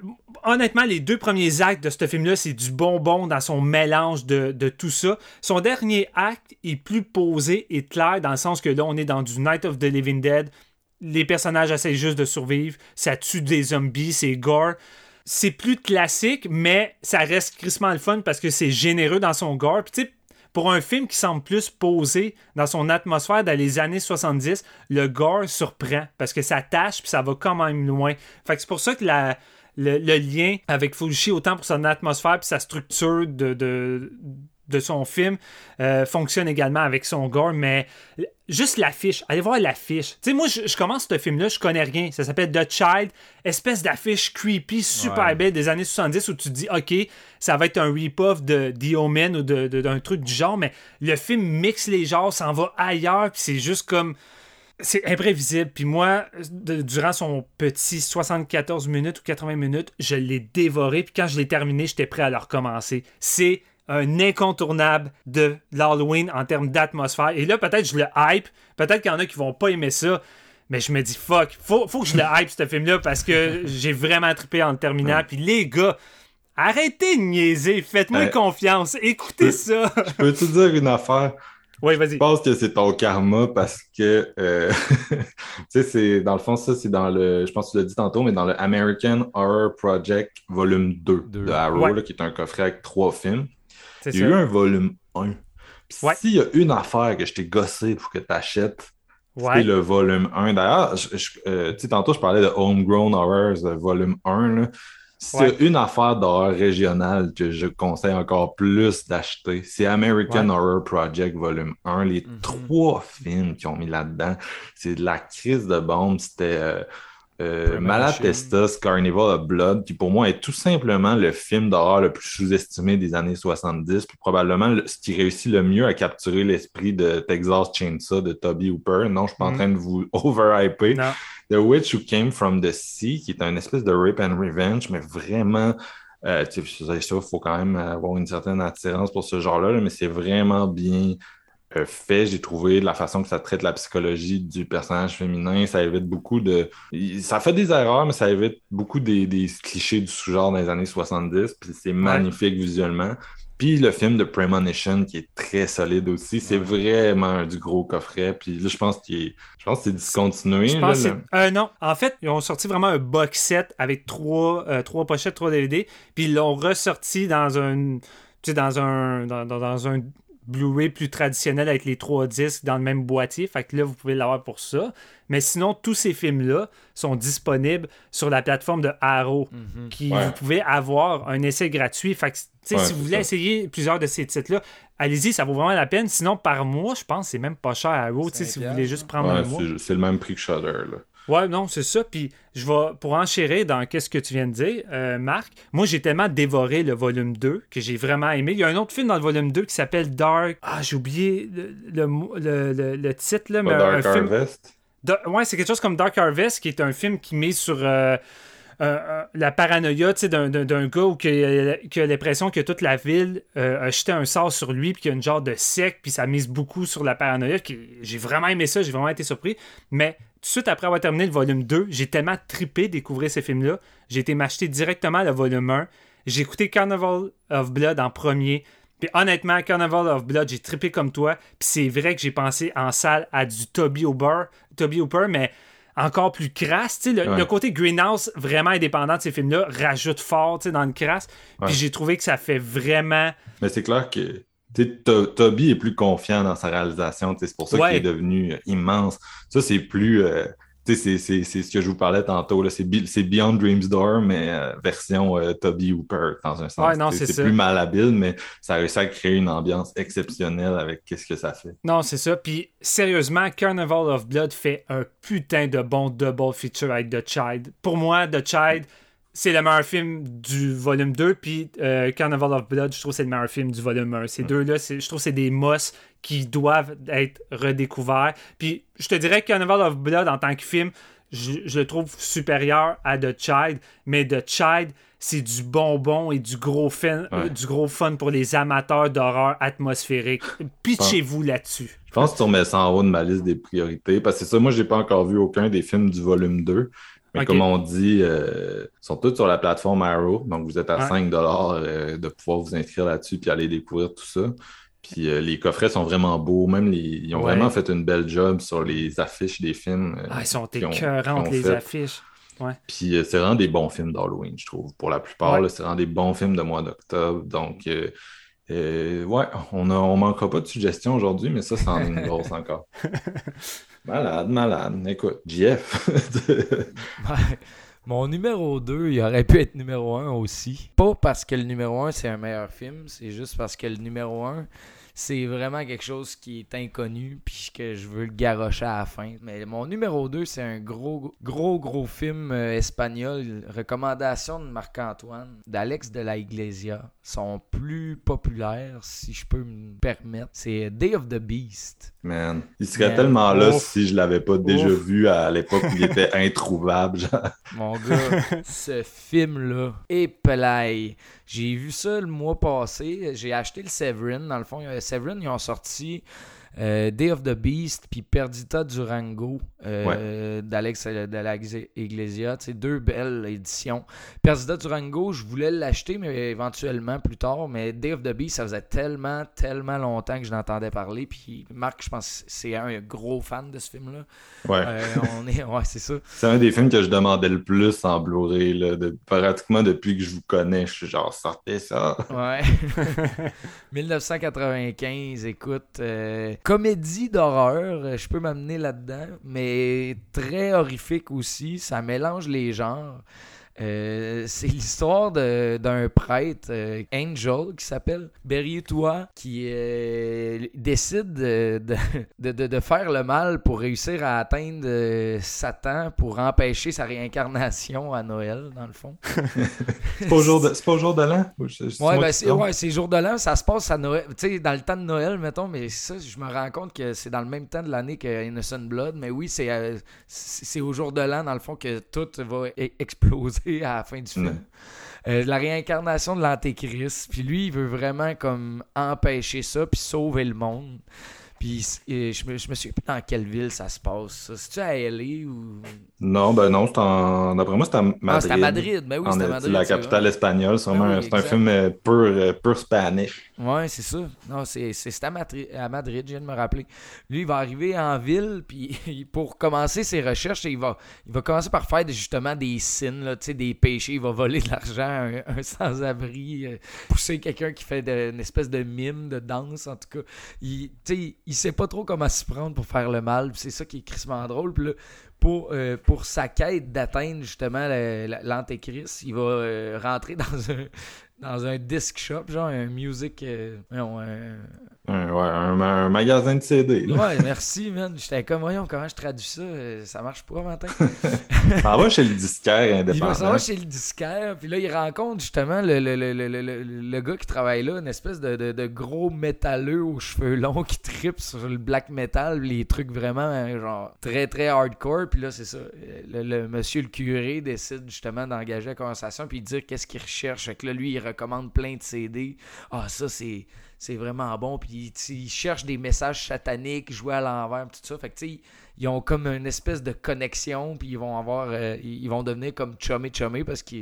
honnêtement, les deux premiers actes de ce film-là, c'est du bonbon dans son mélange de, tout ça. Son dernier acte est plus posé et clair dans le sens que là, on est dans du Night of the Living Dead. Les personnages essaient juste de survivre. Ça tue des zombies, c'est gore. c'est plus classique, mais ça reste crissement le fun parce que c'est généreux dans son gore. Puis pour un film qui semble plus posé dans son atmosphère dans les années 70, le gore surprend parce que ça tâche puis ça va quand même loin. Fait que c'est pour ça que le lien avec Fuji, autant pour son atmosphère puis sa structure de, de, de son film, euh, fonctionne également avec son gore, mais juste l'affiche, allez voir l'affiche. Tu sais, moi, je, je commence ce film-là, je connais rien. Ça s'appelle The Child, espèce d'affiche creepy, super Ouais. belle des années 70 où tu te dis, OK, ça va être un rip-off de The Omen ou de- de- d'un truc du genre, mais le film mixe les genres, s'en va ailleurs, puis c'est juste comme. C'est imprévisible. Puis moi, de- durant son petit 74 minutes ou 80 minutes, je l'ai dévoré. Puis quand je l'ai terminé, j'étais prêt à le recommencer. C'est un incontournable de l'Halloween en termes d'atmosphère. Et là, peut-être je le hype. Peut-être qu'il y en a qui vont pas aimer ça. Mais je me dis, fuck, faut, faut que je le hype, ce film-là, parce que j'ai vraiment trippé en le terminant. Puis les gars, arrêtez de niaiser. Faites-moi Ouais. confiance. Écoutez ça. Peux-tu dire une affaire? oui, vas-y. Je pense que c'est ton karma parce que, euh, tu sais, c'est, dans le fond, ça, c'est dans le, je pense que tu l'as dit tantôt, mais dans le American Horror Project volume 2 Deux. de Arrow, Ouais. là, qui est un coffret avec trois films. Il y a eu un volume 1. Puis Ouais. s'il y a une affaire que je t'ai gossé pour que tu achètes, c'est le volume 1. D'ailleurs, euh, tantôt, je parlais de Homegrown Horrors, volume 1. Là. S'il y a une affaire d'horreur régionale que je conseille encore plus d'acheter, c'est American. Horror Project volume 1. Les Mhm. trois films qu'ils ont mis là-dedans, c'est de la crise de bombe. C'était euh, euh. Malatestas, Carnival of Blood, qui pour moi est tout simplement le film d'horreur le plus sous-estimé des années 70, puis probablement le- ce qui réussit le mieux à capturer l'esprit de Texas Chainsaw de Toby Hooper. Non, je suis pas en Mhm. train de vous overhyper. Non. The Witch Who Came from the Sea, qui est un espèce de rape and revenge, mais vraiment, euh, tu sais, je sais, il faut quand même avoir une certaine attirance pour ce genre-là, là, mais c'est vraiment bien fait, j'ai trouvé, de la façon que ça traite la psychologie du personnage féminin. Ça évite beaucoup de. Ça fait des erreurs, mais ça évite beaucoup des, des clichés du sous-genre dans les années 70, puis c'est magnifique visuellement. Puis le film de Premonition, qui est très solide aussi, c'est vraiment un du gros coffret. Puis là, je pense qu'il est- je pense que c'est discontinué. Je là, que euh, non. En fait, ils ont sorti vraiment un box set avec trois, euh, trois pochettes, trois DVD, puis ils l'ont ressorti dans un, tu sais, dans un, dans, dans- dans un Blu-ray plus traditionnel avec les trois disques dans le même boîtier. Fait que là, vous pouvez l'avoir pour ça. Mais sinon, tous ces films-là sont disponibles sur la plateforme de Arrow, Mhm. qui Ouais. vous pouvez avoir un essai gratuit. Fait que, tu sais, Ouais, si vous voulez ça. essayer plusieurs de ces titres-là, allez-y, ça vaut vraiment la peine. Sinon, par mois, je pense que c'est même pas cher à Arrow, si vous voulez juste prendre Ouais, un mois. c'est c'est le même prix que Shudder. Là. Ouais, non, c'est ça. Puis je vais, pour enchérir dans qu'est-ce que tu viens de dire, euh, Marc, moi j'ai tellement dévoré le volume 2 que j'ai vraiment aimé. Il y a un autre film dans le volume 2 qui s'appelle Dark. Ah, j'ai oublié le, le, le- le- titre, là, mais un Dark film. Harvest? Da- ouais, c'est quelque chose comme Dark Harvest, qui est un film qui met sur euh, euh, euh, la paranoïa d'un, gars où qui a, l'impression que toute la ville euh, a jeté un sort sur lui, puis qu'il y a une genre de secte, puis ça mise beaucoup sur la paranoïa. J'ai vraiment aimé ça, j'ai vraiment été surpris. Mais tout de suite après avoir terminé le volume 2, j'ai tellement trippé découvrir ces films-là. J'ai été m'acheter directement le volume 1. J'ai écouté Carnival of Blood en premier. Puis honnêtement, Carnival of Blood, j'ai trippé comme toi. Puis c'est vrai que j'ai pensé en salle à du Toby Hooper, Toby Hooper mais encore plus crasse. Le, Ouais. le côté Greenhouse, vraiment indépendant de ces films-là, rajoute fort dans le crasse. Ouais. Puis j'ai trouvé que ça fait vraiment. Mais c'est clair que Toby est plus confiant dans sa réalisation. C'est pour ça Ouais. qu'il est devenu immense. Ça, c'est plus. euh, c'est- ce que je vous parlais tantôt. C'est Be- c'est Beyond Dreams Door, mais euh, version euh, Toby Hooper, dans un sens. Ouais, c'est plus malhabile, mais ça a réussi à créer une ambiance exceptionnelle avec qu'est-ce que ça fait. Non, c'est ça. Puis sérieusement, Carnival of Blood fait un putain de bon double feature avec The Child. Pour moi, The Child, c'est le meilleur film du volume 2. Puis euh, Carnival of Blood, je trouve que c'est le meilleur film du volume 1. Ces deux-là, je trouve que c'est des mosses qui doivent être redécouverts. Puis je te dirais que Carnival of Blood, en tant que film, je, je le trouve supérieur à The Child. Mais The Child, c'est du bonbon et du gros, fun, Ouais. du gros fun pour les amateurs d'horreur atmosphérique. Pitchez-vous là-dessus. Je pense que tu remets ça en haut de ma liste des priorités. Parce que c'est ça, moi, j'ai pas encore vu aucun des films du volume 2. Mais comme on dit, euh, ils sont tous sur la plateforme Arrow. Donc, vous êtes à Ouais. 5 euh, de pouvoir vous inscrire là-dessus puis aller découvrir tout ça. Puis euh, les coffrets sont vraiment beaux. Même les, ils ont Ouais. vraiment fait une belle job sur les affiches des films. euh, Ah, ils sont écœurantes, les fait. affiches. Ouais. Puis c'est vraiment des bons films d'Halloween, je trouve. Pour la plupart, c'est vraiment des bons films de mois d'octobre. Donc, euh, ouais, on ne on manquera pas de suggestions aujourd'hui, mais ça, c'en est une grosse encore. Malade, malade. Écoute, JF. Ouais. Mon numéro 2, il aurait pu être numéro 1 aussi. Pas parce que le numéro 1 c'est un meilleur film, c'est juste parce que le numéro 1 c'est vraiment quelque chose qui est inconnu puis que je veux le garrocher à la fin. Mais mon numéro 2, c'est un gros gros gros film euh, espagnol, recommandation de Marc-Antoine, d'Alex de la Iglesia, son plus populaire si je peux me permettre, c'est Day of the Beast. Man, il serait Man. tellement là Ouf. si je l'avais pas déjà Ouf. vu à l'époque où il était introuvable. genre. Mon gars, ce film-là, épelaille. J'ai vu ça le mois passé. J'ai acheté le Severin. Dans le fond, euh, Severin, ils ont sorti euh, Day of the Beast puis Perdita Durango euh, d'Alex euh, de la Iglesia. Tu sais, deux belles éditions. Perdita Durango, je voulais l'acheter, mais éventuellement plus tard. Mais Day of the Beast, ça faisait tellement, tellement longtemps que je l'entendais parler. Puis Marc, je pense que c'est un gros fan de ce film-là. Ouais. Euh, on est, ouais, c'est ça. C'est un des films que je demandais le plus en Blu-ray. là, de- pratiquement depuis que je vous connais, je suis genre, sortez ça. Ouais. 1995, écoute. euh, comédie d'horreur, euh, je peux m'amener là-dedans, mais très horrifique aussi. Ça mélange les genres. Euh, c'est l'histoire de- d'un prêtre, euh, Angel, qui s'appelle Berrietois, qui euh, décide de, de, de- faire le mal pour réussir à atteindre Satan pour empêcher sa réincarnation à Noël, dans le fond. C'est pas au jour de, c'est pas au jour de l'an? Ouais, ben qui c'est ouais, c'est jour de l'an, ça se passe à Noël, tu sais, dans le temps de Noël, mettons, mais ça, je me rends compte que c'est dans le même temps de l'année que Innocent Blood, mais oui, c'est au jour de l'an, dans le fond, que tout va e- à la fin du film. Euh, la réincarnation de l'Antéchrist, puis lui, il veut vraiment comme empêcher ça, puis sauver le monde. Puis je me, je me suis plus dans quelle ville ça se passe. C'est-tu à L.A. ou... Non, ben non, c'est en... d'après moi, c'est à Madrid. Ah, c'est à Madrid, ben oui, c'est à c'est Madrid. la capitale espagnole, oui, un- c'est un film euh, pur, euh, pur Spanish. Ouais, c'est ça. Non, c'est à, Madrid, je viens de me rappeler. Lui, il va arriver en ville, puis pour commencer ses recherches, il va, il va commencer par faire justement des signes, là, tu sais, des péchés. Il va voler de l'argent à un, un sans-abri, euh, pousser quelqu'un qui fait de- une espèce de mime, de danse, en tout cas. Il, tu sais, il sait pas trop comment s'y prendre pour faire le mal, c'est ça qui est crissement drôle. Là, pour, euh, pour sa quête d'atteindre justement l'antéchrist, il va euh, rentrer dans un dans un disc shop, genre un music. euh, Un, ouais, un, un magasin de CD. là. Ouais, merci, man. J'étais comme, voyons, comment je traduis ça? Ça marche pas, Martin. T'en vas chez le disquaire va indépendant. s'en va chez le disquaire, puis là, il rencontre justement le, le, le, le, le, le- le gars qui travaille là, une espèce de, de, de gros métalleux aux cheveux longs qui tripe sur le black metal, les trucs vraiment, hein, genre, très, très hardcore. Puis là, c'est ça. Le, monsieur le curé décide justement d'engager la conversation, puis dire qu'est-ce qu'il recherche. Fait que là, lui, il recommande plein de CD. Ah, ça, c'est. C'est vraiment bon. Puis tu sais, il cherche des messages sataniques, jouer à l'envers, tout ça. Fait que ils ont comme une espèce de connexion, puis ils vont avoir, euh, ils ils vont devenir comme chummy chummy parce que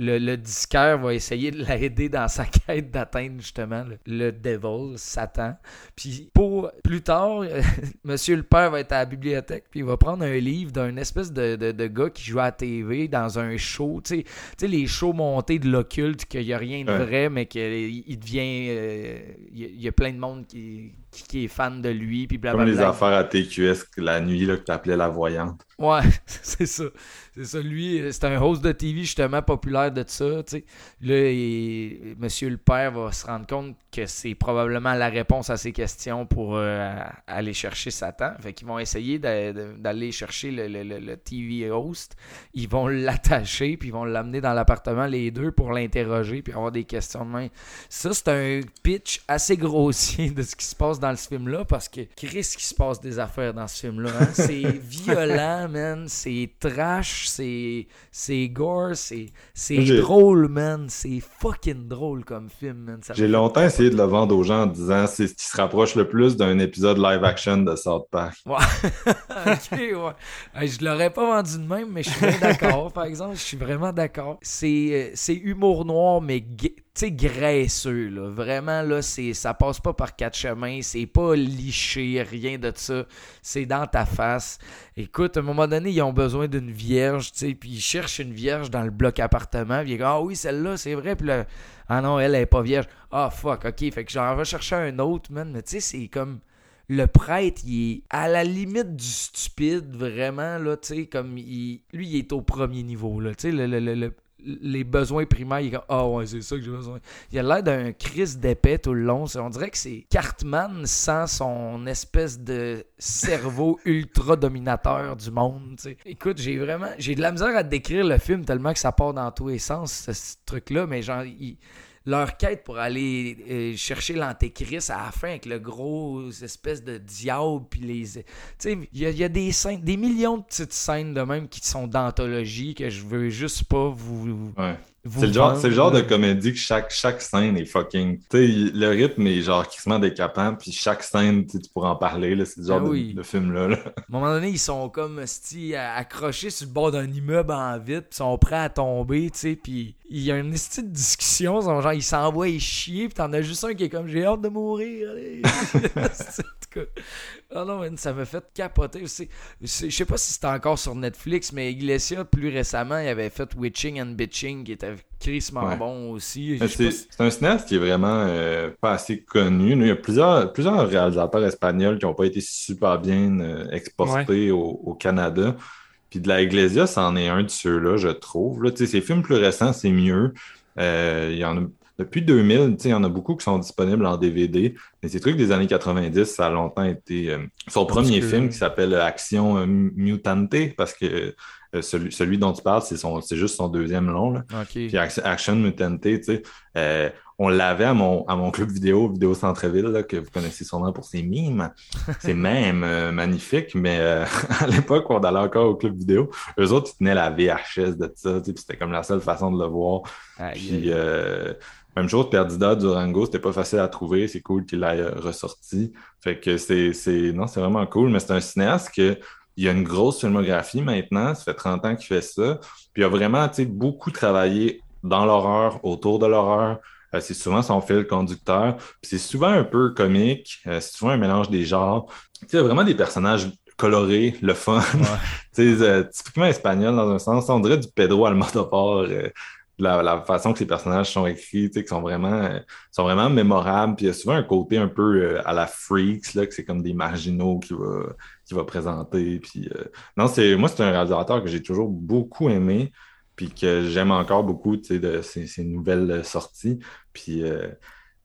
le, le disquaire va essayer de l'aider dans sa quête d'atteindre justement le, le devil, Satan. Puis pour plus tard, Monsieur le père va être à la bibliothèque, puis il va prendre un livre d'un espèce de, de, de gars qui joue à la TV dans un show, tu sais, les shows montés de l'occulte, qu'il n'y a rien de Ouais. vrai, mais qu'il il devient, euh, il y a- plein de monde qui, qui, qui est fan de lui, puis Comme blablabla. les affaires à TQS la nuit là, que t'appelais la voyante. Ouais, c'est ça. C'est ça. Lui, c'est un host de TV justement populaire de ça. tu sais. Là, il- Monsieur le Père va se rendre compte que c'est probablement la réponse à ses questions pour euh, aller chercher Satan. Fait qu'ils vont essayer d'aller chercher le, le- le- le TV host. Ils vont l'attacher, puis ils vont l'amener dans l'appartement, les deux, pour l'interroger, puis avoir des questions de main. Ça, c'est un pitch assez grossier de ce qui se passe dans ce film-là, parce que Chris, qui se passe des affaires dans ce film-là. hein. C'est violent, man. C'est trash, c'est c'est gore, c'est drôle, man. C'est fucking drôle comme film, man. J'ai longtemps essayé de le vendre aux gens en disant c'est ce qui se rapproche le plus d'un épisode live action de South Park. ok, ouais. Hey, je l'aurais pas vendu de même, mais je suis d'accord, par exemple. Je suis vraiment d'accord. C'est euh, c'est humour noir, mais sais, graisseux, là. Vraiment, là, c'est, ça passe pas par quatre chemins, c'est pas liché, rien de ça. C'est dans ta face. Écoute, à un moment donné, ils ont besoin d'une vierge, tu sais, puis ils cherchent une vierge dans le bloc appartement, puis ils disent, ah oui, celle-là, c'est vrai, puis là, ah non, elle, elle est pas vierge. Ah fuck, ok, fait que j'en vais chercher un autre, man, mais tu sais, c'est comme le prêtre, il est à la limite du stupide, vraiment, là, tu sais, comme, lui, il est au premier niveau, là, tu sais, le- le- les besoins primaires, il est comme, ah ouais, c'est ça que j'ai besoin. Il a l'air d'un Chris d'épais tout le long, on dirait que c'est Cartman sans son espèce de cerveau ultra dominateur du monde. Écoute, j'ai vraiment, j'ai de la misère à décrire le film tellement que ça part dans tous les sens, ce, ce truc-là, mais genre, il- leur quête pour aller euh, chercher l'antéchrist à la fin avec le gros espèce de diable puis les tu sais il y, a- des scènes des millions de petites scènes de même qui sont d'anthologie que je veux juste pas vous. C'est le, genre, c'est le genre de comédie que chaque, chaque scène est fucking. Tu le rythme est genre crissement décapant, puis chaque scène, tu pourrais en parler. là, C'est le genre Ah de- oui. de, film-là. là. À un moment donné, ils sont comme sti, accrochés sur le bord d'un immeuble en vide, puis sont prêts à tomber, tu sais, puis il y a une petite de discussion, sont genre ils s'envoient chier, puis t'en as juste un qui est comme j'ai hâte de mourir. allez. C'est- en tout cas, ah non, man, ça m'a fait capoter aussi. Je sais pas si c'était encore sur Netflix, mais Iglesias, plus récemment, il avait fait Witching and Bitching, qui était crissement Ouais. bon aussi. C'est si- un cinéaste qui est vraiment euh, pas assez connu. Il y a plusieurs, plusieurs réalisateurs espagnols qui n'ont pas été super bien euh, exportés au, au Canada. Puis de la Iglesia, c'en est un de ceux-là, je trouve. Là, Tu sais, ses films plus récents, c'est mieux. Euh, il y en a, depuis 2000, tu sais, il y en a beaucoup qui sont disponibles en DVD. Mais ces trucs des années 90, ça a longtemps été euh, son premier film qui s'appelle Action euh, Mutante, parce que euh, celui, celui dont tu parles, c'est son- c'est juste son deuxième long. Là. Puis Ac- Action Mutante, euh, on l'avait à mon, à mon club vidéo, Vidéo Centre-Ville, là, que vous connaissez sûrement pour ses mimes. C'est même euh, magnifique, mais euh, à l'époque, on allait encore au club vidéo. Eux autres, ils tenaient la VHS de ça, puis c'était comme la seule façon de le voir. Puis. Même chose, Perdida, Durango, c'était pas facile à trouver. C'est cool qu'il l'ait euh, ressorti. Fait que c'est, c'est, non, c'est vraiment cool, mais c'est un cinéaste que, il a une grosse filmographie maintenant. Ça fait 30 ans qu'il fait ça. Puis il a vraiment, tu sais, beaucoup travaillé dans l'horreur, autour de l'horreur. Euh, c'est souvent son fil conducteur. Puis c'est souvent un peu comique. Euh, c'est souvent un mélange des genres. Tu sais, il y a vraiment des personnages colorés, le fun. tu sais, euh, typiquement espagnol dans un sens. On dirait du Pedro Almodovar. euh, la, façon que les personnages sont écrits, qui sont vraiment, euh, sont vraiment mémorables. Puis il y a souvent un côté un peu euh, à la Freaks, là, que c'est comme des marginaux qui va, qui va présenter. Puis, euh, non, c'est, moi, c'est un réalisateur que j'ai toujours beaucoup aimé, puis que j'aime encore beaucoup, de ses, nouvelles sorties. Puis,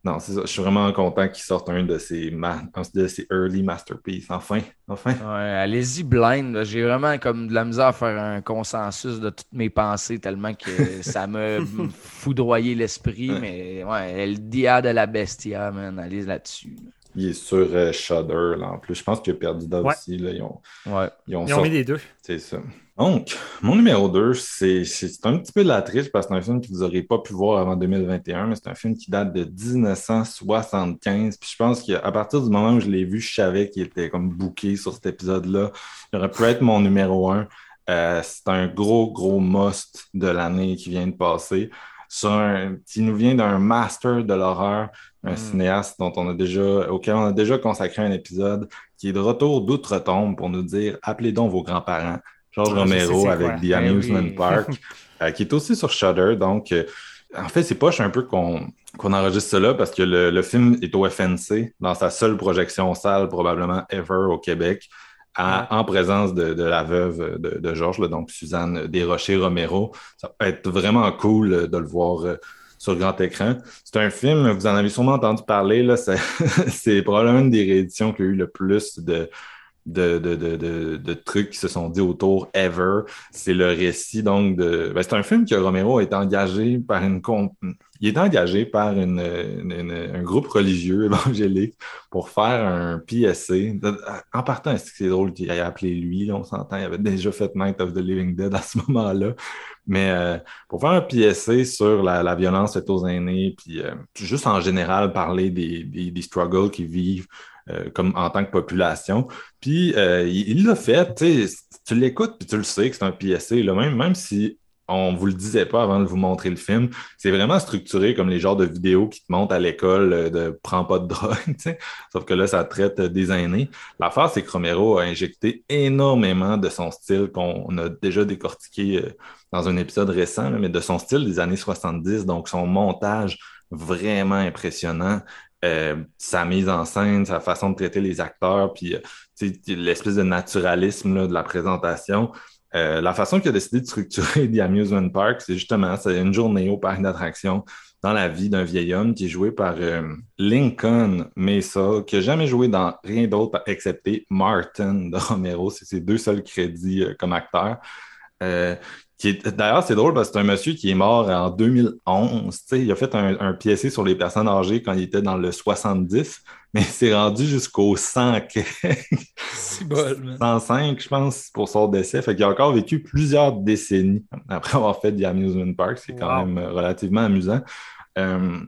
non, c'est ça. Je suis vraiment content qu'il sorte un de ses, ma- un de ses early masterpieces. Enfin, enfin. Ouais, allez-y blind. là. J'ai vraiment comme de la misère à faire un consensus de toutes mes pensées tellement que ça m'a foudroyé l'esprit. Ouais. Mais ouais, El Dia de la Bestia, man, allez là-dessus. Il est sur euh, Shudder, là, en plus. Je pense qu'il a perdu Ouais. aussi, là. Ils ont, Ouais. ils ont Ils ont sorti- mis les deux. C'est ça. Donc, mon numéro 2, c'est c'est un petit peu de la triche parce que c'est un film que vous n'aurez pas pu voir avant 2021, mais c'est un film qui date de 1975. Puis je pense qu'à partir du moment où je l'ai vu, je savais qu'il était comme booké sur cet épisode-là. Il aurait pu être mon numéro 1. c'est un gros, gros must de l'année qui vient de passer. Sur un, qui nous vient d'un master de l'horreur, un Mm. cinéaste dont on a déjà, auquel on a déjà consacré un épisode, qui est de retour d'outre-tombe pour nous dire appelez donc vos grands-parents. Georges Ah, Romero avec. The Eh Amusement oui. Park, euh, qui est aussi sur Shudder. Donc, euh, en fait, c'est poche un peu qu'on enregistre cela parce que le, le film est au FNC, dans sa seule projection salle, probablement ever au Québec, à- en présence de, de la veuve de, de Georges, là, donc Suzanne Desrochers-Romero. Ça peut être vraiment cool euh, de le voir euh, sur grand écran. C'est un film, vous en avez sûrement entendu parler, c'est probablement une des rééditions qui a eu le plus de, de, de, de, de, trucs qui se sont dit autour ever. C'est le récit donc de. ben, c'est un film que Romero été engagé par une Il est engagé par une, une- un groupe religieux évangélique pour faire un PSC. En partant, c'est drôle qu'il ait appelé lui, là, on s'entend, il avait déjà fait Night of the Living Dead à ce moment-là. Mais euh, pour faire un PSC sur la, la violence faite aux aînés, puis euh, juste en général parler des, des, des struggles qu'ils vivent euh, comme en tant que population. Puis euh, il l'a fait, tu l'écoutes puis tu le sais que c'est un PSC, même, même si on vous le disait pas avant de vous montrer le film. C'est vraiment structuré comme les genres de vidéos qui te montrent à l'école euh, de prends pas de drogue. Sauf que là, ça traite des aînés. L'affaire, c'est que Romero a injecté énormément de son style qu'on a déjà décortiqué dans un épisode récent, mais de son style des années 70. Donc, son montage vraiment impressionnant. Euh, sa mise en scène, sa façon de traiter les acteurs, puis euh, l'espèce de naturalisme de la présentation. Euh, la façon qu'il a décidé de structurer The Amusement Park, c'est justement, une journée au parc d'attractions dans la vie d'un vieil homme qui est joué par Lincoln Mesa, qui n'a jamais joué dans rien d'autre excepté Martin de Romero. C'est ses deux seuls crédits comme acteur. D'ailleurs, c'est drôle parce que c'est un monsieur qui est mort en 2011. tu sais. il a fait un, un PSC sur les personnes âgées quand il était dans le 70, mais il s'est rendu jusqu'au 100 C'est bol, man. 105, je pense, pour son décès. Fait qu'il a encore vécu plusieurs décennies après avoir fait The Amusement Park. C'est quand Wow. même relativement amusant. Euh,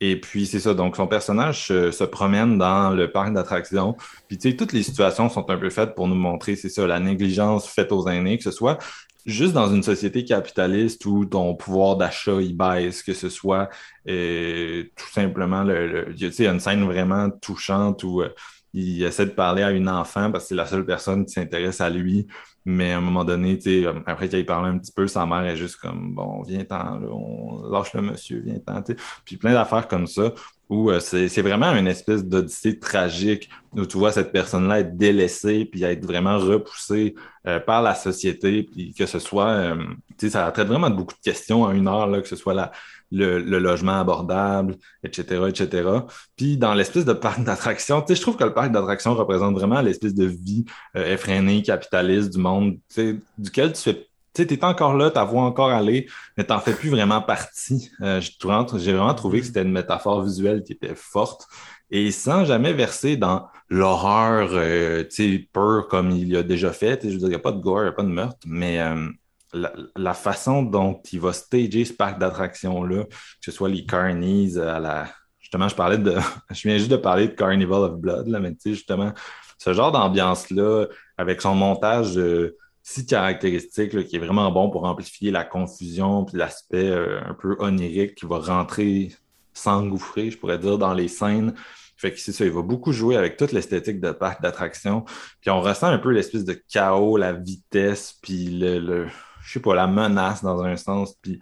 et puis, c'est ça. Donc, son personnage se, se promène dans le parc d'attractions. Puis, tu sais, toutes les situations sont un peu faites pour nous montrer, c'est ça, la négligence faite aux aînés, que ce soit juste dans une société capitaliste où ton pouvoir d'achat, il baisse, que ce soit euh, tout simplement, le, le- sais, une scène vraiment touchante où euh, il essaie de parler à une enfant parce que c'est la seule personne qui s'intéresse à lui. Mais à un moment donné, euh, après qu'il parle un petit peu, sa mère est juste comme bon, viens-t'en, on lâche le monsieur, viens-t'en. Puis plein d'affaires comme ça où euh, c'est vraiment une espèce d'odyssée tragique où tu vois cette personne-là être délaissée puis être vraiment repoussée euh, par la société, puis que ce soit, euh, tu sais, ça traite vraiment de beaucoup de questions en une heure, là, que ce soit la, le, le logement abordable, etc., etc. Puis dans l'espèce de parc d'attractions, tu sais, je trouve que le parc d'attractions représente vraiment l'espèce de vie euh, effrénée, capitaliste du monde, tu sais, duquel tu fais tu sais, t'es encore là, ta vois encore aller, mais t'en fais plus vraiment partie. Euh, j'ai vraiment, trouvé que c'était une métaphore visuelle qui était forte et sans jamais verser dans l'horreur, euh, tu sais, peur comme il a déjà fait. Je veux dire, il n'y a pas de gore, il n'y a pas de meurtre, mais euh, la, la façon dont il va stager ce parc d'attractions-là, que ce soit les carnies à la... Justement, je parlais de... Je viens juste de parler de Carnival of Blood, là, mais tu sais, justement, ce genre d'ambiance-là, avec son montage euh, si caractéristique, qui est vraiment bon pour amplifier la confusion puis l'aspect euh, un peu onirique qui va rentrer, s'engouffrer, je pourrais dire, dans les scènes. Fait que c'est ça, il va beaucoup jouer avec toute l'esthétique de parc d'attraction. Puis on ressent un peu l'espèce de chaos, la vitesse, puis le, le- je sais pas, la menace dans un sens. Puis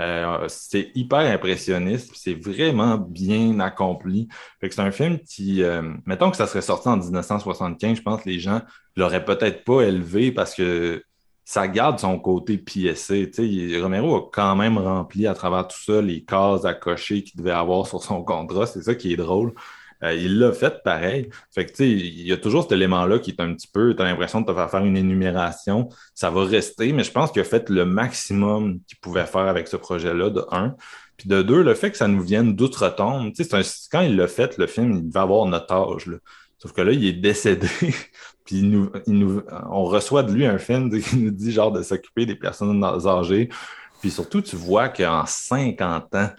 euh, c'est hyper impressionniste, c'est vraiment bien accompli. Fait c'est un film qui, euh, mettons que ça serait sorti en 1975, je pense que les gens l'auraient peut-être pas élevé parce que ça garde son côté il- Romero a quand même rempli à travers tout ça les cases à cocher qu'il devait avoir sur son contrat. C'est ça qui est drôle. Euh, il l'a fait pareil. Fait que, tu sais, il y a toujours cet élément-là qui est un petit peu, tu as l'impression de te faire faire une énumération. Ça va rester, mais je pense qu'il a fait le maximum qu'il pouvait faire avec ce projet-là, de un. Puis de deux, le fait que ça nous vienne d'outre-tombe. Tu sais, quand il l'a fait, le film, il devait avoir notre âge, là. Sauf que là, il est décédé. Puis nous, il on reçoit de lui un film qui nous dit genre de s'occuper des personnes âgées. Puis surtout, tu vois qu'en 50 ans,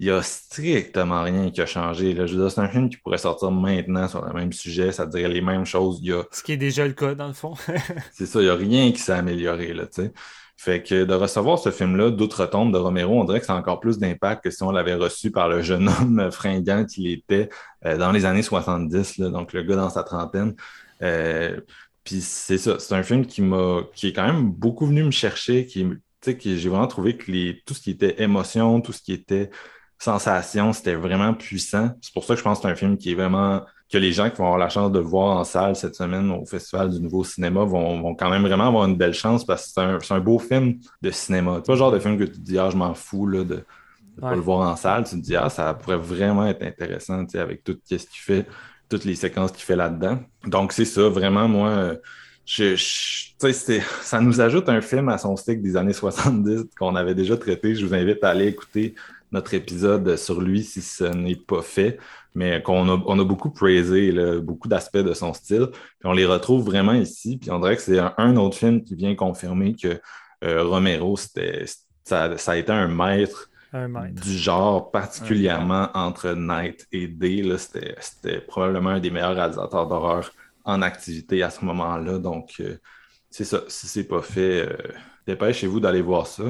il n'y a strictement rien qui a changé. Là. Je veux dire, c'est un film qui pourrait sortir maintenant sur le même sujet, ça dirait les mêmes choses. Il y a, Ce qui est déjà le cas, dans le fond. c'est ça, il n'y a rien qui s'est amélioré, là, tu sais. Fait que de recevoir ce film-là d'outre-tombe de Romero, on dirait que c'est encore plus d'impact que si on l'avait reçu par le jeune homme fringant qu'il était euh, dans les années 70, là, donc le gars dans sa trentaine. Euh, puis c'est ça, c'est un film qui m'a, qui est quand même beaucoup venu me chercher, qui, tu sais, que j'ai vraiment trouvé que les, tout ce qui était émotion, tout ce qui était sensation, c'était vraiment puissant. C'est pour ça que je pense que c'est un film qui est vraiment que les gens qui vont avoir la chance de le voir en salle cette semaine au Festival du Nouveau Cinéma vont, vont quand même vraiment avoir une belle chance parce que c'est un, c'est un beau film de cinéma. C'est pas le genre de film que tu te dis, ah, je m'en fous là, de ne pas le voir en salle. Tu te dis, ah, ça pourrait vraiment être intéressant tu sais, avec tout ce qu'il fait, toutes les séquences qu'il fait là-dedans. Donc, c'est ça, vraiment, moi, euh, je, je- tu sais, c'est- ça nous ajoute un film à son stick des années 70 qu'on avait déjà traité. Je vous invite à aller écouter notre épisode sur lui si ce n'est pas fait, mais qu'on a, on a beaucoup praisé, là, beaucoup d'aspects de son style. Puis on les retrouve vraiment ici. Puis on dirait que c'est un, un autre film qui vient confirmer que euh, Romero, c'était, ça, ça a été un maître Un du genre, particulièrement entre Night et Day. là, C'était c'était probablement un des meilleurs réalisateurs d'horreur en activité à ce moment-là. Donc, euh, c'est ça. Si c'est pas fait, euh, dépêchez-vous d'aller voir ça.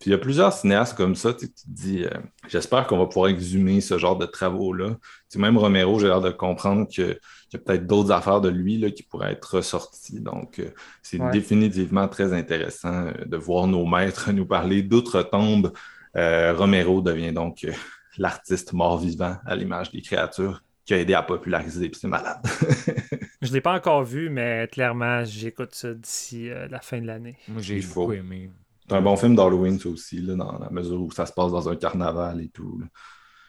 Puis il y a plusieurs cinéastes comme ça, tu sais, tu te dis, euh, j'espère qu'on va pouvoir exhumer ce genre de travaux-là. Tu sais, même Romero, j'ai l'air de comprendre que- qu'il y a peut-être d'autres affaires de lui là, qui pourraient être ressorties. Donc, euh, c'est Ouais. définitivement très intéressant euh, de voir nos maîtres nous parler d'outre-tombe. Euh, Romero devient donc euh, l'artiste mort-vivant à l'image des créatures qui a aidé à populariser, puis c'est malade. Je l'ai pas encore vu, mais clairement, j'écoute ça d'ici euh, la fin de l'année. Moi, j'ai Il faut. beaucoup aimé. C'est un bon film d'Halloween, ça aussi, là, dans la mesure où ça se passe dans un carnaval et tout. là.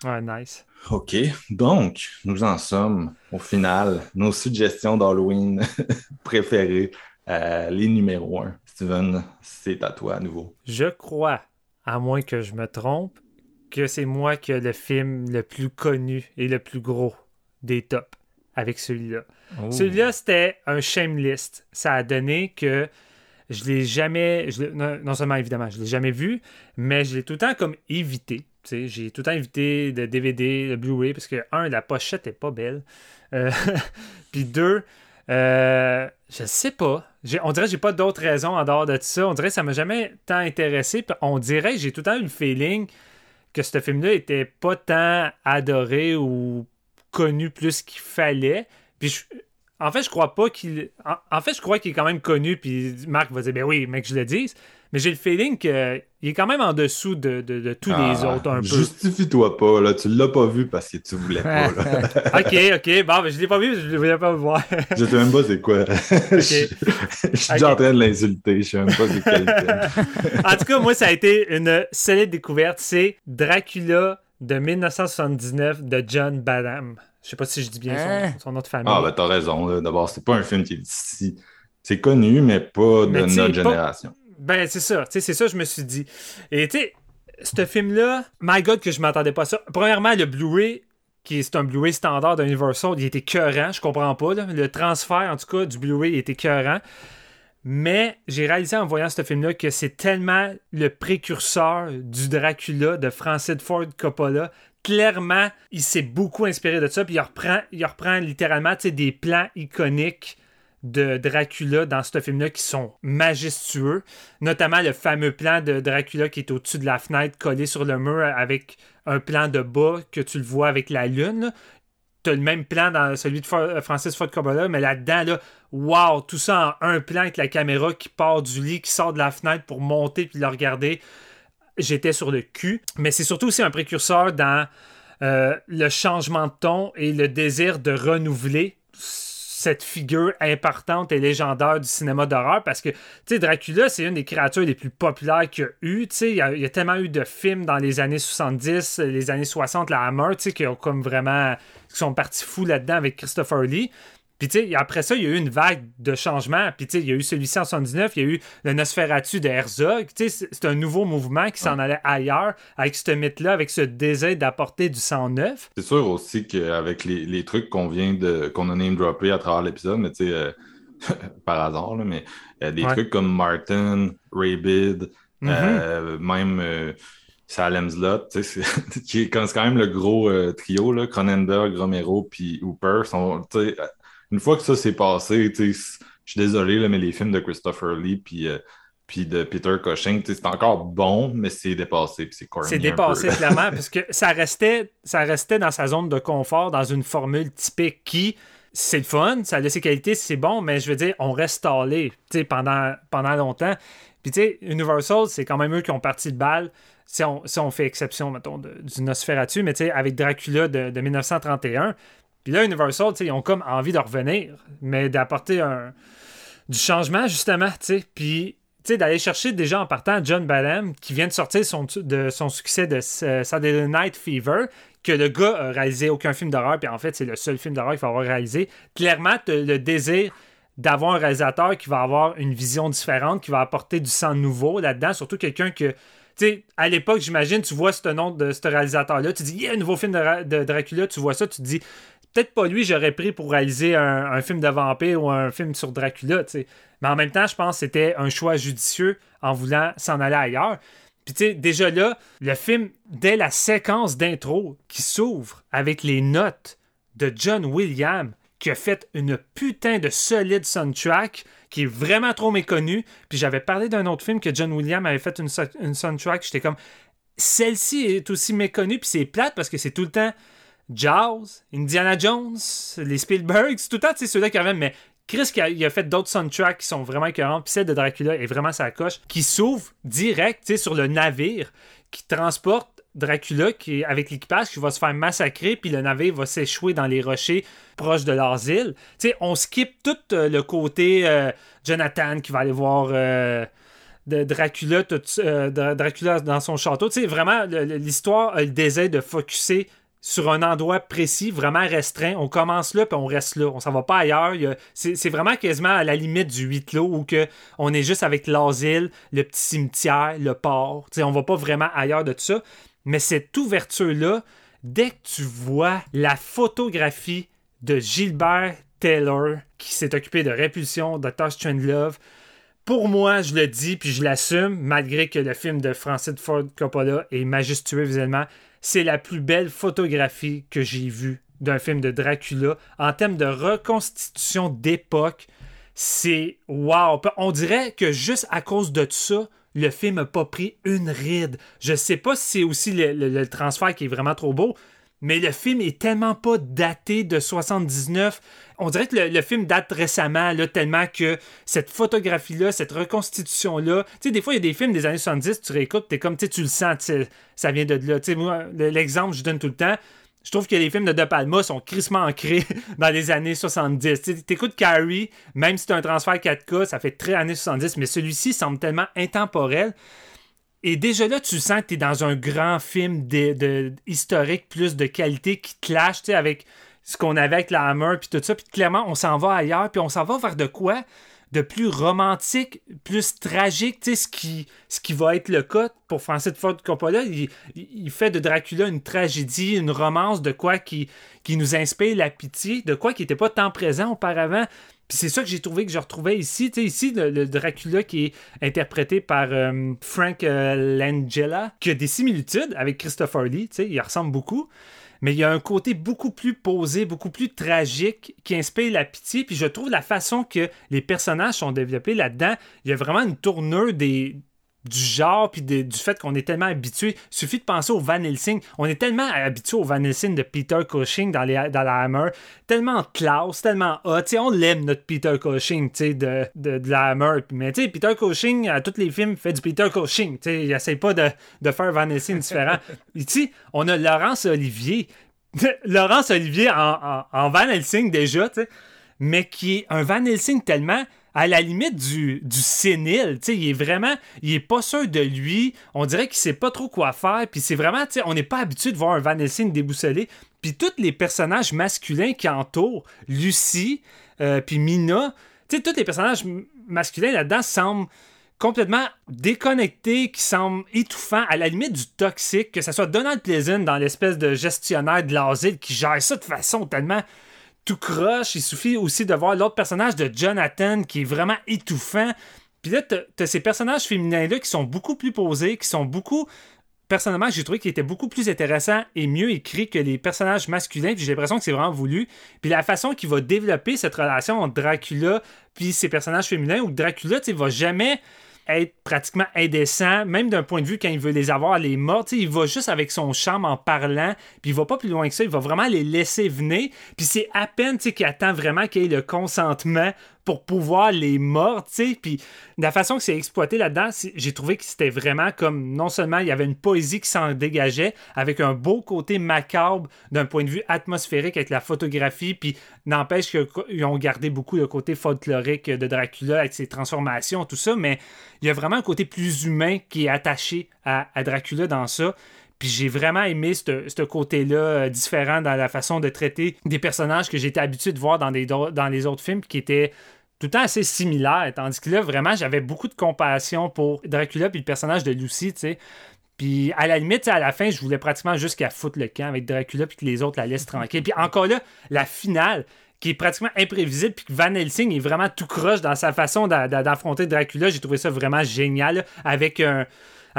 Ouais, nice. OK, donc nous en sommes au final. Nos suggestions d'Halloween préférées, euh, les numéros 1. Steven, c'est à toi à nouveau. Je crois, à moins que je me trompe, que c'est moi qui ai le film le plus connu et le plus gros des tops avec celui-là. Oh. Celui-là, c'était un shame list. Ça a donné que je l'ai jamais. je non, seulement évidemment, je l'ai jamais vu, mais je l'ai tout le temps comme évité. J'ai tout le temps évité le DVD, le Blu-ray, parce que, un, la pochette est pas belle. Euh, Puis deux, euh, je sais pas. On dirait que j'ai pas d'autres raisons en dehors de ça. On dirait que ça m'a jamais tant intéressé. On dirait que j'ai tout le temps eu le feeling que ce film-là était pas tant adoré ou connu plus qu'il fallait. Puis je- en fait, je crois pas qu'il. En, en fait, je crois qu'il est quand même connu. Puis Marc va dire, ben oui, mec, je le dise. Mais j'ai le feeling qu'il est quand même en dessous de, de- de tous les Ah, autres un peu. Justifie-toi pas, là. Tu l'as pas vu parce que tu voulais pas. Là. Ok, ok. Bon, ben, je l'ai pas vu, je ne voulais pas le voir. je sais même pas c'est quoi. je, je suis déjà en train de l'insulter. Je sais même pas c'est quel en tout cas, moi, ça a été une solide découverte. C'est Dracula de 1979 de John Badham. Je sais pas si je dis bien son- Hein? son, nom de famille. Ah, ben t'as raison. D'abord, c'est pas un film qui est si. C'est connu, mais pas de Mais notre pas- génération. Ben, c'est ça. Tu sais, c'est ça, je me suis dit. Et tu sais, ce film-là, my God, que je m'attendais pas à ça. Premièrement, le Blu-ray, qui est c'est un Blu-ray standard d'Universal, il était écœurant, je comprends pas. là. Le transfert, en tout cas, du Blu-ray, il était écœurant. Mais j'ai réalisé en voyant ce film-là que c'est tellement le précurseur du Dracula de Francis Ford Coppola. Clairement, il s'est beaucoup inspiré de ça, puis il reprend, il reprend littéralement tu des plans iconiques de Dracula dans ce film-là qui sont majestueux. Notamment le fameux plan de Dracula qui est au-dessus de la fenêtre collé sur le mur avec un plan de bas que tu le vois avec la lune. T'as le même plan dans celui de Fo- Francis Ford Coppola, mais là-dedans, là, wow, tout ça en un plan avec la caméra qui part du lit, qui sort de la fenêtre pour monter puis le regarder. J'étais sur le cul. Mais c'est surtout aussi un précurseur dans euh, le changement de ton et le désir de renouveler cette figure importante et légendaire du cinéma d'horreur parce que, tu sais, Dracula, c'est une des créatures les plus populaires qu'il y a eu. Tu sais, il y, a- tellement eu de films dans les années 70, les années 60, la Hammer, qui ont comme vraiment. qui sont partis fous là-dedans avec Christopher Lee. Puis, tu sais, après ça, il y a eu une vague de changements. Puis, tu sais, il y a eu celui-ci en 79, il y a eu le Nosferatu de Herzog. Tu sais, c'est- un nouveau mouvement qui s'en allait ailleurs avec ce mythe-là, avec ce désir d'apporter du sang neuf. C'est sûr aussi qu'avec les, les trucs qu'on vient de qu'on a name droppé à travers l'épisode, mais tu sais, euh, par hasard, là, mais euh, des Ouais. trucs comme Martin, Rabid, Mhm. euh, même euh, Salem's Lot, tu sais, c'est quand même le gros trio, là, Cronenberg, Romero, puis Hooper. Sont, une fois que ça s'est passé, je suis désolé, là, mais les films de Christopher Lee, puis. euh, puis de Peter Cushing, c'est encore bon, mais c'est dépassé, puis c'est dépassé clairement parce que ça restait, ça restait dans sa zone de confort, dans une formule typique qui, c'est le fun, ça a ses qualités, c'est bon, mais je veux dire, on reste sais, pendant, pendant longtemps. Puis tu sais, Universal, c'est quand même eux qui ont parti le bal. Si on, si on fait exception, mettons, de- du Nosferatu, mais tu sais, avec Dracula de, de 1931. Puis là, Universal, ils ont comme envie de revenir, mais d'apporter un, du changement, justement, tu sais. Puis, tu sais, d'aller chercher déjà en partant John Badham, qui vient de sortir son, de son succès de euh, Saturday Night Fever, que le gars a réalisé aucun film d'horreur, puis en fait, c'est le seul film d'horreur qu'il va avoir réalisé. Clairement, le désir d'avoir un réalisateur qui va avoir une vision différente, qui va apporter du sang nouveau là-dedans, surtout quelqu'un que. Tu sais, à l'époque, j'imagine, tu vois ce nom de ce réalisateur-là, tu dis, il y a un nouveau film de, de Dracula, tu vois ça, tu te dis, peut-être pas lui, j'aurais pris pour réaliser un, film de vampire ou un film sur Dracula, tu sais. Mais en même temps, je pense que c'était un choix judicieux en voulant s'en aller ailleurs. Puis tu sais, déjà là, le film, dès la séquence d'intro qui s'ouvre avec les notes de John Williams qui a fait une putain de solide soundtrack qui est vraiment trop méconnu. Puis j'avais parlé d'un autre film que John Williams avait fait une, une soundtrack. J'étais comme, celle-ci est aussi méconnue, puis c'est plate parce que c'est tout le temps Jaws, Indiana Jones, les Spielberg, c'est tout le temps ceux-là qui reviennent, mais Chris qui a, il a fait d'autres soundtracks qui sont vraiment écœurants, puis celle de Dracula est vraiment sa coche, qui s'ouvre direct sur le navire qui transporte Dracula qui avec l'équipage qui va se faire massacrer, puis le navire va s'échouer dans les rochers proches de leurs îles. Tu sais, on skip tout euh, le côté euh, Jonathan qui va aller voir euh, Dracula, Dracula dans son château. Tu sais, vraiment, l'histoire a le désir de focuser sur un endroit précis, vraiment restreint. On commence là, puis on reste là. On s'en va pas ailleurs. C'est vraiment quasiment à la limite du huis clos où que on est juste avec l'asile, le petit cimetière, le port. Sais, on va pas vraiment ailleurs de tout ça. Mais cette ouverture-là, dès que tu vois la photographie de Gilbert Taylor, qui s'est occupé de Répulsion, Dr. Strangelove, pour moi, je le dis puis je l'assume, malgré que le film de Francis Ford Coppola est majestueux visuellement, c'est la plus belle photographie que j'ai vue d'un film de Dracula en termes de reconstitution d'époque. C'est wow. On dirait que juste à cause de ça, le film n'a pas pris une ride. Je sais pas si c'est aussi le, le- transfert qui est vraiment trop beau, mais le film est tellement pas daté de 79. On dirait que le, film date récemment, là, tellement que cette photographie-là, cette reconstitution-là. Tu sais, des fois, il y a des films des années 70, tu réécoutes, t'es comme, tu tu le sens, ça vient de là. Tu moi, le- l'exemple que je donne tout le temps, je trouve que les films de De Palma sont crissement ancrés dans les années 70. Tu sais, t'écoutes Carrie, même si c'est un transfert 4K, ça fait très années 70, mais celui-ci semble tellement intemporel. Et déjà là, tu sens que tu es dans un grand film de, historique, plus de qualité qui clash avec ce qu'on avait avec la Hammer, puis tout ça. Puis clairement, on s'en va ailleurs, puis on s'en va vers de quoi de plus romantique, plus tragique, tu sais, ce qui, qui va être le cas pour Francis Ford Coppola. Il, il fait de Dracula une tragédie, une romance, de quoi qui, qui nous inspire la pitié, de quoi qui n'était pas tant présent auparavant. Puis c'est ça que j'ai trouvé que je retrouvais ici. Tu sais, ici, le, le Dracula qui est interprété par euh, Frank euh, Langella, qui a des similitudes avec Christopher Lee. Tu sais, il ressemble beaucoup. Mais il y a un côté beaucoup plus posé, beaucoup plus tragique qui inspire la pitié. Puis je trouve la façon que les personnages sont développés là-dedans, il y a vraiment une tournure des, du genre puis de- du fait qu'on est tellement habitué. Il suffit de penser au Van Helsing. On est tellement habitué au Van Helsing de Peter Cushing dans, les, dans la Hammer. Tellement classe, tellement hot. Tu sais, on l'aime, notre Peter Cushing, tu sais, de, de, de la Hammer. Mais tu sais, Peter Cushing, à tous les films, fait du Peter Cushing. Tu sais, il essaie pas de, de faire Van Helsing différent. Ici, on a Laurence Olivier. Laurence Olivier en, en, en Van Helsing déjà, tu sais, mais qui est un Van Helsing tellement à la limite du, du sénile. Il est vraiment, il est pas sûr de lui. On dirait qu'il sait pas trop quoi faire. Puis c'est vraiment, on n'est pas habitué de voir un Van Helsing déboussolé. Puis tous les personnages masculins qui entourent Lucie, euh, puis Mina, tous les personnages masculins là-dedans semblent complètement déconnectés, qui semblent étouffants, à la limite du toxique, que ce soit Donald Pleasant dans l'espèce de gestionnaire de l'asile qui gère ça de façon tellement tout croche. Il suffit aussi de voir l'autre personnage de Jonathan qui est vraiment étouffant. Puis là, t'as ces personnages féminins-là qui sont beaucoup plus posés, qui sont beaucoup. Personnellement, j'ai trouvé qu'ils étaient beaucoup plus intéressants et mieux écrits que les personnages masculins. Puis j'ai l'impression que c'est vraiment voulu. Puis la façon qu'il va développer cette relation entre Dracula puis ses personnages féminins, où Dracula, tu va jamais être pratiquement indécent, même d'un point de vue quand il veut les avoir, les morts, il va juste avec son charme en parlant, puis il va pas plus loin que ça, il va vraiment les laisser venir, puis c'est à peine qu'il attend vraiment qu'il y ait le consentement pour pouvoir les mordre, tu sais, puis la façon que c'est exploité là-dedans, j'ai trouvé que c'était vraiment comme, non seulement il y avait une poésie qui s'en dégageait, avec un beau côté macabre d'un point de vue atmosphérique avec la photographie, puis n'empêche qu'ils ont gardé beaucoup le côté folklorique de Dracula avec ses transformations, tout ça, mais il y a vraiment un côté plus humain qui est attaché à, à Dracula dans ça. Puis j'ai vraiment aimé ce côté-là euh, différent dans la façon de traiter des personnages que j'étais habitué de voir dans, les autres films, qui étaient tout le temps assez similaires. Tandis que là, vraiment, j'avais beaucoup de compassion pour Dracula puis le personnage de Lucy, tu sais. Puis à la limite, à la fin, je voulais pratiquement juste qu'elle foute le camp avec Dracula puis que les autres la laissent tranquille. Puis encore là, la finale, qui est pratiquement imprévisible, puis que Van Helsing est vraiment tout croche dans sa façon d'a- d'a- d'affronter Dracula. J'ai trouvé ça vraiment génial, avec un,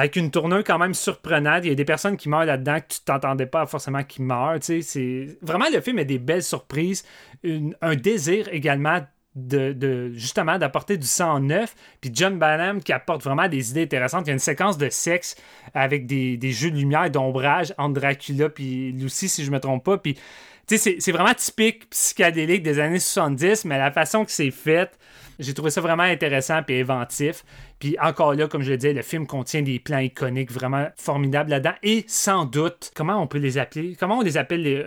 avec une tournure quand même surprenante. Il y a des personnes qui meurent là-dedans que tu t'entendais pas forcément qui meurent. C'est... Vraiment, le film a des belles surprises. Un désir également de, justement d'apporter du sang neuf. Puis John Banham qui apporte vraiment des idées intéressantes. Il y a une séquence de sexe avec des, jeux de lumière et d'ombrage entre Dracula puis Lucy, si je me trompe pas. Puis c'est vraiment typique psychédélique des années 70, mais la façon que c'est fait, j'ai trouvé ça vraiment intéressant et inventif. Puis encore là, comme je le disais, le film contient des plans iconiques vraiment formidables là-dedans. Et sans doute, comment on peut les appeler? Comment on les appelle les,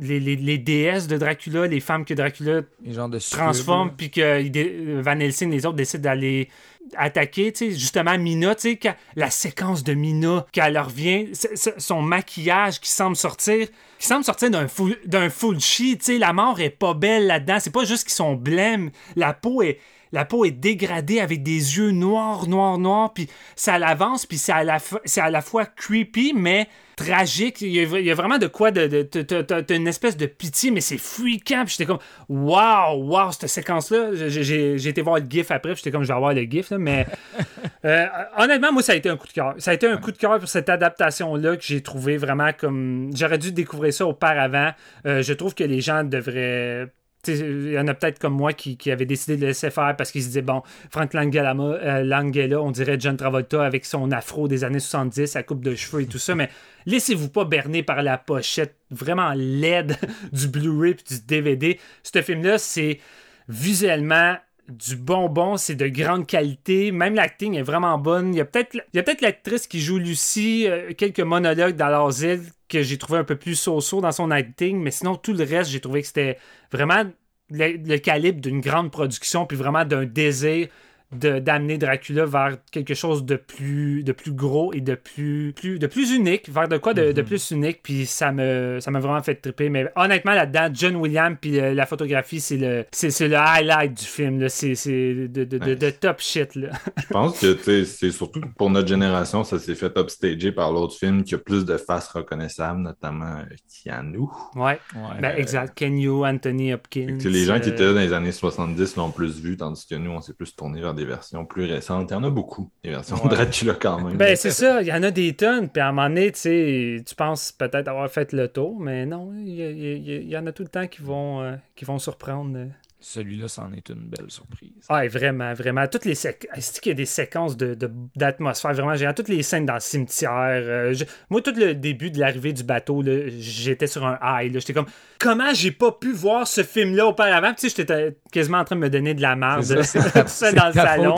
les, les- les déesses de Dracula, les femmes que Dracula de transforme, puis que dé- Van Helsing et les autres décident d'aller attaquer, tu sais, justement Mina, tu sais, la séquence de Mina, quand elle revient, son maquillage qui semble sortir, qui semble sortir d'un full, d'un full tu sais, la mort est pas belle là-dedans, c'est pas juste qu'ils sont blêmes, la peau est la peau est dégradée avec des yeux noirs, noirs, noirs, puis ça l'avance, puis c'est à, la fois- c'est à la fois creepy, mais tragique. Il y a, il y a vraiment de quoi de. de- t'as- une espèce de pitié, mais c'est fréquent. Puis j'étais comme, waouh, waouh, cette séquence-là. J'ai été voir le GIF après, puis j'étais comme, je vais avoir le GIF, là, mais euh, honnêtement, moi, ça a été un coup de cœur. Ça a été un coup de cœur pour cette adaptation-là que j'ai trouvé vraiment comme. J'aurais dû découvrir ça auparavant. Euh, je trouve que les gens devraient. Il y en a peut-être comme moi qui, avaient décidé de laisser faire parce qu'ils se disaient, bon, Frank Langella, euh, Langella, on dirait John Travolta avec son afro des années 70, sa coupe de cheveux et tout ça, mais laissez-vous pas berner par la pochette vraiment laide du Blu-ray puis du DVD. Ce film-là, c'est visuellement du bonbon, c'est de grande qualité. Même l'acting est vraiment bonne. Il y a peut-être peut-être l'actrice qui joue Lucie, euh, quelques monologues dans l'asile que j'ai trouvé un peu plus so-so dans son acting, mais sinon tout le reste, j'ai trouvé que c'était vraiment le, le calibre d'une grande production puis vraiment d'un désir d'amener Dracula vers quelque chose de plus de plus gros et de plus, plus de plus unique. Vers de quoi de, de plus unique? Puis ça me ça m'a vraiment fait triper. Mais honnêtement là-dedans John Williams puis euh, la photographie c'est le c'est c'est le highlight du film c'est c'est de, de, de- de top shit là. Je pense que c'est surtout pour notre génération, ça s'est fait upstager par l'autre film qui a plus de faces reconnaissables, notamment euh, Keanu. ouais. Ben, exact. Kenyu Anthony Hopkins les gens qui euh, étaient là dans les années 70 l'ont plus vu, tandis que nous, on s'est plus tourné vers des versions plus récentes. Il y en a beaucoup, des versions de Dracula quand même. Ben, c'est ça, il y en a des tonnes, puis à un moment donné, tu sais, tu penses peut-être avoir fait le tour, mais non, il y, en a tout le temps qui vont, euh, qui vont surprendre. Euh. Celui-là, c'en est une belle surprise. Ah, et vraiment, vraiment. Toutes les séquences. Est-ce qu'il y a des séquences de, de- d'atmosphère? Vraiment géniales? Toutes les scènes dans le cimetière. euh, je- Moi, tout le début de l'arrivée du bateau, là, j'étais sur un high. là. J'étais comme, comment j'ai pas pu voir ce film-là auparavant? Tu sais, j'étais quasiment en train de me donner de la merde. C'est ça, tout seul dans le salon.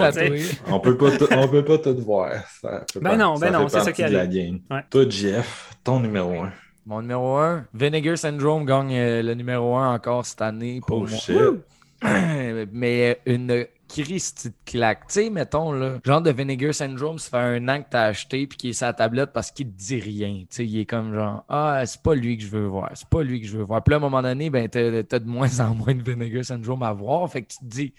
On peut pas tout- on peut pas tout voir. Ça Ben pas- non, ben ça non, c'est ça qui de la arrive. game. Ouais. Toi, Jeff, ton numéro 1. Mon numéro 1, Vinegar Syndrome gagne euh, le numéro 1 encore cette année pour Oh moi. shit. Mais une Christy de claque. Tu sais, mettons, là, genre de Vinegar Syndrome, ça fait un an que t'as acheté puis qu'il est sa tablette parce qu'il te dit rien. Tu sais, il est comme genre, ah, c'est pas lui que je veux voir. C'est pas lui que je veux voir. Puis là, à un moment donné, ben, t'as t'as de moins en moins de Vinegar Syndrome à voir. Fait que tu te dis,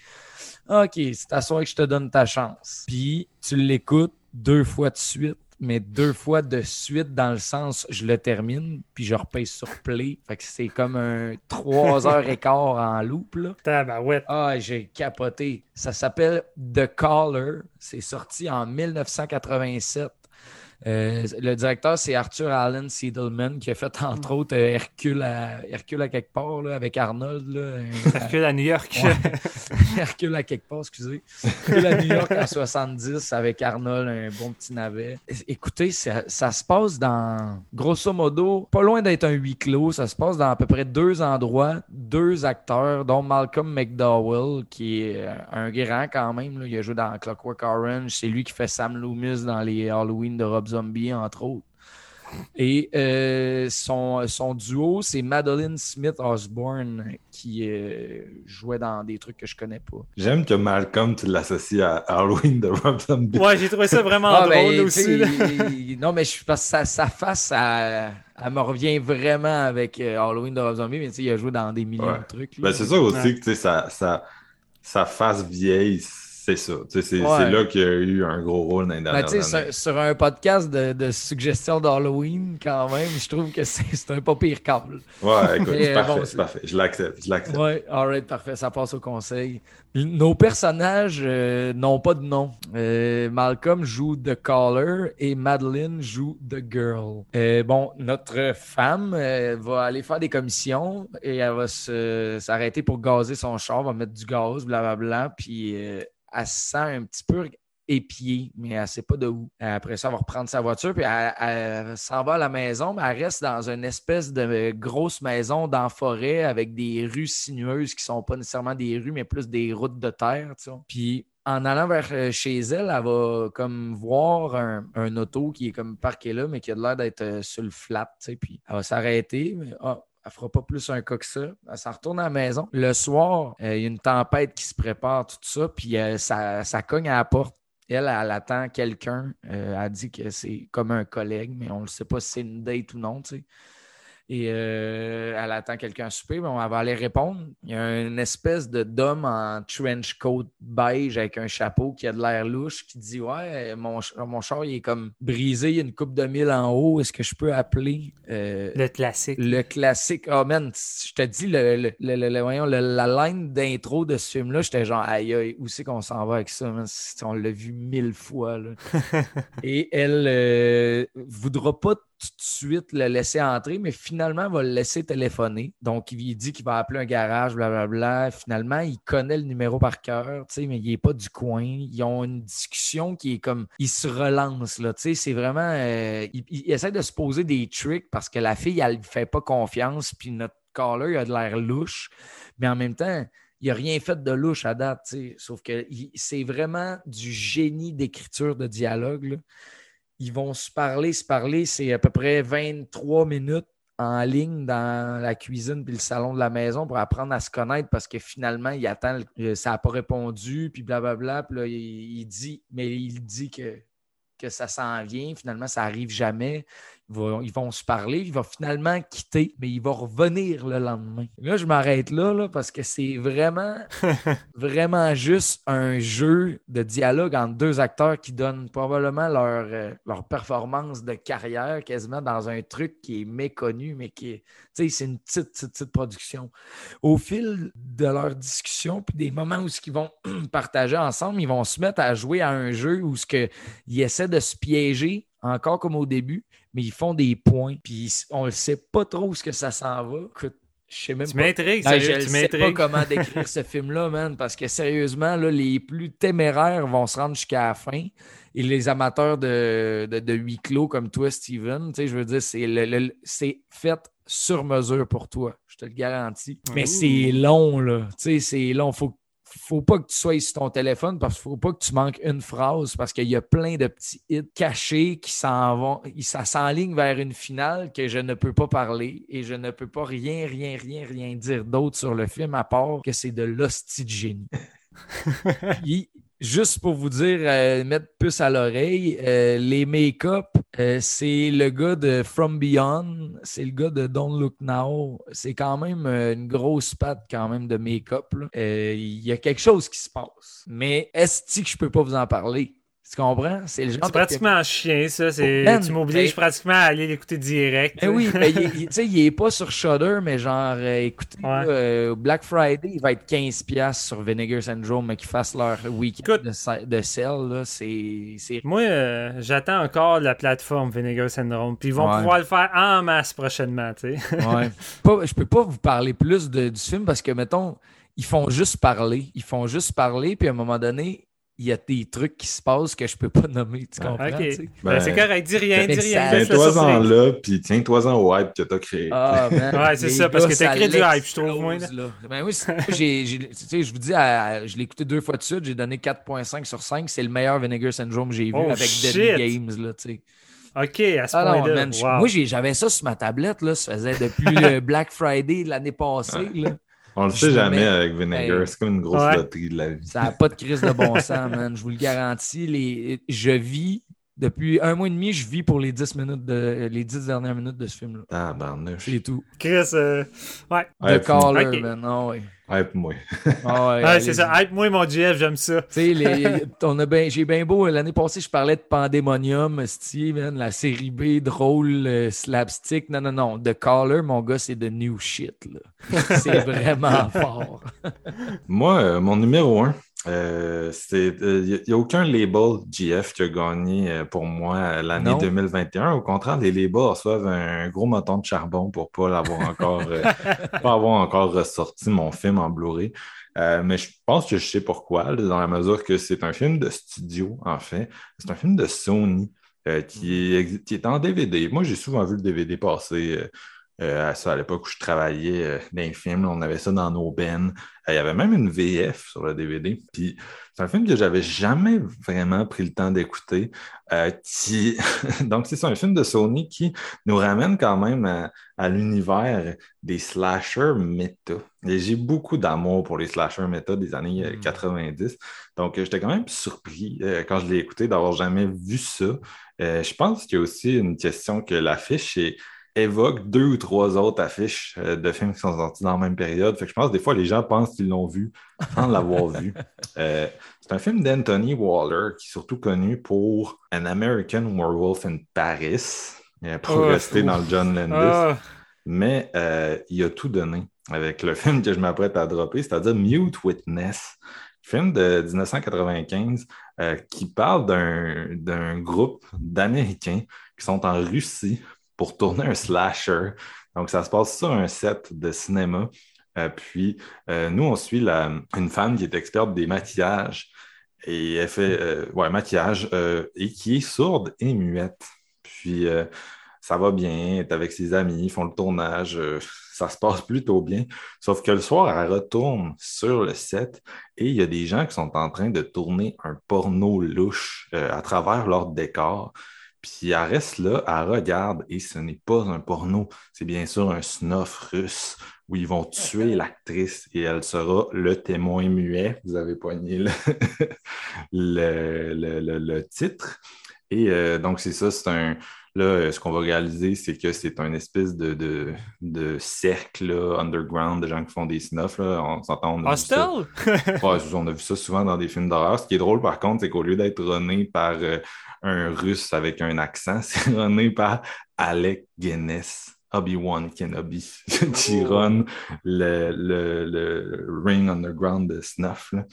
OK, c'est à soir que je te donne ta chance. Puis tu l'écoutes deux fois de suite, mais deux fois de suite dans le sens, je le termine, puis je repèse sur play. Fait que c'est comme un trois heures et quart en loop, là. Tabarouette. Ah, j'ai capoté. Ça s'appelle The Caller. C'est sorti en 1987. Euh, le directeur, c'est Arthur Allen Siedelman, qui a fait entre autres euh, Hercule, à, Hercule à quelque part là, avec Arnold. Là, Un- Hercule à New York. Hercule à quelque part, excusez. Hercule à New York en 70 avec Arnold, un bon petit navet. Écoutez, ça, ça se passe dans, grosso modo, pas loin d'être un huis clos. Ça se passe dans à peu près deux endroits, deux acteurs, dont Malcolm McDowell, qui est euh, un grand quand même. là. Il a joué dans Clockwork Orange. C'est lui qui fait Sam Loomis dans les Halloween de Rob Zombie, entre autres. Et euh, son, son duo, c'est Madeline Smith Osborne qui euh, jouait dans des trucs que je connais pas. J'aime que Malcolm, tu l'associes à Halloween de Rob Zombie. ouais, j'ai trouvé ça vraiment Ah, drôle ben, aussi. il- il- non, mais je pense que sa, sa face, elle, elle me revient vraiment avec euh, Halloween de Rob Zombie, mais tu sais, il a joué dans des millions Ouais. de trucs. Ben, c'est ça aussi Ouais. que tu sais, sa, sa, sa face vieille, c'est ça. C'est Ouais. là qu'il y a eu un gros rôle dans les Ben, dernières tu sais, années. sur, sur un podcast de, de suggestions d'Halloween, quand même, je trouve que c'est un pas pire câble. Ouais, écoute, c'est euh, parfait, bon, parfait. Je l'accepte, je l'accepte. Ouais, alright, parfait, ça passe au conseil. Nos personnages euh, n'ont pas de nom. Euh, Malcolm joue The Caller et Madeline joue The Girl. Euh, bon, notre femme va aller faire des commissions et elle va s'arrêter pour gazer son char, va mettre du gaz, blablabla, puis elle se sent un petit peu épiée, mais elle sait pas de où. Après ça, elle va reprendre sa voiture, puis elle, s'en va à la maison, mais elle reste dans une espèce de grosse maison dans la forêt avec des rues sinueuses qui sont pas nécessairement des rues, mais plus des routes de terre. Puis en allant vers euh, chez elle, elle va comme voir un, auto qui est comme parqué là, mais qui a l'air d'être euh, sur le flat, tu. Puis elle va s'arrêter, mais ah, elle fera pas plus un cas que ça. Elle s'en retourne à la maison. Le soir, euh, il y a une tempête qui se prépare, tout ça, puis euh, ça, ça cogne à la porte. Elle, elle attend quelqu'un. Euh, elle dit que c'est comme un collègue, mais on ne sait pas si c'est une date ou non, tu sais. Et euh, elle attend quelqu'un à souper, mais on va aller répondre. Il y a une espèce de d'homme en trench coat beige avec un chapeau qui a de l'air louche qui dit Ouais, mon, mon char il est comme brisé, il y a une coupe de mille en haut. Est-ce que je peux appeler euh, Le classique. le classique. Oh man, je te dis, le, le- le- le- voyons, la ligne d'intro de ce film-là, j'étais genre, aïe, aïe, où c'est qu'on s'en va avec ça? man? On l'a vu mille fois. là. Et elle euh, voudra pas tout de suite le laisser entrer, mais finalement, elle va le laisser téléphoner. Donc, il dit qu'il va appeler un garage, blablabla. Finalement, il connaît le numéro par cœur, mais il n'est pas du coin. Ils ont une discussion qui est comme. Ils se relancent, là. C'est vraiment. euh, il, il essaie de se poser des tricks parce que la fille, elle ne fait pas confiance, puis notre caller, il a de l'air louche. Mais en même temps, il n'a rien fait de louche à date, tu sais. Sauf que il- c'est vraiment du génie d'écriture de dialogue, là. Ils vont se parler, se parler. C'est à peu près 23 minutes en ligne dans la cuisine puis le salon de la maison pour apprendre à se connaître parce que finalement, il attend, le- ça n'a pas répondu, puis blablabla. Puis là, il, dit, mais il dit que, que ça s'en vient. Finalement, ça n'arrive jamais. Ils vont, ils vont se parler. Il va finalement quitter, mais il va revenir le lendemain. Là, je m'arrête là, là parce que c'est vraiment vraiment juste un jeu de dialogue entre deux acteurs qui donnent probablement leur, euh, leur performance de carrière quasiment dans un truc qui est méconnu, mais qui est, tu sais, c'est une petite, petite, petite production. Au fil de leur discussion, puis des moments où ils vont partager ensemble, ils vont se mettre à jouer à un jeu où ce que, ils essaient de se piéger, encore comme au début, mais ils font des points, puis on ne sait pas trop où ce que ça s'en va. Écoute, je sais même Tu m'intrigues, sérieux, je ne sais pas comment décrire ce film-là, man, parce que sérieusement, là, les plus téméraires vont se rendre jusqu'à la fin. Et les amateurs de, de, de huis clos comme toi, Steven, tu sais, je veux dire, c'est le- le- c'est fait sur mesure pour toi. Je te le garantis. Mais Ouh. c'est long, là. Tu sais, c'est long. Faut, faut pas que tu sois sur ton téléphone parce qu'il faut pas que tu manques une phrase parce qu'il y a plein de petits hits cachés qui s'en vont. Ça s'enligne vers une finale que je ne peux pas parler et je ne peux pas rien, rien, rien, rien dire d'autre sur le film à part que c'est de l'hostie de génie. juste pour vous dire, euh, mettre puce à l'oreille, euh, les make-up, euh, c'est le gars de From Beyond, c'est le gars de Don't Look Now. C'est quand même euh, une grosse patte quand même de make-up. Euh, Il y a quelque chose qui se passe. Mais est-ce que je peux pas vous en parler? Tu comprends? C'est le genre C'est pratiquement un chien, ça. c'est- Oh, tu m'obliges hey. pratiquement à aller l'écouter direct. Oui, ben, il, il- tu sais, il est pas sur Shudder, mais genre, euh, écoutez, Ouais. euh, Black Friday, il va être 15$ sur Vinegar Syndrome, mais qu'ils fassent leur week-end de, de c'est... c'est- Moi, euh, j'attends encore la plateforme Vinegar Syndrome. Puis ils vont Ouais. pouvoir le faire en masse prochainement, tu sais. Ouais. Pas- je peux pas vous parler plus de- du film parce que, mettons, ils font juste parler. Ils font juste parler, puis à un moment donné, il y a des trucs qui se passent que je peux pas nommer, tu comprends? sais? Ben, c'est correct, dis rien, dis rien. Tiens-toi-en là, puis tiens-toi-en au hype que t'as créé. Ah, man, Ouais, c'est ça, parce que t'as créé du hype, je trouve, moi, là. Ben oui, c'est- j'ai, j'ai- tu sais, je vous dis, à- je l'ai écouté deux fois de suite, j'ai donné 4.5 sur 5. C'est le meilleur Vinegar Syndrome que j'ai vu Oh, avec shit. Deadly Games, là, tu sais. Ok, à ce Ah point-là. wow. moi, j'avais ça sur ma tablette, là, ça faisait depuis le Black Friday de l'année passée, là. On le je sait jamais mets- avec Vinegar. Hey. C'est comme une grosse Ouais. loterie de la vie. Ça n'a pas de crise de bon sens, man. Je vous le garantis. Les... Je vis Depuis un mois et demi, je vis pour les 10 minutes de les 10 dernières minutes de ce film-là. Tabarnouche. C'est tout. Chris, euh, ouais. Ouais, The Caller, Ok. man. Ah ouais. Hype, moi. Ah ouais, Ouais, allez-y. c'est ça. Hype, moi, mon GF, j'aime ça. Tu sais, les- on a ben, j'ai bien beau, l'année passée, je parlais de Pandemonium, sti, man, la série B, drôle, euh, slapstick. Non, non, non. The Caller, mon gars, c'est de new shit, là. C'est vraiment fort. Moi, euh, mon numéro un, euh, c'est. Il n'y a, aucun label GF qui a gagné euh, pour moi euh, l'année Non. 2021. Au contraire, les labels reçoivent un gros moton de charbon pour pas l'avoir encore, euh, pas avoir encore ressorti mon film en Blu-ray. Euh, mais je pense que je sais pourquoi, dans la mesure que c'est un film de studio, en fait. C'est un film de Sony euh, qui, est, qui est en DVD. Moi, j'ai souvent vu le DVD passer. Euh, à ça à l'époque où je travaillais euh, dans les films, là, on avait ça dans nos bennes. Euh, Il y avait même une VF sur le DVD. Puis c'est un film que j'avais jamais vraiment pris le temps d'écouter. euh, qui... Donc, c'est un film de Sony qui nous ramène quand même à, à l'univers des slashers méta. Et j'ai beaucoup d'amour pour les slashers méta des années euh, Mm. 90. Donc, euh, j'étais quand même surpris quand je l'ai écouté d'avoir jamais vu ça. Je pense qu'il y a aussi une question que l'affiche est évoque deux ou trois autres affiches euh, de films qui sont sortis dans la même période. Fait que je pense que des fois, les gens pensent qu'ils l'ont vu sans l'avoir vu. Euh, c'est un film d'Anthony Waller qui est surtout connu pour An American Werewolf in Paris, euh, pour Oh, rester ouf. dans le John Landis. Ah, Mais euh, il a tout donné avec le film que je m'apprête à dropper, c'est-à-dire Mute Witness, film de 1995 euh, qui parle d'un groupe d'Américains qui sont en Russie pour tourner un slasher. Donc, ça se passe sur un set de cinéma. Euh, puis, euh, nous, on suit une femme qui est experte des maquillages et elle fait, euh, ouais, maquillage et qui est sourde et muette. Puis, ça va bien, elle est avec ses amis, ils font le tournage, ça se passe plutôt bien. Sauf que le soir, elle retourne sur le set et il y a des gens qui sont en train de tourner un porno louche à travers leur décor. Puis elle reste là, elle regarde et ce n'est pas un porno, c'est bien sûr un snuff russe où ils vont tuer l'actrice et elle sera le témoin muet. Vous avez poigné le, le, le- le- le titre. Et euh, donc, c'est ça, c'est un. Là, euh, ce qu'on va réaliser, c'est que c'est un espèce de, de, de cercle là, underground de gens qui font des snuffs. Là. On s'entend. Hostel? Ouais, on a vu ça souvent dans des films d'horreur. Ce qui est drôle, par contre, c'est qu'au lieu d'être runné par euh, un russe avec un accent, c'est runné par Alec Guinness, Obi-Wan Kenobi, qui run le, le, le Ring Underground de Snuff. là.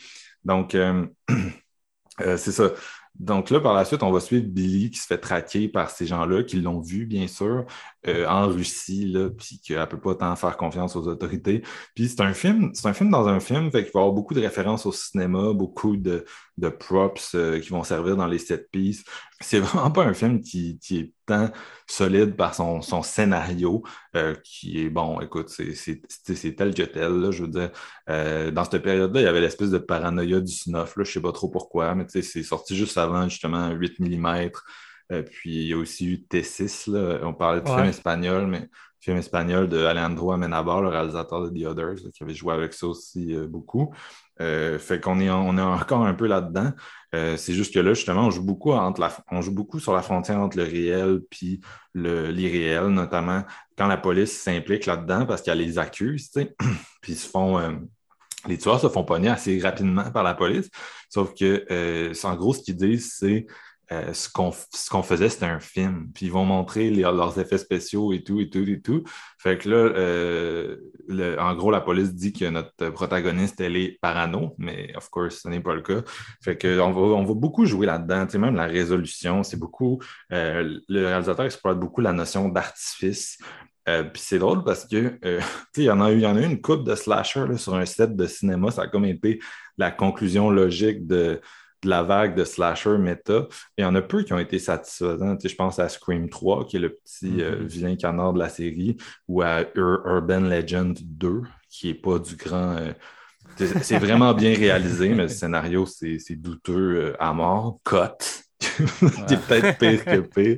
Donc, euh, euh, c'est ça. Donc là, par la suite, on va suivre Billy qui se fait traquer par ces gens-là qui l'ont vu, bien sûr, euh, en Russie, là, puis qu'elle ne peut pas tant faire confiance aux autorités. Puis c'est un film, c'est un film dans un film, fait qu'il va y avoir beaucoup de références au cinéma, beaucoup de, de props euh, qui vont servir dans les set pieces. C'est vraiment pas un film qui, qui est tant solide par son, son scénario, euh, qui est bon, écoute, c'est tel que tel, là, je veux dire. Euh, dans cette période-là, il y avait l'espèce de paranoïa du snuff, là, je sais pas trop pourquoi, mais c'est sorti juste avant, justement, 8 mm. Puis il y a aussi eu T6, là. on parlait de Ouais. film espagnol, mais film espagnol de Alejandro Amenabar, le réalisateur de The Others, là, qui avait joué avec ça aussi beaucoup. Euh, fait qu'on est, on est encore un peu là-dedans. Euh, c'est juste que là, justement, on joue beaucoup entre on joue beaucoup sur la frontière entre le réel puis l'irréel, notamment quand la police s'implique là-dedans parce qu'elle les accuse, puis se font, euh, les tueurs se font pogner assez rapidement par la police. Sauf que, c'est- en gros, ce qu'ils disent, c'est euh, ce qu'on faisait, c'était un film. Puis ils vont montrer leurs effets spéciaux et tout, et tout, et tout. Fait que là, euh, le- en gros, la police dit que notre protagoniste, elle est parano, mais of course, ce n'est pas le cas. Fait que on va, on va beaucoup jouer là-dedans. Tu sais, même la résolution, c'est beaucoup. euh, le réalisateur exploite beaucoup la notion d'artifice. Euh, puis c'est drôle parce que euh, il y en a eu, y en a eu une coupe de slasher là, sur un set de cinéma. Ça a comme été la conclusion logique de, de la vague de slasher méta. Il y en a peu qui ont été satisfaisants. Tu sais, je pense à Scream 3, qui est le petit euh, Mhm. vilain canard de la série, ou à Ur- Urban Legend 2, qui n'est pas du grand. euh, c'est vraiment bien réalisé, mais le scénario, c'est douteux euh, à mort. Cut. qui est peut-être pire que pire.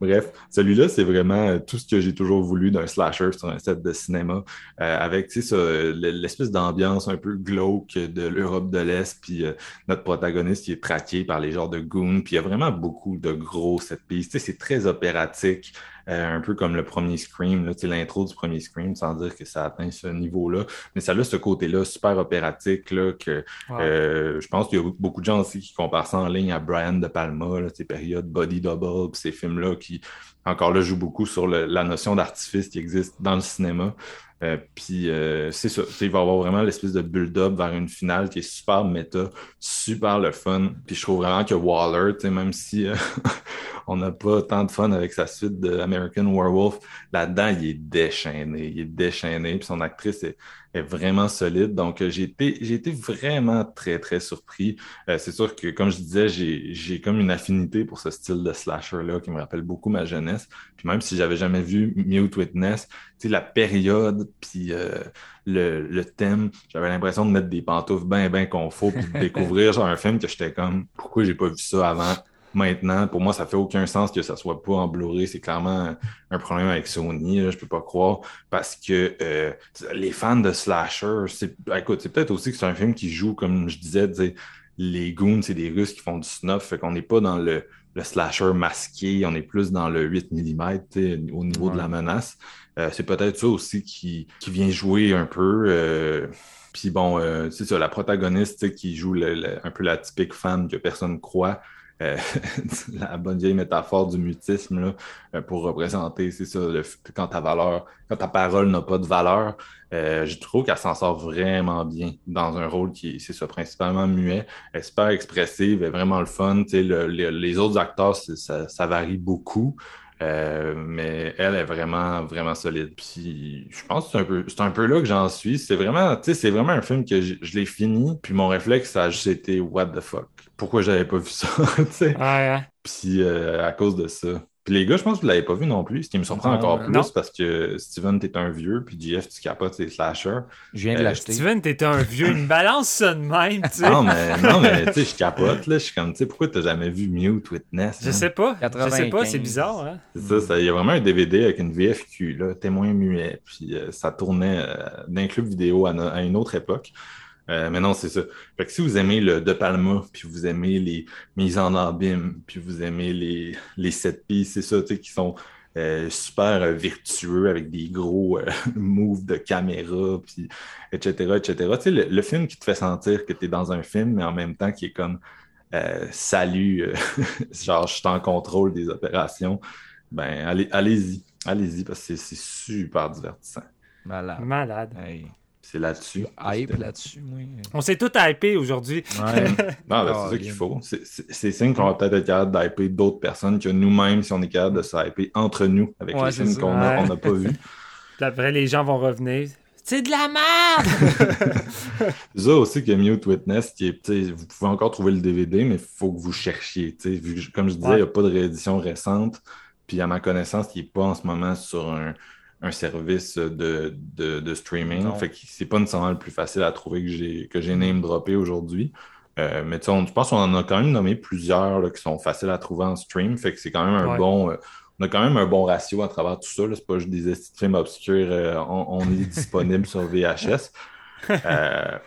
Bref, celui-là, c'est vraiment euh, tout ce que j'ai toujours voulu d'un slasher sur un set de cinéma, euh, avec l'espèce d'ambiance un peu glauque de l'Europe de l'Est, puis euh, notre protagoniste qui est traqué par les genres de goons, puis il y a vraiment beaucoup de gros set pieces. C'est très opératique, euh, un peu comme le premier Scream, l'intro du premier Scream, sans dire que ça atteint ce niveau-là, mais ça a ce côté-là super opératique, là, que Wow. euh, je pense qu'il y a beaucoup de gens aussi qui comparent ça en ligne à Brian De Palma, là, ces périodes Body Double, ces films-là qui, encore là, jouent beaucoup sur la notion d'artifice qui existe dans le cinéma. Euh, puis euh, c'est ça, il va y avoir vraiment l'espèce de build-up vers une finale qui est super méta, super le fun. Puis je trouve vraiment que Waller, même si euh, on n'a pas tant de fun avec sa suite de American Werewolf, là-dedans, il est déchaîné, il est déchaîné, puis son actrice est, vraiment solide. Donc, j'ai été, vraiment très, très surpris. C'est sûr que, comme je disais, j'ai, comme une affinité pour ce style de slasher-là qui me rappelle beaucoup ma jeunesse. Puis même si j'avais jamais vu Mute Witness, la période, puis euh, le, le thème, j'avais l'impression de mettre des pantoufles bien, bien confort, puis de découvrir genre un film que j'étais comme, pourquoi j'ai pas vu ça avant? Maintenant, pour moi, ça fait aucun sens que ça soit pas en Blu-ray. C'est clairement un problème avec Sony, là, je peux pas croire, parce que euh, les fans de slasher, c'est, écoute, c'est peut-être aussi que c'est un film qui joue, comme je disais, les goons, c'est des Russes qui font du snuff, fait qu'on n'est pas dans le, le slasher masqué, on est plus dans le 8 mm au niveau de la menace. Euh, c'est peut-être ça aussi qui, qui vient jouer un peu. euh, puis bon, euh, c'est ça, la protagoniste qui joue un peu la typique femme que personne croit. euh, la bonne vieille métaphore du mutisme là, euh, pour représenter, c'est ça, le quand ta valeur, quand ta parole n'a pas de valeur, je trouve qu'elle s'en sort vraiment bien dans un rôle qui, c'est ça, principalement muet. Elle est super expressive, elle est vraiment le fun. Les autres acteurs, ça varie beaucoup. Euh, mais elle est vraiment, vraiment solide. Puis je pense que c'est un peu, c'est un peu là que j'en suis. C'est vraiment, tu sais, c'est vraiment un film que je, je l'ai fini. Puis mon réflexe, ça a juste été What the fuck? Pourquoi j'avais pas vu ça? tu sais? Ouais. Puis euh, à cause de ça. Puis les gars, je pense que vous l'avez pas vu non plus. Ce qui me surprend Non, encore non. plus, Non. parce que Steven, t'es un vieux, puis JF, tu capotes ses slashers. Je viens de Euh, l'acheter. Steven, t'es un vieux, une balance ça de même, tu sais. Non, mais, non, mais tu sais, je capote, là. Je suis comme, tu sais, pourquoi t'as jamais vu Mute Witness? Je hein? sais pas. Je sais pas, 95. c'est bizarre, hein. C'est ça, ça- il y a vraiment un DVD avec une VFQ, là, témoin muet, puis euh, ça tournait euh, d'un club vidéo à une autre époque. Euh, mais non, c'est ça. Fait que si vous aimez le De Palma, puis vous aimez les mises en abîme, puis vous aimez les, les set pieces, c'est ça, tu sais, qui sont euh, super euh, vertueux avec des gros euh, moves de caméra, puis etc., etc. Tu sais, le, le film qui te fait sentir que tu es dans un film, mais en même temps qui est comme euh, salut, euh, genre je suis en contrôle des opérations, ben allez, allez-y, allez-y, parce que c'est c'est super divertissant. Malade. Malade. Hey. C'est là-dessus. Hype là-dessus, moi. On s'est tout hypé aujourd'hui. Ouais. Non, ben, c'est ça qu'il faut. C'est- C'est c'est signe qu'on va peut-être être capable d'hyper d'autres personnes que nous-mêmes, si on est capable de se hyper entre nous avec Ouais, les ça. qu'on Ouais. n'a pas vus. Puis après, les gens vont revenir. C'est de la merde! C'est ça aussi que Mute Witness, qui est, tu sais, vous pouvez encore trouver le DVD, mais il faut que vous cherchiez. vu que, comme je disais, il Ouais. n'y a pas de réédition récente. Puis à ma connaissance, il n'est pas en ce moment sur un, un service de, de, de streaming. Non. Fait que c'est pas nécessairement le plus facile à trouver que j'ai que j'ai name droppé aujourd'hui. Euh, mais tu je pense qu'on en a quand même nommé plusieurs là, qui sont faciles à trouver en stream. Fait que c'est quand même un Ouais. bon. euh, on a quand même un bon ratio à travers tout ça. C'est pas juste des films obscurs. euh, on, on est disponible sur VHS.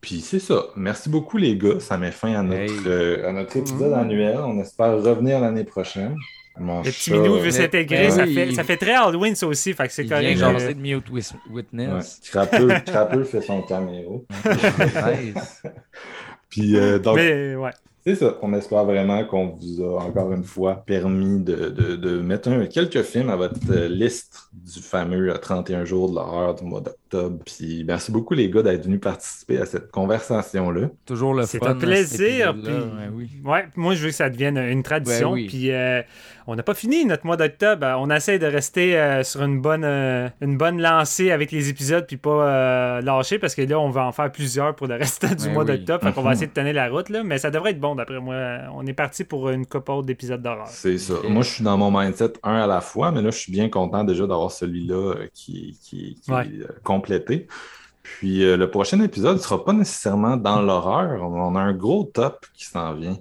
Puis c'est ça. Merci beaucoup, les gars. Ça met fin à notre, Hey. à notre épisode annuel. On espère revenir l'année prochaine. Mon Le petit minou veut s'intégrer. mais ça, oui, fait, il- ça fait très Halloween, ça aussi. Fait que c'est Il vient correct. euh, de Mute Ouais. Witness. Crapeux, Crapeux fait son caméo. Nice. Puis euh, donc, Mais ouais. c'est ça. On espère vraiment qu'on vous a encore une fois permis de, de- de mettre un- quelques films à votre euh, liste du fameux euh, 31 jours de l'horreur du mois d'octobre. Puis merci beaucoup, les gars, d'être venus participer à cette conversation-là. Toujours le C'est un plaisir. cet épisode-là. puis- Ouais, oui. Ouais, moi je veux que ça devienne une tradition. Oui. Puis euh, on n'a pas fini notre mois d'octobre. Euh, On essaie de rester euh, sur une bonne, euh, une bonne lancée avec les épisodes, puis pas euh, lâcher parce que là on va en faire plusieurs pour le reste du mois oui. d'octobre. Fait qu'on va essayer de tenir la route là, mais ça devrait être bon d'après moi. On est parti pour une couple d'épisodes d'horreur. C'est ça. Moi, je suis dans mon mindset un à la fois, mais là, je suis bien content déjà d'avoir celui-là qui, qui, qui Ouais. est Puis euh, le prochain épisode ne sera pas nécessairement dans l'horreur. On a un gros top qui s'en vient.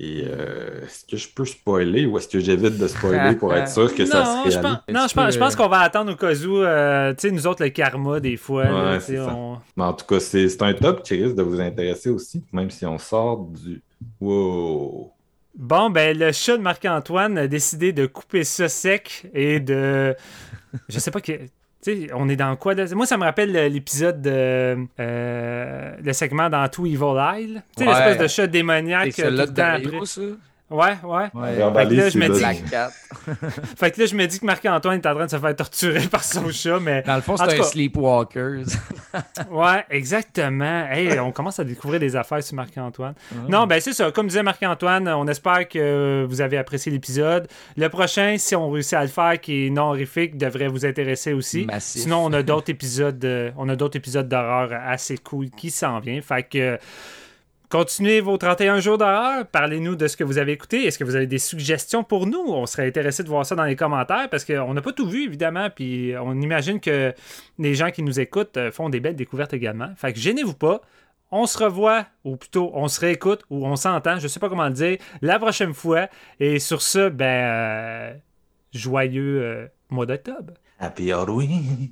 Et euh, est-ce que je peux spoiler ou est-ce que j'évite de spoiler pour être sûr que ça se je réalise? pense, non, je pense, je pense qu'on va attendre au cas où, euh, tu sais, nous autres, le karma, des fois. Ouais, on- Mais en tout cas, c'est un top qui risque de vous intéresser aussi, même si on sort du. Wow! Bon, ben, le chat de Marc-Antoine a décidé de couper ça sec et de. Je sais pas que. Tu sais, on est dans quoi? Moi, ça me rappelle l'épisode de. euh, le segment dans Two Evil Isle. Tu sais, Ouais. l'espèce de chat démoniaque. C'est euh, tout de le temps après. Dario, ça? Ouais, ouais. Fait que là, je me dis-. Fait que là, je me dis que Marc-Antoine est en train de se faire torturer par son chat, mais. Dans le fond, c'est un cas- Sleepwalkers. Ouais, exactement. Hey, on commence à découvrir des affaires sur Marc-Antoine. Non, ben c'est ça. Comme disait Marc-Antoine, on espère que vous avez apprécié l'épisode. Le prochain, si on réussit à le faire, qui est non horrifique, devrait vous intéresser aussi. Massif. Sinon, on a d'autres épisodes, euh, on a d'autres épisodes d'horreur assez cool qui s'en viennent. Fait que continuez vos 31 jours d'horreur. Parlez-nous de ce que vous avez écouté. Est-ce que vous avez des suggestions pour nous? On serait intéressé de voir ça dans les commentaires parce qu'on n'a pas tout vu, évidemment. Puis on imagine que les gens qui nous écoutent euh, font des belles découvertes également. Fait que gênez-vous pas. On se revoit, ou plutôt on se réécoute, ou on s'entend, je sais pas comment le dire, la prochaine fois. Et sur ce, ben, euh, joyeux euh, mois d'octobre. Happy Halloween!